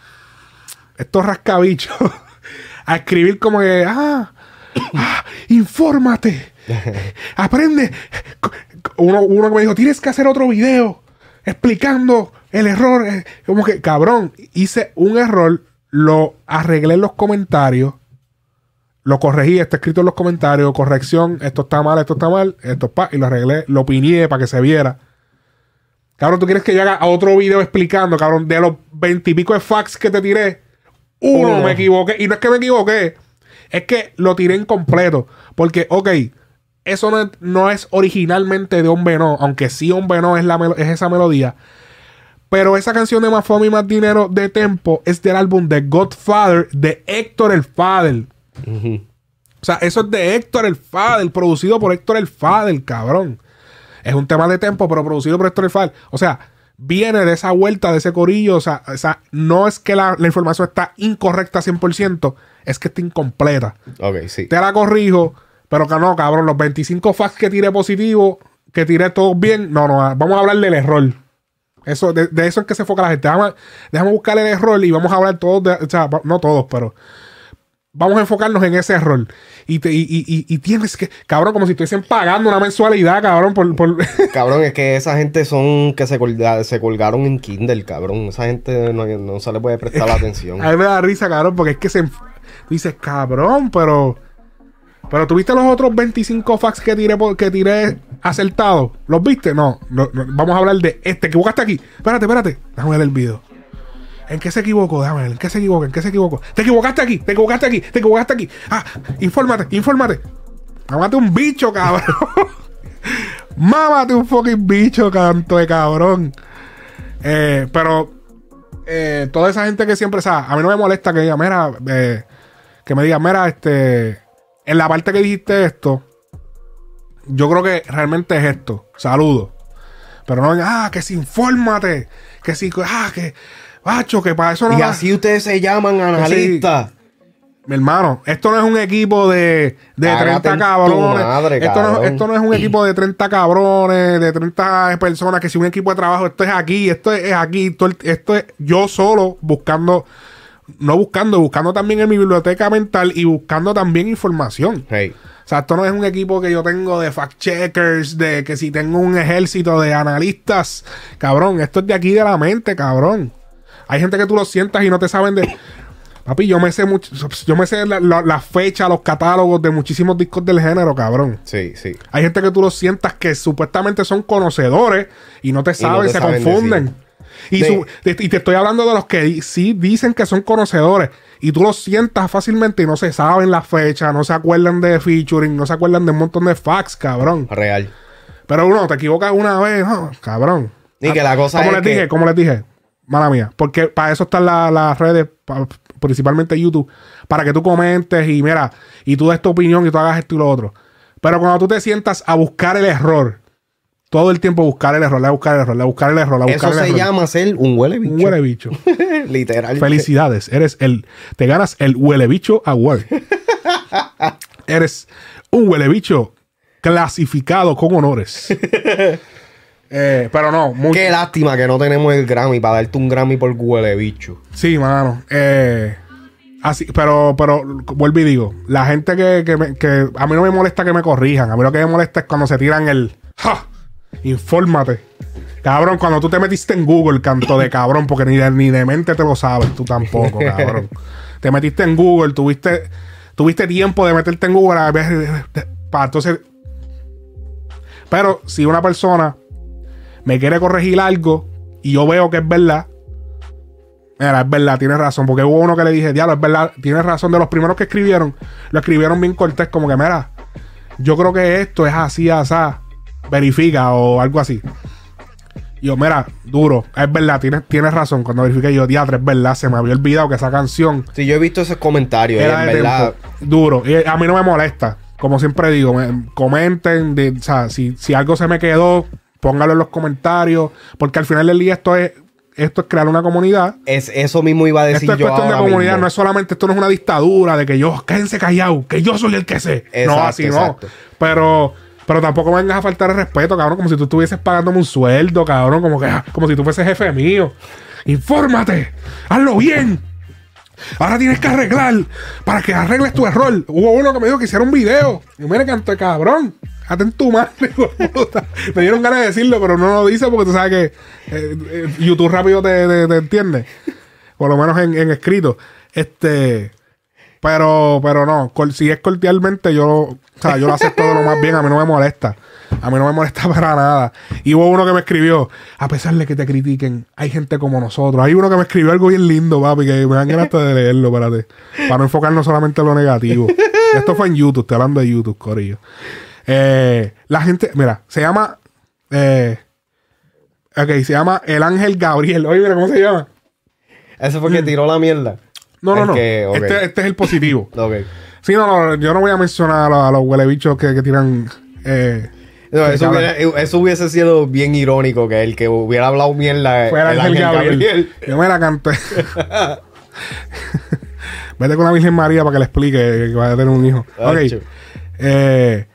estos rascabichos, a escribir como que, ah, ah, infórmate, aprende. Uno, uno que me dijo, tienes que hacer otro video explicando el error. eh, Como que, cabrón, hice un error, lo arreglé en los comentarios, lo corregí, está escrito en los comentarios, corrección, esto está mal, esto está mal, esto es pa, y lo arreglé, lo piñé para que se viera. Cabrón, tú quieres que yo haga otro video explicando, cabrón, de los veintipico de fax que te tiré, uno Uno. me equivoqué. Y no es que me equivoqué, es que lo tiré incompleto. Porque, ok, eso no es, no es originalmente de Hombre No, aunque sí Hombre No es, la es esa melodía. Pero esa canción de Más Fama y Más Dinero de Tempo es del álbum The Godfather de Héctor el Fader. O sea, eso es de Héctor el Fader, producido por Héctor el Fader, cabrón. Es un tema de tempo, pero producido por Héctor el Fader. O sea, viene de esa vuelta, de ese corillo. O sea, o sea, no es que la, la información está incorrecta 100%, es que está incompleta. Ok, sí. Te la corrijo, pero que no, cabrón, los 25 facts que tiré positivo, que tiré todos bien, no, no, vamos a hablar del error. Eso, de, de eso es que se enfoca la gente. Déjame, déjame buscar el error y vamos a hablar todos, de, o sea, no todos, pero vamos a enfocarnos en ese error. Y, te- y, y- y- y tienes que, cabrón, como si estuviesen pagando una mensualidad, cabrón, por... por Cabrón, es que esa gente son que se, colga- se colgaron en Kindle, cabrón. Esa gente no, no se le puede prestar la atención. A mí me da risa, cabrón, porque es que se... dices, cabrón, pero... Pero tuviste los otros 25 facts que tiré, que tiré acertados. ¿Los viste? No, no, Vamos a hablar de este. ¿Te equivocaste aquí? Espérate, espérate. Déjame ver el video. ¿En qué se equivocó? Déjame ver. ¿En qué se equivocó? ¿En qué se equivocó? ¿Te equivocaste aquí? ¿Te equivocaste aquí? ¿Te equivocaste aquí? Ah, infórmate, infórmate. Mámate un bicho, cabrón. Mámate un fucking bicho, canto de cabrón. Eh, pero eh, toda esa gente que siempre, sea, a mí no me molesta que diga, mira, eh, que me diga, mira, este, en la parte que dijiste esto, yo creo que realmente es esto. Saludos. Pero no, ah, que si infórmate, que si, ah, que, macho, que para eso no Y va- así ustedes se llaman analistas. mi hermano, esto no es un equipo de, de Cágate 30 en tu cabrones. madre, esto, no, esto no es un equipo de 30 cabrones, de 30 personas, que si un equipo de trabajo, esto es aquí, esto es, es aquí, esto es yo solo buscando, no buscando, buscando también en mi biblioteca mental y buscando también información. Hey. O sea, esto no es un equipo que yo tengo de fact checkers, de que si tengo un ejército de analistas, cabrón, esto es de aquí de la mente, cabrón. Hay gente que tú lo sientas y no te saben de. Papi, yo me sé mucho, yo me sé la, la- la fecha, los catálogos de muchísimos discos del género, cabrón. Sí, sí. Hay gente que tú lo sientas que supuestamente son conocedores y no te no saben, te se saben confunden. decir. Y, De- su- te- y te estoy hablando de los que di- sí dicen que son conocedores. Y tú los sientas fácilmente y no se saben la fecha, no se acuerdan de featuring, no se acuerdan de un montón de facts, cabrón. Real. Pero uno, te equivocas una vez, no, cabrón. Y que la cosa como es les que- dije, como les dije, mala mía, porque para eso están la- las redes, pa- principalmente YouTube, para que tú comentes y mira, y tú des tu opinión y tú hagas esto y lo otro. Pero cuando tú te sientas a buscar el error, todo el tiempo buscar el error, a buscar el error, a buscar el error, a buscar Eso el se error. llama ser un huele bicho. un huele bicho. Literal. Felicidades, eres el, te ganas el huele bicho award. eres un huele bicho clasificado con honores. Eh, pero no, muy, Qué lástima que no tenemos el Grammy para darte un Grammy por huele bicho. Sí, mano. Eh, así, pero, pero vuelvo y digo, la gente que, que, me- que a mí no me molesta que me corrijan. A mí lo que me molesta es cuando se tiran el ¡Ja! Infórmate. Cabrón, cuando tú te metiste en Google, canto de cabrón, porque ni de, ni de mente te lo sabes, tú tampoco, cabrón. te metiste en Google, tuviste, tuviste tiempo de meterte en Google a ver, para entonces. Pero si una persona me quiere corregir algo y yo veo que es verdad, Mira, es verdad, tienes razón. Porque hubo uno que le dije, diablo, es verdad, tienes razón. De los primeros que escribieron, lo escribieron bien cortés, como que, mira, yo creo que esto es así, asá. Verifica o algo así. Y Yo, mira, duro, es verdad, tienes, tienes razón. Cuando verifiqué yo, diablo, es verdad, se me había olvidado que esa canción Sí, yo he visto esos comentarios. era en verdad. Duro. Y a mí no me molesta. Como siempre digo, me- comenten. de- o sea, si, si algo se me quedó, póngalo en los comentarios. Porque al final del día esto es, esto es crear una comunidad. Es, eso mismo iba a decir Esto es yo cuestión de comunidad, mismo. no es solamente, esto no es una dictadura de que yo, quédense callados, que yo soy el que sé. no, Exacto, así exacto. no. Pero, pero tampoco me vengas a faltar el respeto, cabrón, como si tú estuvieses pagándome un sueldo, cabrón, como que, ah, como si tú fueses jefe mío. Infórmate, hazlo bien. Ahora tienes que arreglar para que arregles tu error. Hubo uno que me dijo que hiciera un video. Y mira, canto cabrón. Hazte en tu madre. Me dieron ganas de decirlo, pero no lo dice porque tú sabes que eh, eh, YouTube rápido te, entiende. Por lo menos en, en escrito. Este. Pero, pero no. si es cordialmente, yo, o sea, yo lo acepto de lo más bien. A mí no me molesta. A mí no me molesta para nada. Y hubo uno que me escribió, a pesar de que te critiquen, hay gente como nosotros. Hay uno que me escribió algo bien lindo, papi, que me dan ganas hasta de leerlo, espérate. Para no enfocarnos solamente en lo negativo. Esto fue en YouTube, estoy hablando de YouTube, Corillo. Eh, la gente, mira, se llama. Eh, ok, se llama El Ángel Gabriel. Oye, mira, ¿cómo se llama? Ese fue que tiró la mierda. No, no, no. que- este, este es el positivo. Sí, no, no, yo no voy a mencionar a, los- a los huelebichos que, que tiran. Eh, No, que eso, hablan- hubiera- eso hubiese sido bien irónico que el que hubiera hablado mierda Fuera el Ángel Gabriel. Gabriel. Yo me la canté. Vete con la Virgen María para que le explique que va a tener un hijo. Ok. Eh,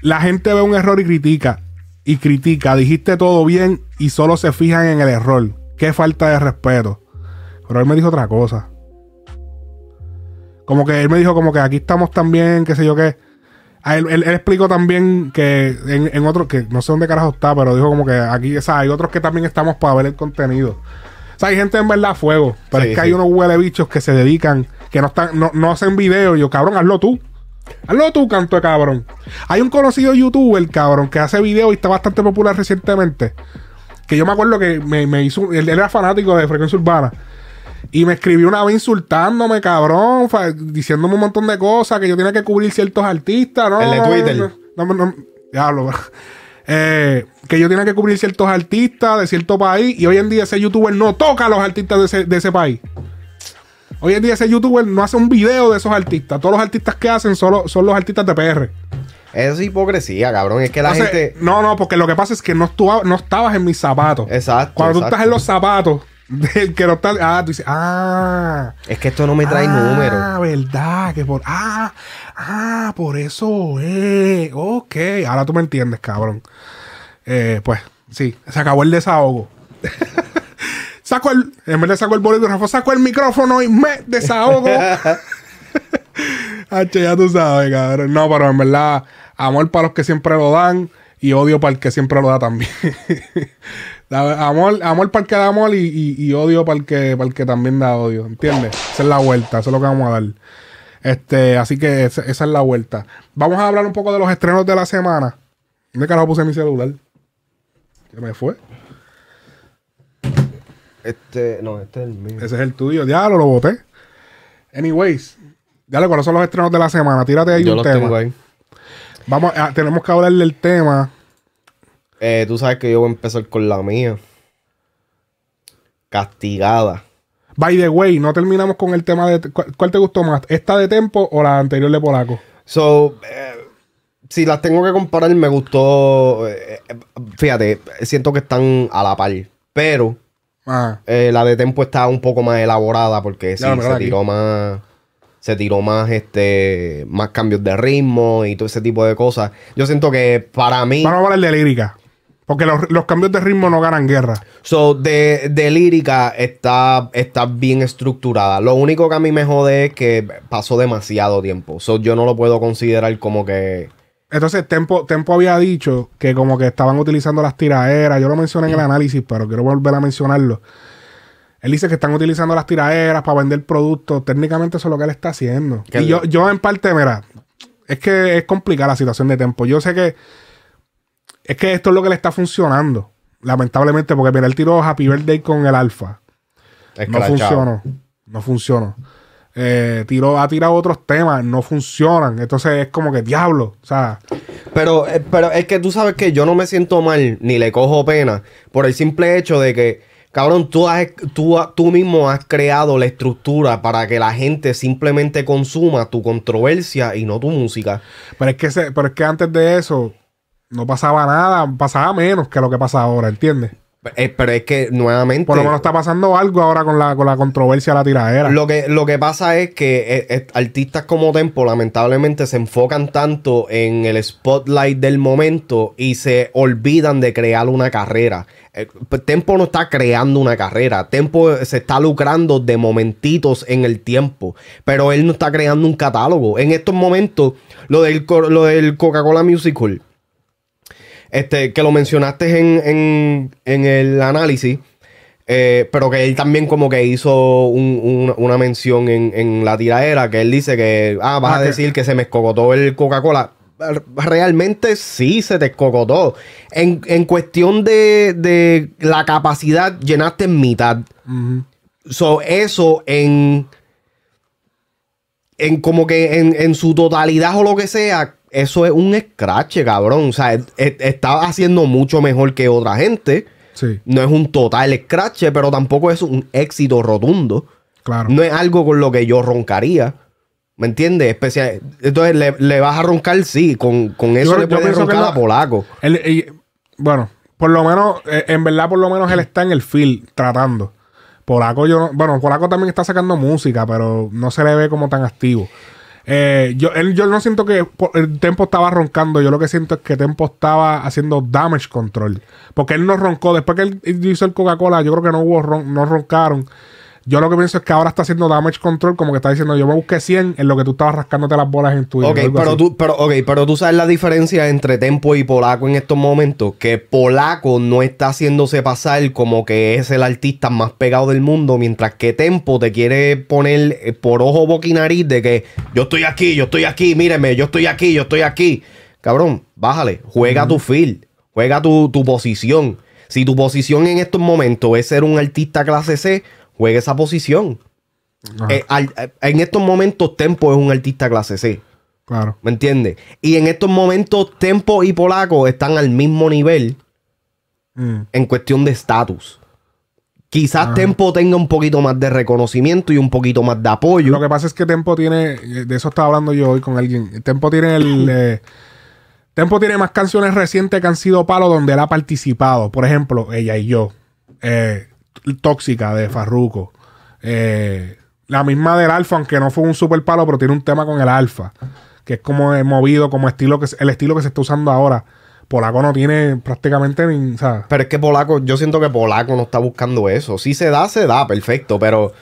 la gente ve un error y critica. Y critica. Dijiste todo bien y solo se fijan en el error. Qué falta de respeto. Pero él me dijo otra cosa. Como que él me dijo como que aquí estamos también, qué sé yo qué. A él, él- él explicó también que en, en otro, que no sé dónde carajo está, pero dijo como que aquí, o sea, hay otros que también estamos para ver el contenido. O sea, hay gente en verdad a fuego, pero Sí, es que sí. hay unos huele bichos que se dedican, que no están, no, no hacen video. Yo, cabrón, hazlo tú. Hazlo tú, canto de cabrón. Hay un conocido youtuber, cabrón, que hace video y está bastante popular recientemente. Que yo me acuerdo que me, me hizo. Él, él era fanático de frecuencia urbana. Y me escribió una vez insultándome, cabrón, diciéndome un montón de cosas, que yo tenía que cubrir ciertos artistas, ¿no? El de Twitter. No, no, no, diablo. Eh, que yo tenía que cubrir ciertos artistas de cierto país y hoy en día ese youtuber no toca a los artistas de ese, de ese país. Hoy en día ese youtuber no hace un video de esos artistas. Todos los artistas que hacen solo, son los artistas de PR. Eso es hipocresía, cabrón. Es que la Entonces, gente. No, no, porque lo que pasa es que no, no estabas en mis zapatos. Exacto. Cuando tú exacto. estás en los zapatos del que no está. Ah, tú dices, ah. Es que esto no me trae ah, números. verdad, que por. Ah, ah, por eso, eh. Ok, ahora tú me entiendes, cabrón. Eh, pues, sí, se acabó el desahogo. saco el. En vez de saco el bolígrafo, saco el micrófono y me desahogo. Hacho, ya tú sabes, cabrón. No, pero en verdad, amor para los que siempre lo dan y odio para el que siempre lo da también. Da- amor, amor para el que da amor y, y- y odio para el que para el que también da odio. ¿Entiendes? Esa es la vuelta, eso es lo que vamos a dar. Este, así que esa, esa es la vuelta. Vamos a hablar un poco de los estrenos de la semana. ¿Dónde carajo puse mi celular? Se me fue. Este, no, este es el mío. Ese es el tuyo. Diablo, lo boté. Anyways. Dale, ¿cuáles son los estrenos de la semana? Tírate ahí Yo un los tema. tengo ahí. Vamos, a- tenemos que hablar del tema. Eh, tú sabes que yo voy a empezar con la mía. Castigada. By the way, no terminamos con el tema de... ¿Cuál, te gustó más? ¿Esta de Tempo o la anterior de Polaco? So, eh, si las tengo que comparar, me gustó. eh, fíjate, siento que están a la par. Pero Ah, la de Tempo está un poco más elaborada porque sí, se aquí. tiró más. Se tiró más este. más cambios de ritmo y todo ese tipo de cosas. Yo siento que para mí. vamos a hablar de lírica. Porque los, los cambios de ritmo no ganan guerra. So, de, de lírica está, está bien estructurada. Lo único que a mí me jode es que pasó demasiado tiempo. So, yo no lo puedo considerar como que. Entonces, Tempo, Tempo había dicho que como que estaban utilizando las tiraderas. Yo lo mencioné en el análisis, pero quiero volver a mencionarlo. Él dice que están utilizando las tiraderas para vender productos. Técnicamente eso es lo que él está haciendo. Y yo, yo en parte, mira, es que es complicada la situación de Tempo. Yo sé que es que esto es lo que le está funcionando. Lamentablemente, porque mira, él tiró Happy Birthday con el Alfa. No funcionó. No funcionó. Eh, tiró, ha tirado otros temas, no funcionan. Entonces es como que diablo. O sea, Pero, eh, pero es que tú sabes que yo no me siento mal ni le cojo pena por el simple hecho de que, cabrón, tú, has, tú, tú mismo has creado la estructura para que la gente simplemente consuma tu controversia y no tu música. pero es que se- pero es que antes de eso no pasaba nada, pasaba menos que lo que pasa ahora, ¿entiendes? Eh, pero es que nuevamente... Por lo menos está pasando algo ahora con la, con la controversia de la tiradera. Lo que, lo que pasa es que eh, eh, artistas como Tempo lamentablemente se enfocan tanto en el spotlight del momento y se olvidan de crear una carrera. Pues, Tempo no está creando una carrera. Tempo se está lucrando de momentitos en el tiempo. Pero él no está creando un catálogo. En estos momentos, lo del, lo del Coca-Cola Musical, este, que lo mencionaste en, en- en el análisis. Eh, pero que él también como que hizo un- un- una mención en, en la tiradera que él dice que, ah, vas Ah, a que- decir que se me escocotó el Coca-Cola. Realmente sí se te escocotó. En, en cuestión de, de la capacidad, llenaste en mitad. So, eso en, en como que en, en su totalidad o lo que sea, eso es un scratch, cabrón. O sea, es- es- está haciendo mucho mejor que otra gente. Sí, No es un total scratch, pero tampoco es un éxito rotundo. claro. No es algo con lo que yo roncaría. ¿Me entiendes? Especial, entonces, ¿le, le vas a roncar? Sí. Con, con eso creo- le yo puedes roncar a Polaco. Bueno, por lo menos, eh, en verdad, por lo menos él está en el field tratando. Polaco, yo no- bueno, Polaco también está sacando música, pero no se le ve como tan activo. Eh, yo, él- yo no siento que el Tempo estaba roncando, yo lo que siento es que Tempo estaba haciendo damage control. Porque él no roncó, después que él hizo el Coca-Cola, yo creo que no hubo ron- no roncaron. Yo lo que pienso es que ahora está haciendo damage control, como que está diciendo, yo me busqué 100 en lo que tú estabas rascándote las bolas en tu Ok, pero tú, pero, ok, pero tú sabes la diferencia entre Tempo y Polaco en estos momentos. Que Polaco no está haciéndose pasar como que es el artista más pegado del mundo, mientras que Tempo te quiere poner eh, por ojo, boca y nariz de que yo estoy aquí, yo estoy aquí, míreme, yo estoy aquí, yo estoy aquí. Cabrón, bájale, juega tu feel, juega tu, tu posición. Si tu posición en estos momentos es ser un artista clase C, juega esa posición. Eh, al- eh, en estos momentos Tempo es un artista clase C. Claro. ¿Me entiendes? Y en estos momentos, Tempo y Polaco están al mismo nivel Mm. en cuestión de estatus. Quizás Tempo tenga un poquito más de reconocimiento y un poquito más de apoyo. Lo que pasa es que Tempo tiene, eh, de eso estaba hablando yo hoy con alguien. Tempo tiene el. eh, Tempo tiene más canciones recientes que han sido palo donde él ha participado. Por ejemplo, Ella y yo. eh, Tóxica de Farruko. eh, la misma del Alfa, aunque no fue un super palo, pero tiene un tema con el Alfa. Que es como movido, como estilo que el estilo que se está usando ahora. Polaco no tiene prácticamente ni. sea, Pero es que Polaco, yo siento que Polaco no está buscando eso. Si se da, se da, perfecto. Pero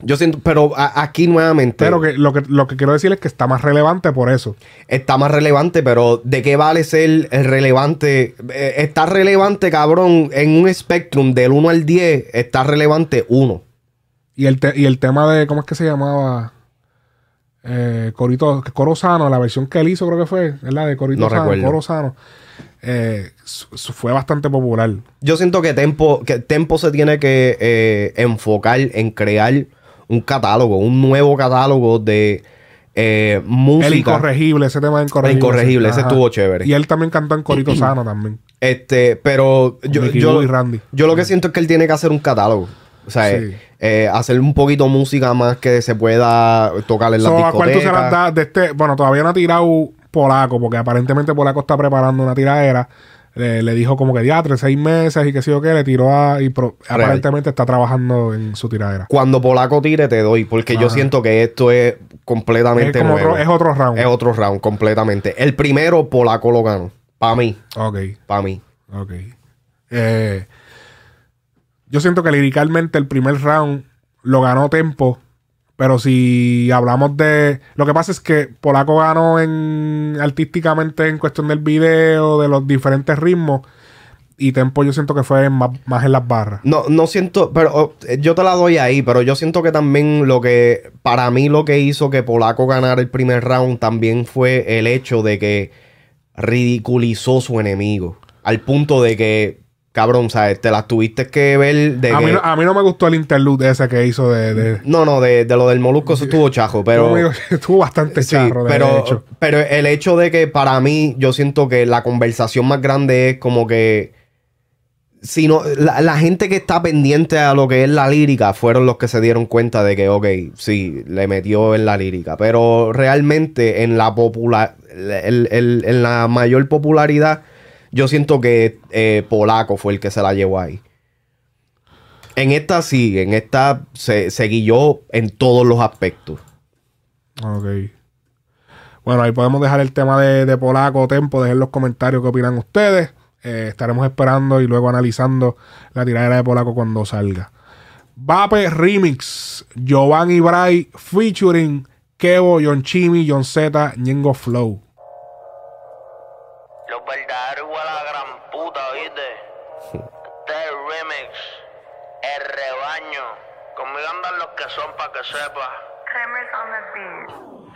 yo siento, pero a- aquí nuevamente pero que lo, que lo que quiero decir es que está más relevante por eso. está más relevante. Pero ¿de qué vale ser el relevante? Eh, está relevante, cabrón, en un spectrum del 1 al 10, está relevante 1. Y el, te- y el tema de, ¿cómo es que se llamaba? Eh, Corito, Coro Sano, la versión que él hizo creo que fue, ¿verdad? De Corito No Sano, recuerdo. Coro Sano. eh, fue bastante popular. Yo siento que Tempo, que Tempo se tiene que eh, enfocar en crear un catálogo, un nuevo catálogo de eh, música. El incorregible, ese tema de incorregible. El Incorregible, ese estuvo chévere. Y él también cantó en Corito Sano también. Este, pero yo, yo, Boo y Randy. yo lo que siento es que él tiene que hacer un catálogo. O sea, Sí. eh, hacer un poquito música más que se pueda tocar en la So, ¿A cuál tú se las discoteca. das de este? Bueno, todavía no ha tirado Polaco, porque aparentemente Polaco está preparando una tiradera. Le, le dijo como que diatre, seis meses y qué sé yo qué, le tiró a. Y pro- aparentemente está trabajando en su tiradera. Cuando Polaco tire, te doy, porque yo siento que esto es completamente Es nuevo. otro- es otro round. Es otro round, completamente. El primero, Polaco lo ganó. Para mí, Ok, para mí. ok. Eh, yo siento que liricalmente el primer round lo ganó Tempo. Pero si hablamos de. Lo que pasa es que Polaco ganó en artísticamente en cuestión del video, de los diferentes ritmos. Y Tempo yo siento que fue más, más en las barras. No, no siento, pero oh, eh, yo te la doy ahí, pero yo siento que también lo que, para mí lo que hizo que Polaco ganara el primer round también fue el hecho de que ridiculizó su enemigo. Al punto de que, cabrón, ¿sabes? Te las tuviste que ver de A que- mí, no, a mí no me gustó el interlude ese que hizo de. de- No, no, de, de lo del molusco eso estuvo chajo, pero... Estuvo bastante Sí, charro, de pero, hecho. pero el hecho de que para mí, yo siento que la conversación más grande es como que. Si no, la, la gente que está pendiente a lo que es la lírica fueron los que se dieron cuenta de que, ok, sí, le metió en la lírica. Pero realmente en la popular, el- el- en la mayor popularidad, yo siento que eh, Polaco fue el que se la llevó ahí. En esta sí, en esta se, se guilló en todos los aspectos. Ok. Bueno, ahí podemos dejar el tema de, de Polaco Tempo, dejen los comentarios qué opinan ustedes. Eh, estaremos esperando y luego analizando la tiradera de Polaco cuando salga. Vape Remix, Giovanni Bray, featuring Kevo, John Chimi, John Z, Ñengo Flow. Los verdaderos andan los que son pa' que sepa.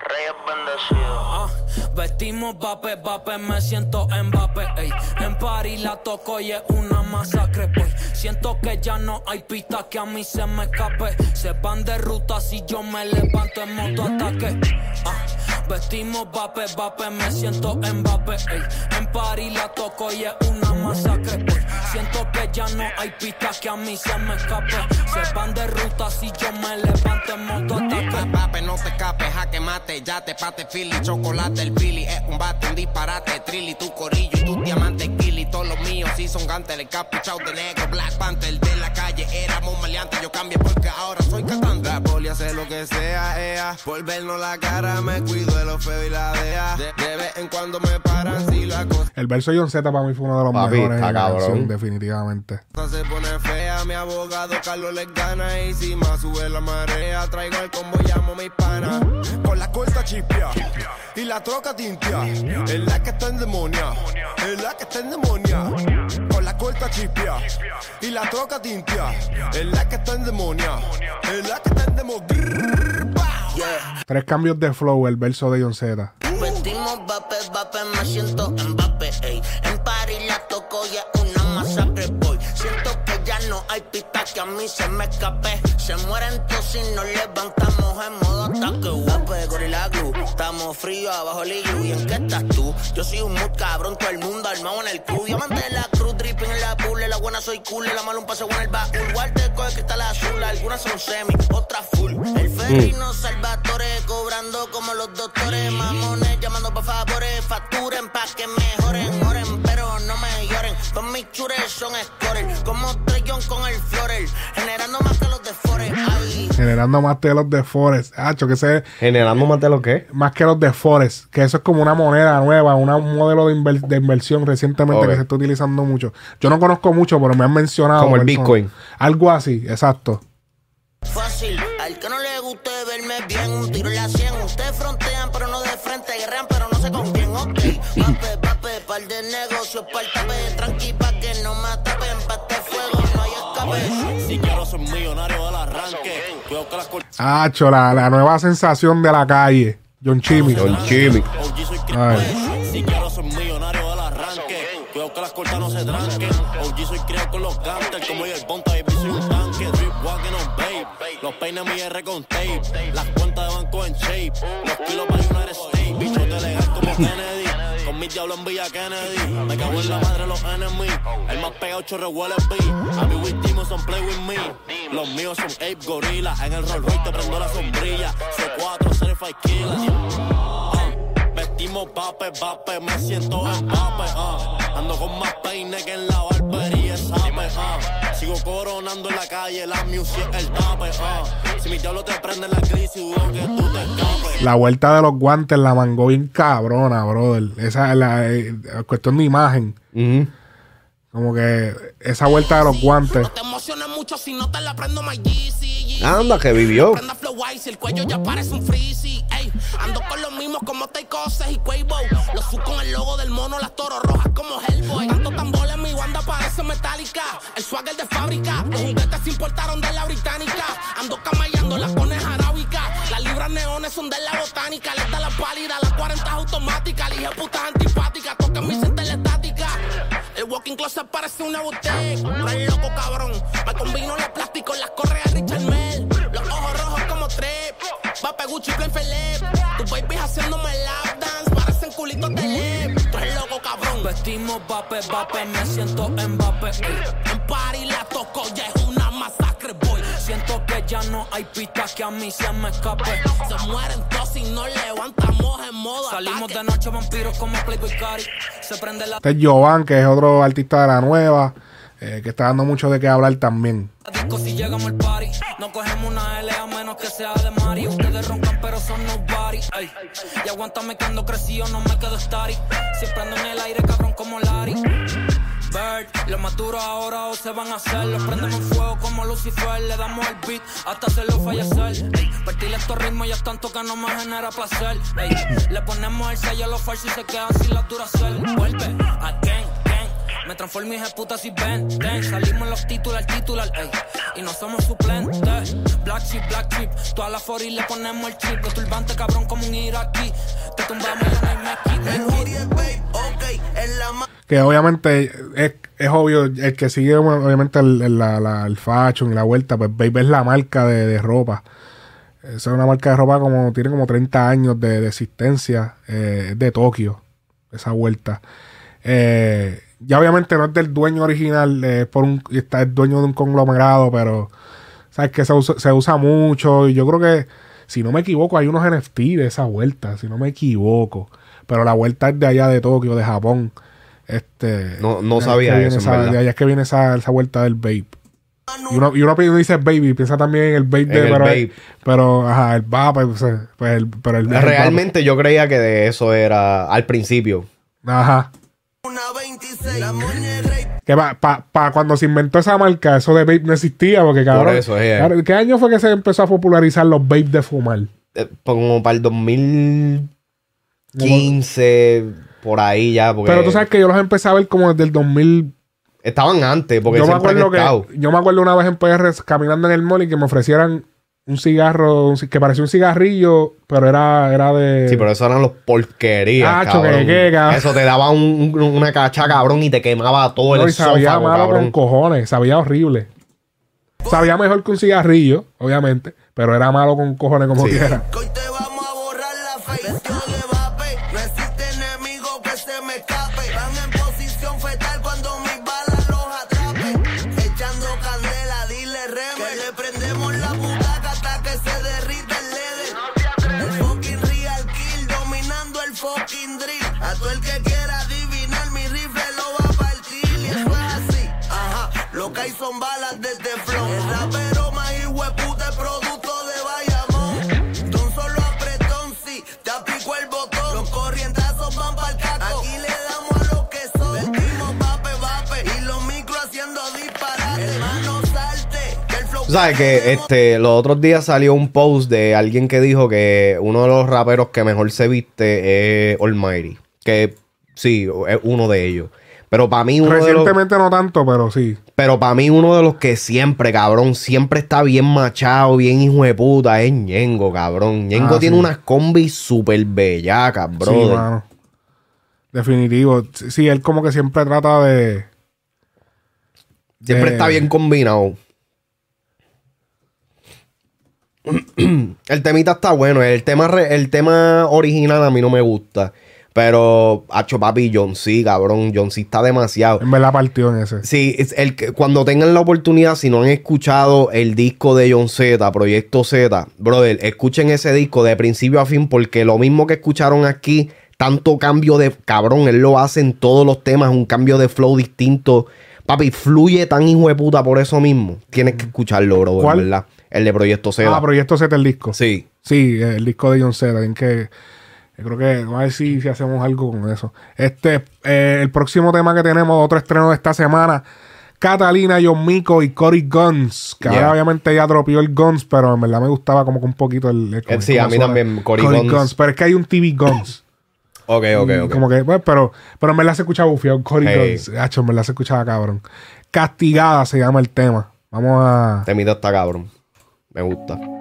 Reyes bendecidos. Ah, vestimos vape, vape, me siento en vape, ey. En París la toco y es una masacre, boy. Siento que ya no hay pista que a mí se me escape. Se van de ruta si yo me levanto en moto ataque. Ah, vestimos vape, vape, me siento en vape, ey. En París la toco y es una masacre, boy. Siento que ya no hay pista que a mí se me escape. Se van de ruta si yo me levanto en moto ataque. Pape, no te escapes, jaque mate, ya te pate Philly, chocolate el Billy, es un bate, un disparate, trilly, tu corillo y tu diamante Kili, todos los míos sí son gantes, el capuchao de negro, Black Panther de la calle, éramos maleantes, yo cambié porque ahora soy cantante. La poli hace lo que sea, ea. Por la cara me cuido de lo feo y la dea. De, de vez en cuando me paran si la cosa El verso de John Z para mí fue uno de los Papi, mejores está en la cabrón. canción, definitivamente. se pone fea. Mi abogado Carlos les gana y si más sube la marea, traigo el combo, llamo a mis panas. Con la corta chipia y la troca tintia. Es la que está en demonia, es la que está en demonia. Con la corta chipia y la troca tintia. Es la que está en demonia, es la que está en demonia. Tres cambios de flow, el verso de John Z. Vestimos vape, vape, me siento en vape, ey. En París la toco y es una masacre, boy. Siento que ya no hay pista que a mí se me escape. Se mueren todos si nos levantamos en modo ataque. Vape, gorila glue. Estamos fríos abajo el. ¿Y en qué estás tú? Yo soy un mood cabrón, todo el mundo armado en el club. Diamante la cruz, dripping en la La buena soy cool, la mala un paseo en el baúl. Walter coge cristal azul, algunas son semi, otras full. El ferry no Salvatore, cobrando como los doctores. Mamones llamando pa' favores, facturen pa' que mejoren. Oren, no me lloren. Con mis chures son scores, como Trellón con el Florel. Generando más que los de Forest. Ay. Generando más que los de Forest. Hacho, que Generando más de lo que. más que los de Forest, que eso es como una moneda nueva, una- un modelo de, inver- de inversión recientemente que se está utilizando mucho. Yo no conozco mucho, pero me han mencionado. Como el personas. Bitcoin. Algo así, exacto. Fácil, al que no le guste verme bien, un tiro en la 100. Ustedes frontean, pero no de frente, guerrean, pero no sé con quién, ok. Vape, vape, par de negocios, par tape, tranqui pa' que no me tapen, pa' este fuego no hay escape. Si quiero ser millonario del arranque, cuidado que las cortas Hacho, la, nueva sensación de la calle. John Chimmy. OG soy Ay. Si quiero ser millonario del arranque, cuidado puta no se tranquen. OG soy criado con los gangsters, como yo el ponta, baby, soy un tanque. Drip walking on babe. Los peines mi R con tape. Las cuentas de banco en shape. Los kilos para United States. Bicho de legal como Kennedy. Diablos en Villa Kennedy. Me cago en la madre los enemies. El más pegado chorre. I be with demons and play with me. Los míos son ape gorila. En el Rolls Royce te prendo la sombrilla. C4 certified killer. Vestimos vape, vape, me siento en vape. Ando con más peine que en la barbería, sabe. Sigo coronando en la calle, la music, el tape. Si mi diablo te prende en la crisis, dudo que tú te escapes. La vuelta de los guantes la mangó bien cabrona, brother. Esa es la eh, cuestión de imagen. Como que esa vuelta de los guantes. Te emociona mucho si no te la prendo my GC. Anda, que vivió. Prenda flow el cuello ya parece un freezy. Ey, ando con los mismos como Takeoses y Quavo. Los su con el logo del mono, las toros rojas como Hellboy. Tanto tambor en mi banda parece metálica. El swagger de fábrica. Los juguetes se importaron de la británica. Ando camallando las cones arábicas. Las libras neones son de la botánica. Les da la pálida, las 40 automáticas. Elige putas antipáticas. Tocan mi centella estática. Walking closet parece una boutique. Re loco, cabrón. Me combino los plásticos, las correas Richard Mell. Los ojos rojos como trip. Vape Gucci, plain Philip. Tu baby haciéndome lap dance. Parecen culitos de lip. Tú eres loco, cabrón. Vestimos vape, vape, me siento en vape. En party la toco, ya Siento que ya no hay pistas que a mí se me escape. Se mueren todos si no levantamos en modo Salimos ataque. de noche vampiros como Playboy Cari. Se prende la Este es Jovan, que es otro artista de la nueva, eh, que está dando mucho de qué hablar también. si llegamos al party. No cogemos una L a menos que sea de Mari. Ustedes roncan pero son nobody. Ey. Y aguántame que ando crecido, no me quedo static. Siempre ando en el aire, cabrón, como Larry. Bird, los más duros ahora o se van a hacer. Los prendemos en fuego como Lucifer. Le damos el beat hasta hacerlo fallecer. Ey, partirle estos ritmos ya es tanto que no me genera placer. Le ponemos el sello a los falsos y se quedan sin la duracel. Vuelve, again, gang. Me transformo en puta si ven, ven. Salimos los titular, titular, ey. Y no somos suplentes. Black chip, black chip. Toda la fori le ponemos el chip. Los turbantes, cabrón, como un iraquí. Te tumbamos y no hay mezquite. Que obviamente es, obvio, el que sigue obviamente el, el- el fashion y la vuelta, pues Babe es la marca de, de ropa. Esa es una marca de ropa como tiene como 30 años de, de existencia, eh, de Tokio, esa vuelta. Eh, ya obviamente no es del dueño original, eh, por un, está el dueño de un conglomerado, pero sabes que se usa, se usa mucho y yo creo que, si no me equivoco, hay unos NFT de esa vuelta, si no me equivoco. Pero la vuelta es de allá de Tokio, de Japón. Este, No- no ahí sabía que eso, en esa- verdad. de allá es que viene esa, esa vuelta del vape. Y uno, y uno dice baby, piensa también en el vape de pero, vape. pero ajá, el vape, pues, eh, pues el, pero el, el Realmente yo creía que de eso era al principio. Ajá. Que para pa, pa cuando se inventó esa marca, eso de vape no existía, porque cabrón. eso ¿Qué año fue que se empezó a popularizar los vape de fumar? Eh, Como para el 2015, por ahí ya. Porque Pero tú sabes que yo los empecé a ver como desde el 2000. Estaban antes, porque yo me acuerdo que yo me acuerdo una vez en PR caminando en el mall y que me ofrecieran un cigarro que parecía un cigarrillo, pero era, era de. Sí, pero eso eran los porquerías, Ah, cabrón. choque, que, cabrón. Eso te daba un- un- una cacha, cabrón, y te quemaba todo No, el y sabía esófago, malo cabrón. con cojones, sabía horrible. Sabía mejor que un cigarrillo, obviamente, pero era malo con cojones como Sí. quiera. Sabes que este, los otros días salió un post de alguien que dijo que uno de los raperos que mejor se viste es Almighty. Que sí, es uno de ellos. Pero para mí uno de los, Recientemente no tanto, pero sí. pero para mí uno de los que siempre, cabrón, siempre está bien machado, bien hijo de puta, es Ñengo, cabrón. Ñengo Ah, tiene sí. unas combis súper bellacas, Sí, brother. mano. Definitivo. Sí, él como que siempre trata de. Siempre de- está bien combinado. el temita está bueno. El tema, re- el tema original a mí no me gusta. Pero, hacho papi, John C, cabrón. John C está demasiado. En verdad partió en ese. Sí, es el que- cuando tengan la oportunidad, si no han escuchado el disco de John Z, Proyecto Z, brother, escuchen ese disco de principio a fin, porque lo mismo que escucharon aquí, tanto cambio de cabrón, él lo hace en todos los temas, un cambio de flow distinto. Papi, fluye tan hijo de puta por eso mismo. Tienes que escucharlo, bro, ¿Cuál? ¿verdad? El de Proyecto Z. Ah, Proyecto Z el disco. Sí. Sí, el disco de John Z. Tienen que. Creo que vamos a ver si, si hacemos algo con eso. Este, eh, el próximo tema que tenemos, otro estreno de esta semana. Catalina, John Mico y Cory Guns. Que ahora obviamente ya dropió el Guns, pero en verdad me gustaba como que un poquito el. el- Eh, sí, a mí suena. también, Cory Guns. Pero es que hay un TV Guns. Ok, ok, ok. Como que, pues, pero, pero en verdad se escucha bufiado. Cory Hey. Guns. Hacho, en verdad se escuchaba cabrón. Castigada se llama el tema. Vamos a. Temita está cabrón. Me gusta.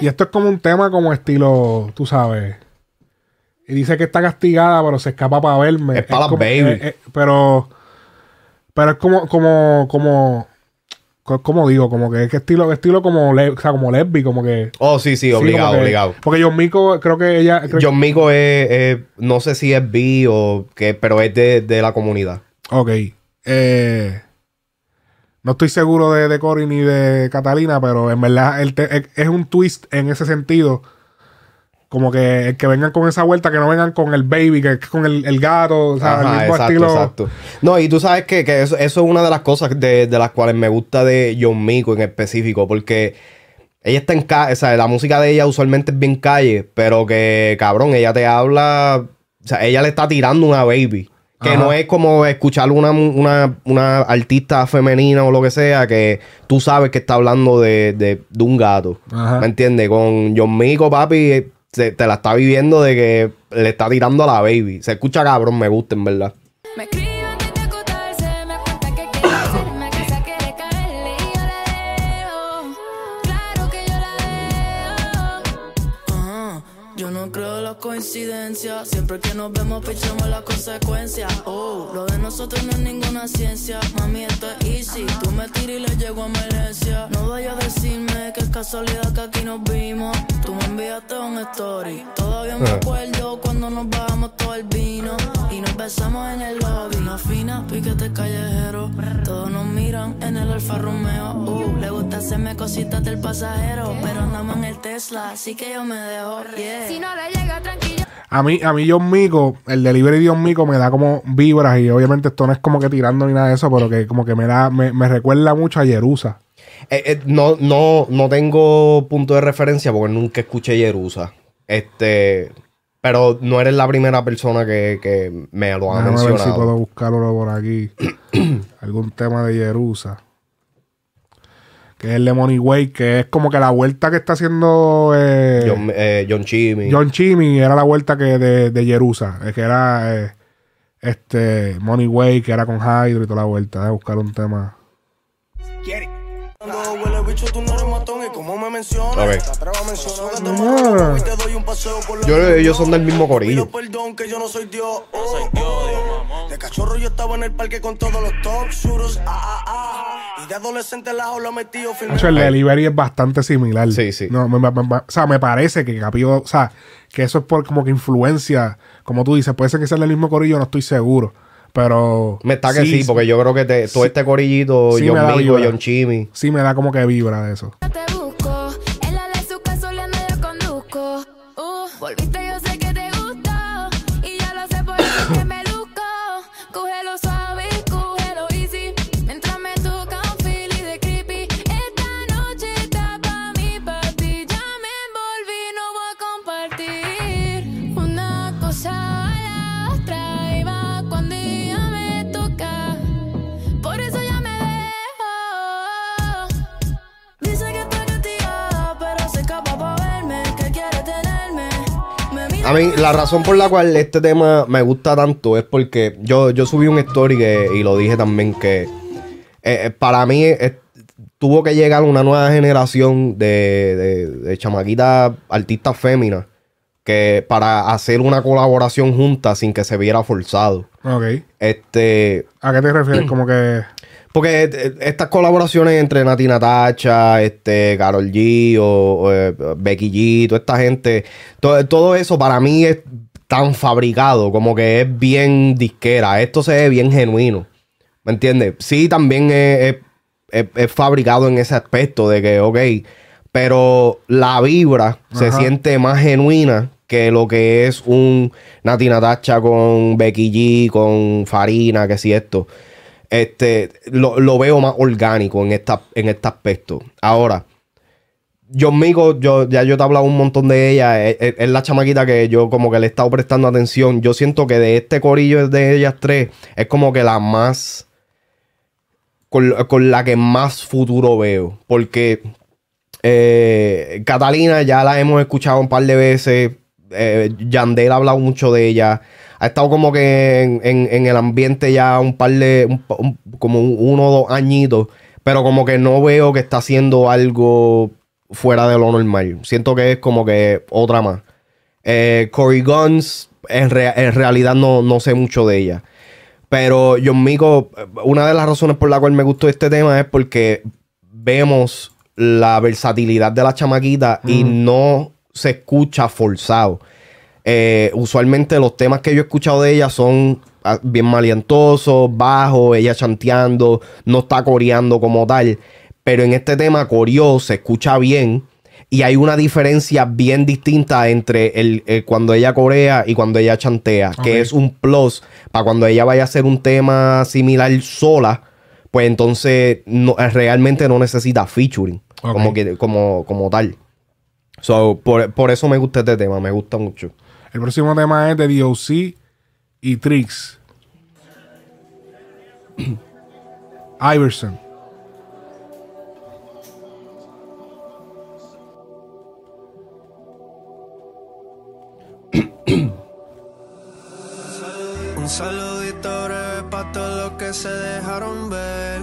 Y esto es como un tema como estilo, tú sabes. Y dice que está castigada, pero se escapa para verme. Es pa' las como- baby. eh, eh, pero. Pero es como, como, como. co- Como digo, como que es que estilo, estilo como, le- o sea, como lesbi, como que. Oh, sí, sí, obligado, que- obligado. Porque John Mico, creo que ella. creo- John Mico es, es- no sé si es bi o qué, pero es de, de la comunidad. Ok. Eh, no estoy seguro de, de Cory ni de Catalina, pero en verdad el te- es, es un twist en ese sentido. Como que, que vengan con esa vuelta, que no vengan con el baby, que es con el, el gato, o sea, el mismo exacto, estilo. exacto. No, y tú sabes que, que eso, eso es una de las cosas de, de las cuales me gusta de John Mico en específico, porque ella está en calle, o sea, la música de ella usualmente es bien calle, pero que, cabrón, ella te habla, o sea, ella le está tirando una baby. Que Ajá. no es como escuchar una, una, una artista femenina o lo que sea, que tú sabes que está hablando de, de, de un gato. Ajá. ¿Me entiendes? Con John Mico, papi, eh, se- te la está viviendo de que le está tirando a la baby. Se escucha cabrón, me gusta, en verdad. Me Siempre que nos vemos, pichamos las consecuencias. Oh, lo de nosotros no es ninguna ciencia. Mami, esto es easy. Tú me tiras y le llego a emergencia. No vayas a decirme que es casualidad que aquí nos vimos. Tú me enviaste un story. Todavía me Ah. acuerdo cuando nos bajamos todo el vino. Y nos besamos en el lobby. Una fina, piquete callejero. Todos nos miran en el Alfa Romeo. Uh, le gusta hacerme cositas del pasajero. Pero andamos en el Tesla, así que yo me dejo. Yeah. Si no le llega tranquilo. A mí, a mí John Mico, el delivery de John Mico me da como vibras y obviamente esto no es como que tirando ni nada de eso, pero que como que me da, me, me recuerda mucho a Jerusa. Eh, eh, no, no, no tengo punto de referencia porque nunca escuché Jerusa. Este, pero no eres la primera persona que, que me lo ha Déjame ver si puedo buscarlo por aquí. Algún tema de Jerusa. Que es el de Money Way, que es como que la vuelta que está haciendo eh, John, eh, John Chimmy. John Chimmy era la vuelta que de, de Jerusa. eh, Que era eh, este Money Way, que era con Hydro y toda la vuelta. De buscar un tema. Cuando huele A ver. Ah. Yo- ellos son del mismo corillo. Pido perdón que yo no soy Dios. oh, oh. De cachorro yo estaba en el parque con todos los top shooters. Ah, ah, ah. Y de adolescente la jaula metido firme. Nacho, el delivery es bastante similar. Sí, sí. No, me- me- me- o sea, me parece que Capio, o sea, que eso es por como que influencia, como tú dices, puede ser que sea del mismo corillo, no estoy seguro. Pero. Me está que sí, porque yo creo que te, todo este corillito, John Migo. John Chimmy. Sí, me da como que vibra de eso. A mí, la razón por la cual este tema me gusta tanto es porque yo, yo subí un story que, y lo dije también que eh, eh, para mí eh, tuvo que llegar una nueva generación de, de, de chamaquitas artistas féminas que para hacer una colaboración junta sin que se viera forzado. Ok. Este. ¿A qué te refieres? Como que. Porque eh, estas colaboraciones entre Nati Natacha, este, Carol G o, o, eh, Becky G, toda esta gente, todo, todo eso para mí es tan fabricado, como que es bien disquera. Esto se ve bien genuino. ¿Me entiendes? Sí, también es, es- es- es fabricado en ese aspecto de que, ok, pero la vibra se siente más genuina que lo que es un Nati Natacha con Becky G, con Farina, que si esto. Este, lo, lo veo más orgánico en, esta, en este aspecto. Ahora, John Mico, yo, ya yo te he hablado un montón de ella. Es, es- es la chamaquita que yo como que le he estado prestando atención. Yo siento que de este corillo de ellas tres, es como que la más. Con, con la que más futuro veo. Porque eh, Catalina ya la hemos escuchado un par de veces. Eh, Yandel ha hablado mucho de ella. Ha estado como que en, en- en el ambiente ya un par de. un pa- un- como un- uno o dos añitos. Pero como que no veo que está haciendo algo fuera de lo normal. Siento que es como que otra más. Eh, Cory Guns, en, rea- en realidad no, no sé mucho de ella. Pero John Mico, una de las razones por la cual me gustó este tema es porque vemos la versatilidad de la chamaquita y no se escucha forzado. Eh, usualmente los temas que yo he escuchado de ella son ah, bien malientosos, bajos, ella chanteando, no está coreando como tal. Pero en este tema coreó, se escucha bien. Y hay una diferencia bien distinta entre el, el cuando ella corea y cuando ella chantea, que es un plus para cuando ella vaya a hacer un tema similar sola, pues entonces no, eh, realmente no necesita featuring como, que, como, como tal. So, por, por eso me gusta este tema, me gusta mucho. El próximo tema es de DOC y Trix. Iverson. Un saludito breve para todos los que se dejaron ver.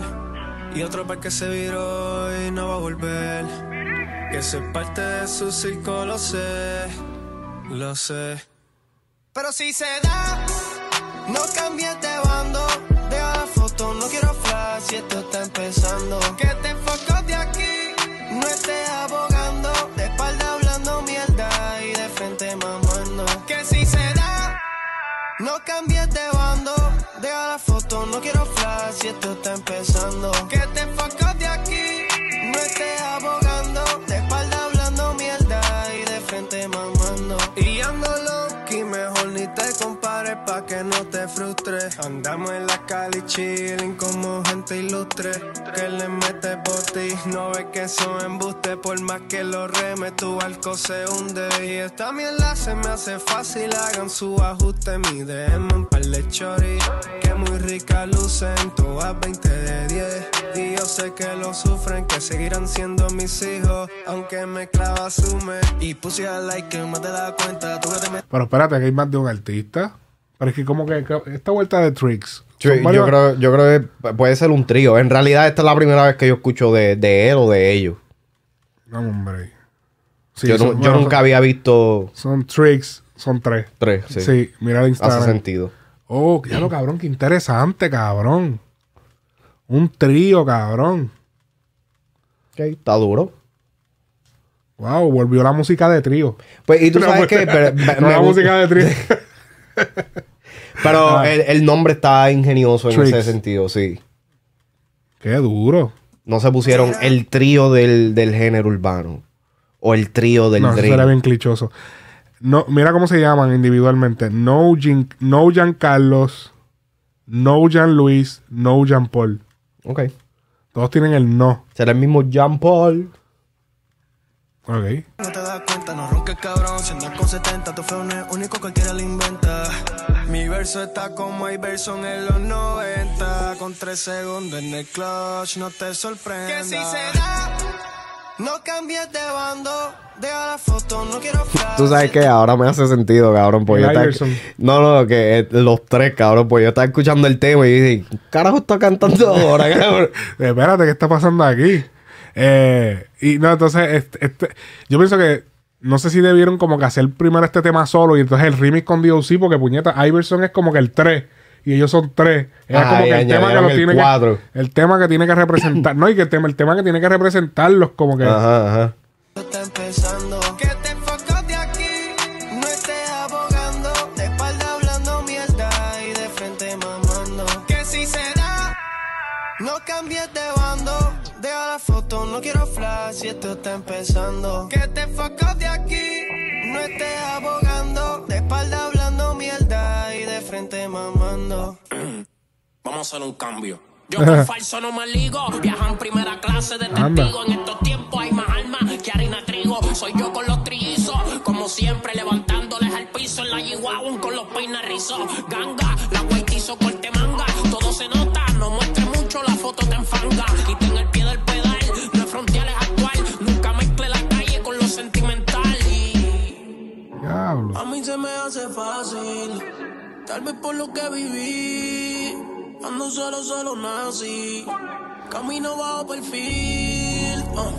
Y otro para que se viró y no va a volver. Que soy parte de su circo, lo sé. Lo sé. Pero si se da, no cambies de bando. Deja la foto, no quiero flash si esto está empezando. Que te enfocas de aquí, no estés abogando. De espalda hablando mierda y de frente mamando. Que si se da, no cambies de bando. Deja la foto, no quiero flash si esto está empezando. Que te enfocas Andamos en la calle chilling como gente ilustre. Que le mete por ti, no ves que son embuste. Por más que lo reme, tu barco se hunde. Y esta mierda se me hace fácil, hagan su ajuste. Mi DM un par de chori, que muy rica lucen. Todas 20 de 10. Y yo sé que lo sufren, que seguirán siendo mis hijos. Aunque me clava asume. Y puse a like que más te das cuenta. Tú que te metes Pero espérate, que hay más de un artista. Pero es que como que esta vuelta de Trix. Yo, creo, yo creo que puede ser un trío. En realidad, esta es la primera vez que yo escucho de, de él o de ellos. Vamos, hombre. Sí, yo, bueno, nunca son- había visto Son tricks, son tres. tres. Sí, Sí, mira el Instagram. Hace sentido. Oh, ya lo cabrón, qué interesante, cabrón. Un trío, cabrón. Ok, está duro. Wow, volvió la música de trío. Pues, y tú No, sabes pues, que. Pero, no me la música de trío. Pero Ah. el, el nombre está ingenioso en Tricks. ese sentido, sí. Qué duro. No se pusieron el trío del, del género urbano. O el trío del no, eso drill. sería bien clichoso. No, mira cómo se llaman individualmente. No, Jean, no Jean Carlos, no Jean Luis, no Jean Paul. Ok. Todos tienen el no. Será el mismo Jean Paul. Ok. No te das cuenta, no ronques cabrón. Si andas con 70, tu flow no es único, cualquiera lo inventa. Mi verso está como Iverson en los 90. Con 3 segundos en el clutch, no te sorprenda. Que si será, no cambies de bando. Deja la foto, no quiero. Tú sabes que ahora me hace sentido, cabrón. El yo estaba-. No, no, que eh, los tres, cabrón. Pues yo estaba escuchando el tema y dije, ¿qué carajo está cantando ahora, cabrón? Espérate, ¿qué está pasando aquí? Eh, y no, entonces, este, este- yo pienso que no sé si debieron como que hacer primero este tema solo y entonces el remix con DOC, porque puñeta, Iverson es como que el 3 y ellos son 3. Es Ah, como que el tema que los el tiene cuatro. que. El tema que tiene que representar. no, y que el tema, el tema que tiene que representarlos, como que. Ajá, ajá. está empezando. Que te enfocas de aquí, no estés abogando. De espalda hablando mierda y de frente mamando. Que si será, no cambies de foto, no quiero flash si esto está empezando. Que te enfocas de aquí, no estés abogando. De espalda hablando mierda y de frente mamando. Vamos a hacer un cambio. Yo con falso no me ligo. Viajan primera clase de testigo. En estos tiempos hay más alma que harina trigo. Soy yo con los trillizos. Como siempre, levantándoles al piso en la Chihuahua con los peines rizos. Ganga, la guaitizo corte manga. Todo se nota, no muestre mucho, la foto te enfanga. Quiten el pie del Diablo. a mí se me hace fácil, tal vez por lo que viví. Ando solo, solo nací. Camino bajo perfil. ah.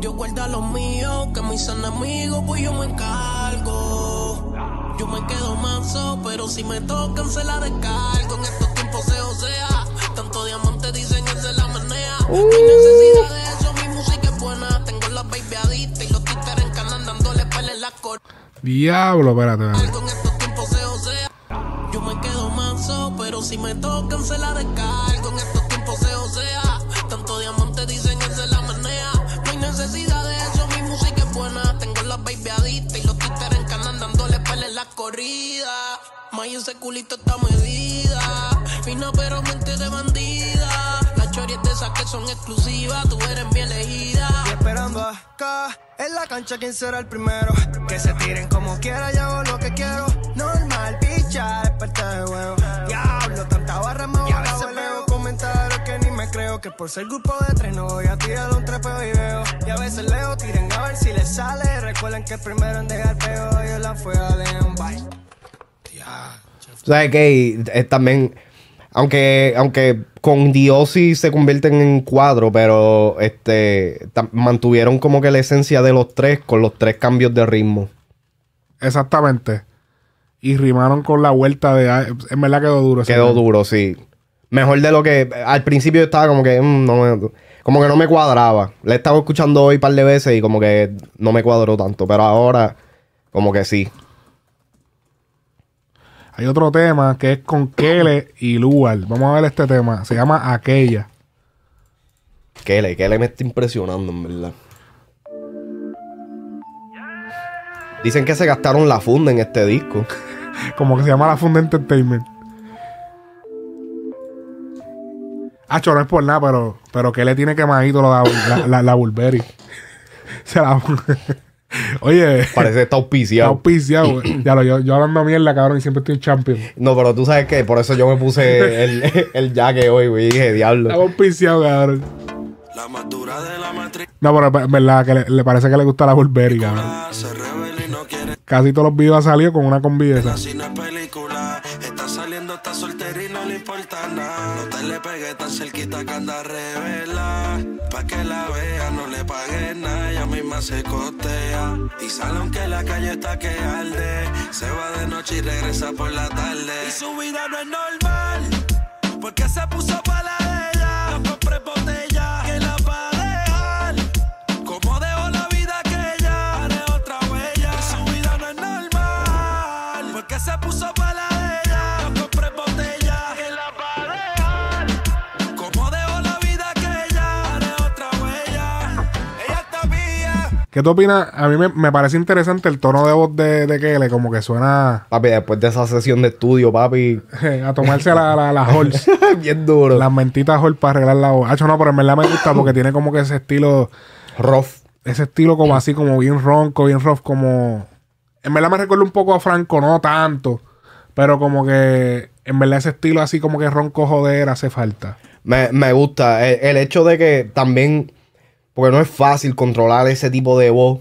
Yo guarda lo mío, que mis enemigos, pues yo me encargo. Yo me quedo manso, pero si me tocan se la descargo. En estos tiempos se osea. Tanto diamante dicen que se la menea. No hay necesidad de eso, mi música es buena. Tengo las baby adictas y los títeres en canal dándole pele en la cor. Diablo, espérate. Yo me quedo manso, pero si me tocan se la descargo. En estos tiempos se osea. Tanto diamante dicen que se la menea. No hay necesidad de eso, mi música es buena. Tengo las baby adictas y los títeres en canal dándole pele en la corrida. May ese culito está medida. Fina pero mente de bandida. Chories de esas que son exclusivas, tú eres mi elegida. Y esperando acá en la cancha quién será el primero. Que se tiren como quiera, yo hago lo que quiero. Normal, picha, despertar de huevo. Diablo, tanta barra me Y a veces veo comentarios que ni me creo. Que por ser grupo de tres no voy a tirar un trepeo y veo. Y a veces leo, tiren a ver si les sale. Recuerden que el primero en dejar peo yo la fue a Leon Bye. ¿Sabes qué? Es también. Aunque, aunque con Diosi se convierten en cuatro, pero este mantuvieron como que la esencia de los tres con los tres cambios de ritmo. Exactamente. Y rimaron con la vuelta de. En verdad quedó duro. Quedó duro, sí. Mejor de lo que. Al principio yo estaba como que. mm, no me- como que no me cuadraba. Le he estado escuchando hoy un par de veces y como que no me cuadró tanto. Pero ahora, como que sí. Hay otro tema que es con Kele y Luar. Vamos a ver este tema. Se llama Aquella. Que le, que le me está impresionando, en verdad. Dicen que se gastaron la funda en este disco. Como que se llama La Funda Entertainment. Hacho, no es por nada, pero, pero que le tiene quemadito de la, la, la Burberry. Se la- Oye. Parece que está auspiciado. Está auspiciado. güey. Ya lo, yo, yo hablando mierda, cabrón, y siempre estoy en champion. No, pero tú sabes que por eso yo me puse el, el jaque hoy, güey. Dije, diablo. Está auspiciado, cabrón. No, pero en verdad que le, le parece que le gusta la Burberry, cabrón. Casi todos los videos han salido con una combi de esa. No te le pegues tan cerquita que anda revela. Pa' que la vea, no le pagues nada. Ella misma se costea. Y sale aunque la calle está que arde. Se va de noche y regresa por la tarde. Y su vida no es normal. Porque se puso ¿Qué tú opinas? A mí me, me parece interesante el tono de voz de, de Kele, como que suena Papi, después de esa sesión de estudio, papi. a tomarse la, la, la Halls. Bien duro. Las mentitas Halls para arreglar la voz. Hacho, no, pero en verdad me gusta porque tiene como que ese estilo. Rough. Ese estilo como así, como bien ronco, bien rough, como. En verdad me recuerda un poco a Franco, no tanto. Pero como que. En verdad ese estilo así como que ronco joder hace falta. Me, me gusta el, el hecho de que también, porque no es fácil controlar ese tipo de voz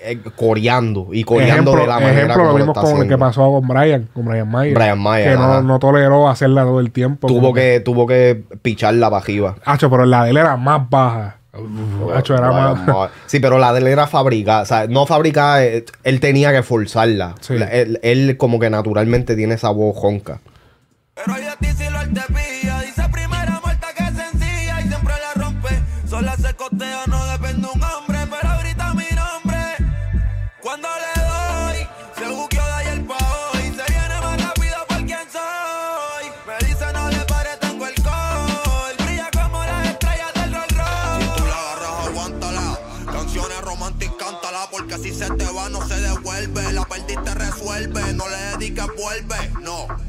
eh, coreando y coreando ejemplo, de la manera ejemplo como lo lo vimos está con el que pasó con Brian, con Brian Mayer. Brian Mayer, Que no, no toleró hacerla todo el tiempo. Tuvo que, tuvo que pichar la bajiva. Hacho, pero la de él era más baja. Hacho, era más. Sí, pero la de él era fabricada. O sea, no fabricada, eh, él tenía que forzarla. La- Él, él como que naturalmente tiene esa voz jonca. Pero ella te si lo Sola se costea, no depende un hombre, pero grita mi nombre. Cuando le doy, se buqueó de ayer pa' hoy. Se viene más rápido por quien soy. Me dice no le pare, tengo el gol. Brilla como las estrellas del Rolls Royce. Si tú la agarras, aguántala. Canciones románticas, cántala. Porque si se te va, no se devuelve. La perdiste, resuelve. No le dediques, vuelve. No.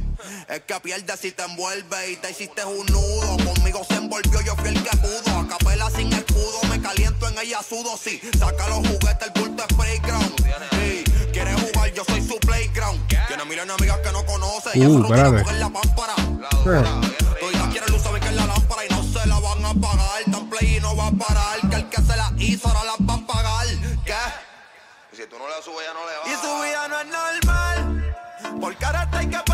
Es que pierdes si te envuelve y te hiciste un nudo. Conmigo se envolvió, yo fui el que pudo. A capela sin escudo, me caliento en ella sudo. Sí, saca los juguetes, el bulto es playground. Sí, quiere jugar, yo soy su playground. Tiene miles de amigas que no conoce. Uh, espérate. coger la pámpara. Todavía quiere luz, saben que es la lámpara y no se la van a pagar. Tan play y no va a parar. Que el que se la hizo ahora la va a pagar. ¿Qué? Y si tú no le subes, ya no le va. Y su vida no es normal. Porque ahora está que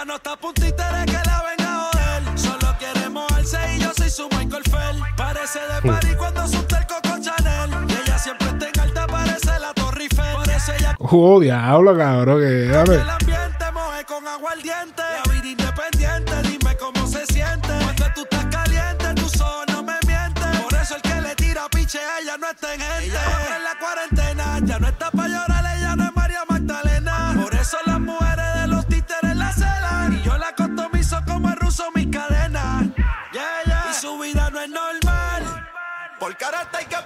Ella no está puntita de que la venga a joder. Solo quiere mojarse y yo soy su Michael Fell. Parece de París cuando asusta el Coco Chanel. Y ella siempre está en alta, parece la Torre Eiffel. Por eso ella Oh, diablo, cabrón. Que, dame. el ambiente moje con agua ardiente. La vida independiente, dime cómo se siente. Cuando tú estás caliente, tus ojos no me mienten. Por eso el que le tira piche a ella no está en gente. Ella va en la cuarentena, ya no está para llorar, ella no no es normal. Porque ahora está que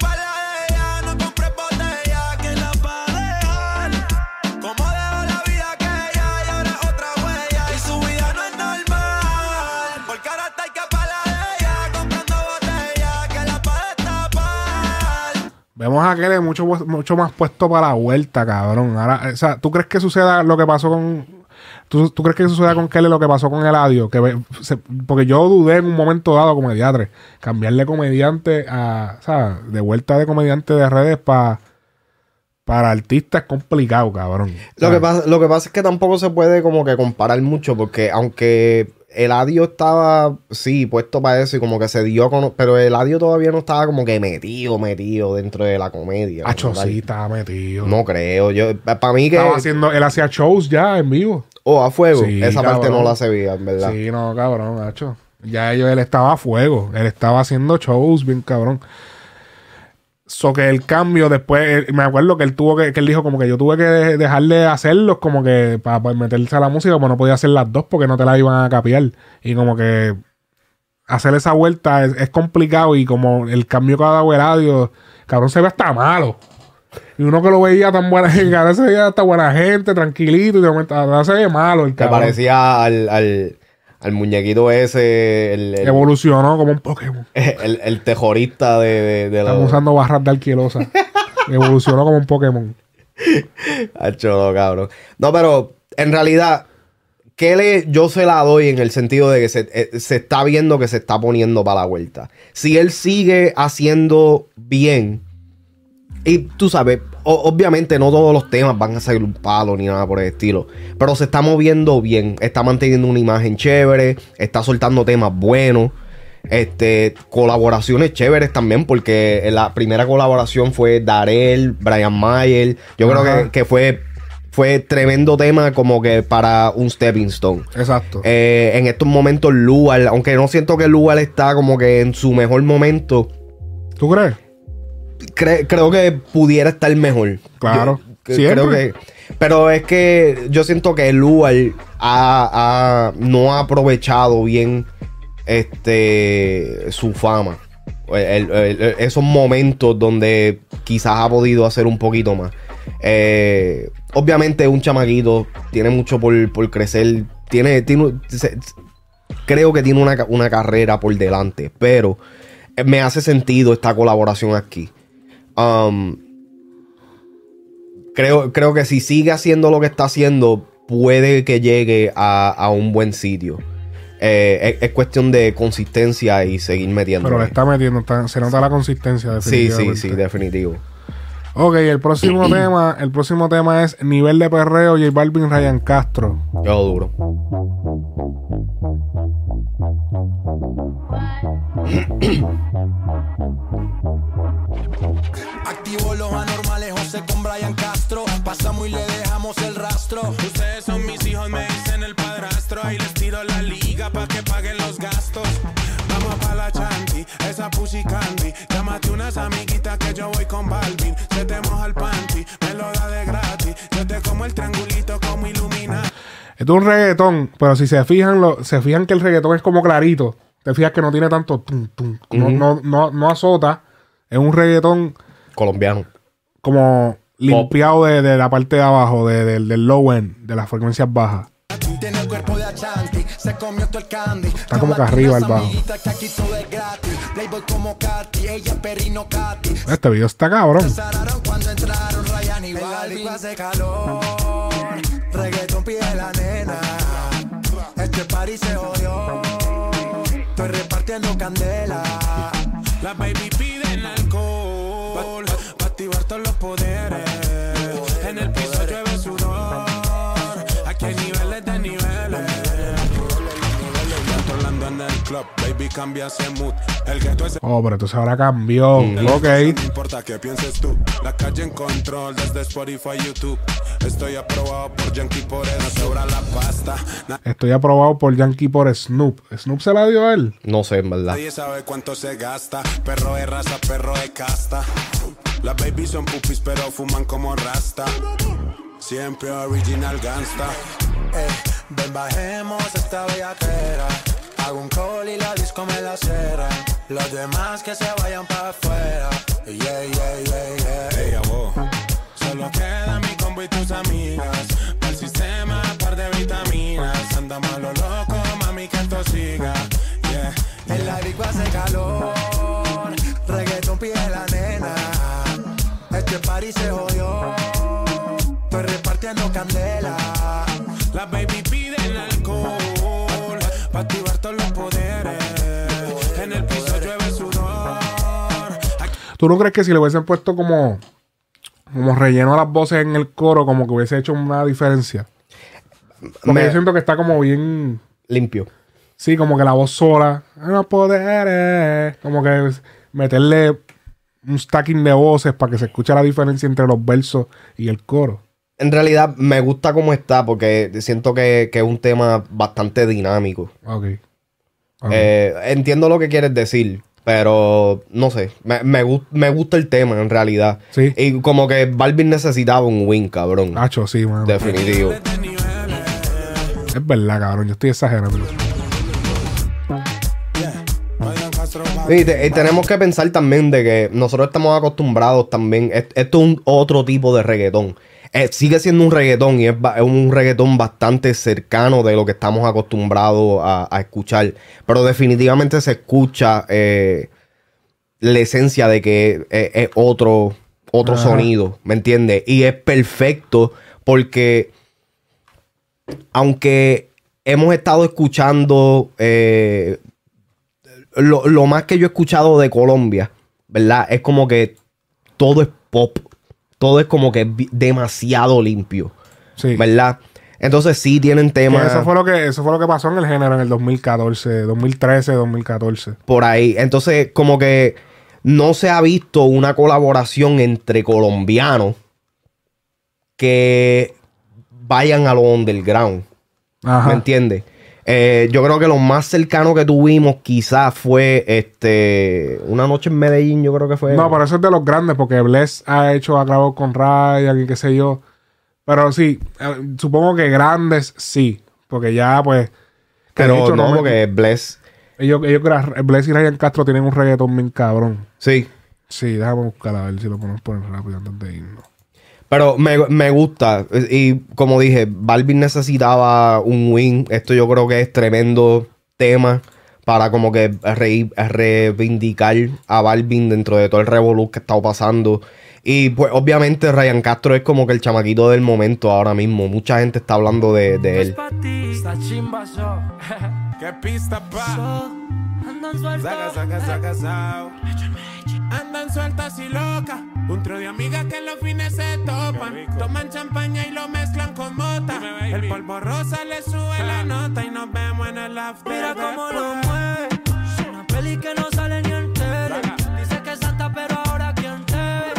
para ella. Comprando botella que la va a destapar. Vemos a Kele mucho, mucho más puesto para la vuelta, cabrón. Ahora, o sea, ¿tú crees que suceda lo que pasó con. ¿Tú, tú crees que suceda con Kelly lo que pasó con Eladio? Que se- porque yo dudé en un momento dado como diatre. Cambiarle comediante a. O sea, de vuelta de comediante de redes para. Para artistas es complicado, cabrón. Lo que, pasa, lo que pasa es que tampoco se puede como que comparar mucho porque aunque el Eladio estaba, sí, puesto para eso y como que se dio con... Pero el Eladio todavía no estaba como que metido, metido dentro de la comedia. Acho, tal. sí, estaba metido. No creo. Yo, para mí que... Estaba haciendo, él hacía shows ya en vivo. Oh, a fuego. Sí, Esa parte no la sabía, en verdad. Sí, no, cabrón, Nacho. Ya él estaba a fuego. Él estaba haciendo shows bien cabrón. So que el cambio después, él- me acuerdo que él tuvo que, que él dijo como que yo tuve que de- dejarle de hacerlos como que para, meterse a la música, pues no podía hacer las dos porque no te la iban a capiar. Y como que hacer esa vuelta es, es complicado y como el cambio que ha dado el radio, cabrón se ve hasta malo. Y uno que lo veía tan buena gente, ahora se veía hasta buena gente, tranquilito, y de momento ahora se ve malo el cabrón. parecía al, al, al muñequito ese, el, el, Evolucionó como un Pokémon. el- el terrorista de, de, de usando barras de alquilosa. Evolucionó como un Pokémon. Hacho, no, cabrón. No, pero en realidad, ¿qué le, yo se la doy en el sentido de que se, eh, se está viendo que se está poniendo para la vuelta. Si él sigue haciendo bien, y tú sabes, obviamente no todos los temas van a ser un palo ni nada por el estilo, pero se está moviendo bien, está manteniendo una imagen chévere, está soltando temas buenos. Este, colaboraciones chéveres también, porque la primera colaboración fue Darel, Brian Mayer. Yo creo que, que fue, fue tremendo tema como que para un stepping stone. Exacto. Eh, en estos momentos, Lual, aunque no siento que Lual está como que en su mejor momento, ¿Tú crees? Cre- creo que pudiera estar mejor. Claro. Yo- creo que. Pero es que yo siento que ha, ha- no ha aprovechado bien este su fama. El- el- el- esos momentos donde quizás ha podido hacer un poquito más. Eh, obviamente un chamaquito tiene mucho por, por crecer. Tiene, tiene se- creo que tiene una, una carrera por delante. Pero eh, me hace sentido esta colaboración aquí. Um, creo, creo que si sigue haciendo lo que está haciendo, puede que llegue a, a un buen sitio. Eh, es, es cuestión de consistencia y seguir metiendo. Pero le está metiendo, está- se nota la consistencia. Sí, sí, sí, definitivo. Ok, el próximo tema, el próximo tema es nivel de perreo J Balvin Ryan Castro. Yo duro. Activo los anormales, José con Brian Castro. Pasamos y le dejamos el rastro. Ustedes son mis hijos, me dicen el padrastro. Ahí les tiro la liga pa' que paguen los gastos. Vamos pa' la chanti, esa pussy candy. Llámate unas que yo voy con Balvin. Se te moja el panty, me lo da de gratis. Yo te como el triangulito como ilumina. Esto es un reggaetón, pero si se fijan, lo, se fijan que el reggaetón es como clarito. Te fijas que no tiene tanto tum, tum, no, Ujú. no, no, no azota. Es un reggaetón Colombiano. como limpiado de, de la parte de abajo, de- del- del low end, de las frecuencias bajas. Tiene el cuerpo de Achanti, se comió todo el candy. Está como que arriba el bajo. Amiguita que aquí todo es gratis. Playboy como Katy, ella es perrino Katy. Este video está cabrón. Cuando entraron Ryan y Balvin. hace calor, reggaetón pide la nena. Este party se jodió, estoy repartiendo candela. Las baby piden alcohol pa' activar todos los poderes. En el club, baby cambia ese mood. El gueto es Oh, pero entonces ahora cambió. Ok. No importa qué pienses tú. La calle en control desde Spotify, YouTube. Estoy aprobado por Yankee por eso. Sobra la pasta. Estoy aprobado por Yankee por Snoop. ¿Snoop se la dio a él? No sé, en verdad. Nadie sabe cuánto se gasta. Perro de raza, perro de casta. Las babies son pupis, pero fuman como rasta. Siempre original gangsta. Eh, ven bajemos esta bellaquera. Hago un call y la disco me la cierra. Los demás que se vayan para afuera. Yeah, yeah, yeah, yeah. Solo queda mi combo y tus amigas. Para sistema, par de vitaminas. Andamos a lo loco, mami, que esto siga. Yeah. En la disco hace calor. Reggaeton pide la nena. Este party se jodió. Estoy repartiendo candela. Las baby ¿Tú no crees que si le hubiesen puesto como, como relleno a las voces en el coro, como que hubiese hecho una diferencia? Porque Me- yo siento que está como bien. Limpio. Sí, como que la voz sola. Los poderes. Como que meterle un stacking de voces para que se escuche la diferencia entre los versos y el coro. En realidad me gusta cómo está porque siento que, que es un tema bastante dinámico. Ok. Eh, entiendo lo que quieres decir, pero no sé. Me, me me gusta el tema en realidad. Y como que Balvin necesitaba un win, cabrón. Hacho, sí, mano. Definitivo. Es verdad, cabrón. Yo estoy exagerando. Y, te- y tenemos que pensar también de que nosotros estamos acostumbrados también. es- Esto es un otro tipo de reggaetón. Eh, sigue siendo un reggaetón y es, un reggaetón bastante cercano de lo que estamos acostumbrados a, a escuchar. Pero definitivamente se escucha eh, la esencia de que es, es otro, otro sonido, ¿me entiendes? Y es perfecto porque aunque hemos estado escuchando eh, lo, lo más que yo he escuchado de Colombia, ¿verdad? Es como que todo es pop. Todo es como que demasiado limpio. ¿Verdad? Entonces sí tienen temas eso fue lo que eso fue lo que pasó en el género en el 2014, 2013, 2014. por ahí. Entonces como que no se ha visto una colaboración entre colombianos que vayan a lo underground. Ajá. ¿Me entiendes? Eh, yo creo que lo más cercano que tuvimos quizás fue este una noche en Medellín, yo creo que fue. No, pero eso es de los grandes, porque Bless ha hecho a cabo con Ryan y qué sé yo. Pero sí, eh, supongo que grandes sí, porque ya pues. Pero hecho no, me- porque Bless. Ellos, ellos, Bless y Ryan Castro tienen un reggaetón bien cabrón. Sí. Sí, déjame buscar a ver si lo podemos poner rápido antes de irnos. Pero me, me gusta. Y como dije, Balvin necesitaba un win. Esto yo creo que es tremendo tema para como que re- reivindicar a Balvin dentro de todo el revolú que está pasando. Y pues obviamente Ryan Castro es como que el chamaquito del momento ahora mismo. Mucha gente está hablando de, de él. Chimba show. ¿Qué pista, pa? Andan sueltos. Saca, saca, saca, sao. Andan sueltas y locas. Un trío de amigas que en los fines se topan. Toman champaña y lo mezclan con mota. El polvo rosa le sube la nota y nos vemos en el after. Mira cómo lo después. mueve. Es una peli que no sale ni en tele. Dice que es santa, pero ahora quién te ve.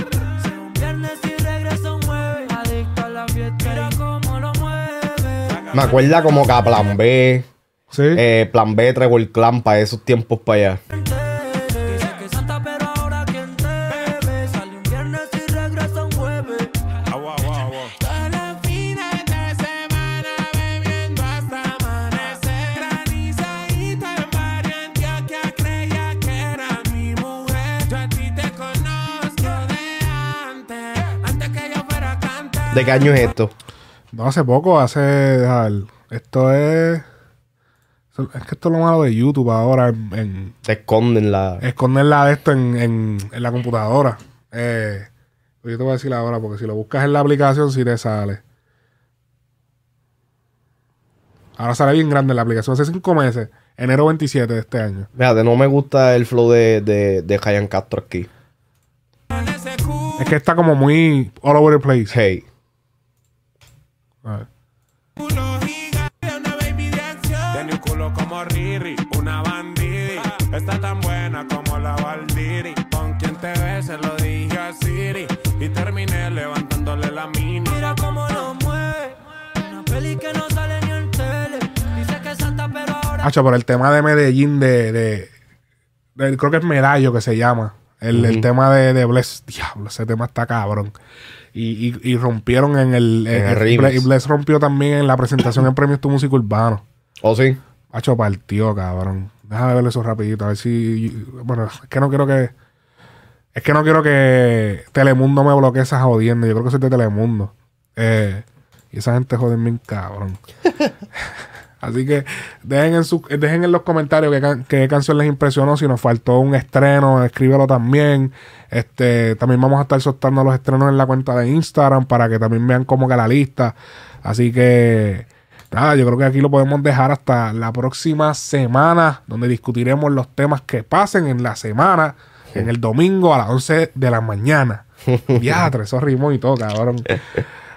Si un viernes y regresa un jueves. Adicto a la fiesta. Mira cómo lo mueve. Me acuerda como que a Plan B. eh, plan B, Trevor Clan para esos tiempos para allá. De semana bebiendo hasta amanecer. Granizadito en varios Antioquia creía que era mi mujer. Yo a ti te conozco de antes, antes que yo fuera cantar. ¿De qué año es esto? No, hace poco, hace. Esto es. Es que esto es lo malo de YouTube ahora. En, en- Te esconden la. esconder la de esto en, en, en la computadora. Eh, yo te voy a decir ahora, porque si lo buscas en la aplicación, sí te sale. Ahora sale bien grande la aplicación. Hace cinco meses, enero 27 de este año. Fíjate, no me gusta el flow de, de, de Ryan Castro aquí. Es que está como muy all over the place. Hey. A ver. Está tan buena como la Valdiri. Con quien te ves, se lo dije a Siri. Y terminé levantándole la mini. Mira cómo lo mueve. Una peli que no sale ni en tele. Dice que es santa, pero ahora. Hacho, por el tema de Medellín, de, de, de- creo que es Medallo que se llama. El, el Ujú. tema de, de Bless. Diablo, ese tema está cabrón. Y, y, y rompieron en el. En en- el. Bless- y Bless rompió también en la presentación en Premios Tu Música Urbano. ¿Oh, sí? Hacho, partió, cabrón. Déjame ver eso rapidito, a ver si. Bueno, es que no quiero que. Es que no quiero que Telemundo me bloquee esa jodiendo. Yo creo que soy de Telemundo. Eh, y esa gente joden bien cabrón. Así que dejen en, su, dejen en los comentarios qué, can- qué canción les impresionó. Si nos faltó un estreno, escríbelo también. Este, también vamos a estar soltando los estrenos en la cuenta de Instagram para que también vean como que la lista. Así que nada, yo creo que aquí lo podemos dejar hasta la próxima semana, donde discutiremos los temas que pasen en la semana, en el domingo a las 11 de la mañana. Diatre, eso rimó y todo, cabrón.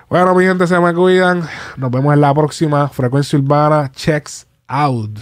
Bueno, mi gente, se me cuidan. Nos vemos en la próxima. Frecuencia Urbana. Checks out.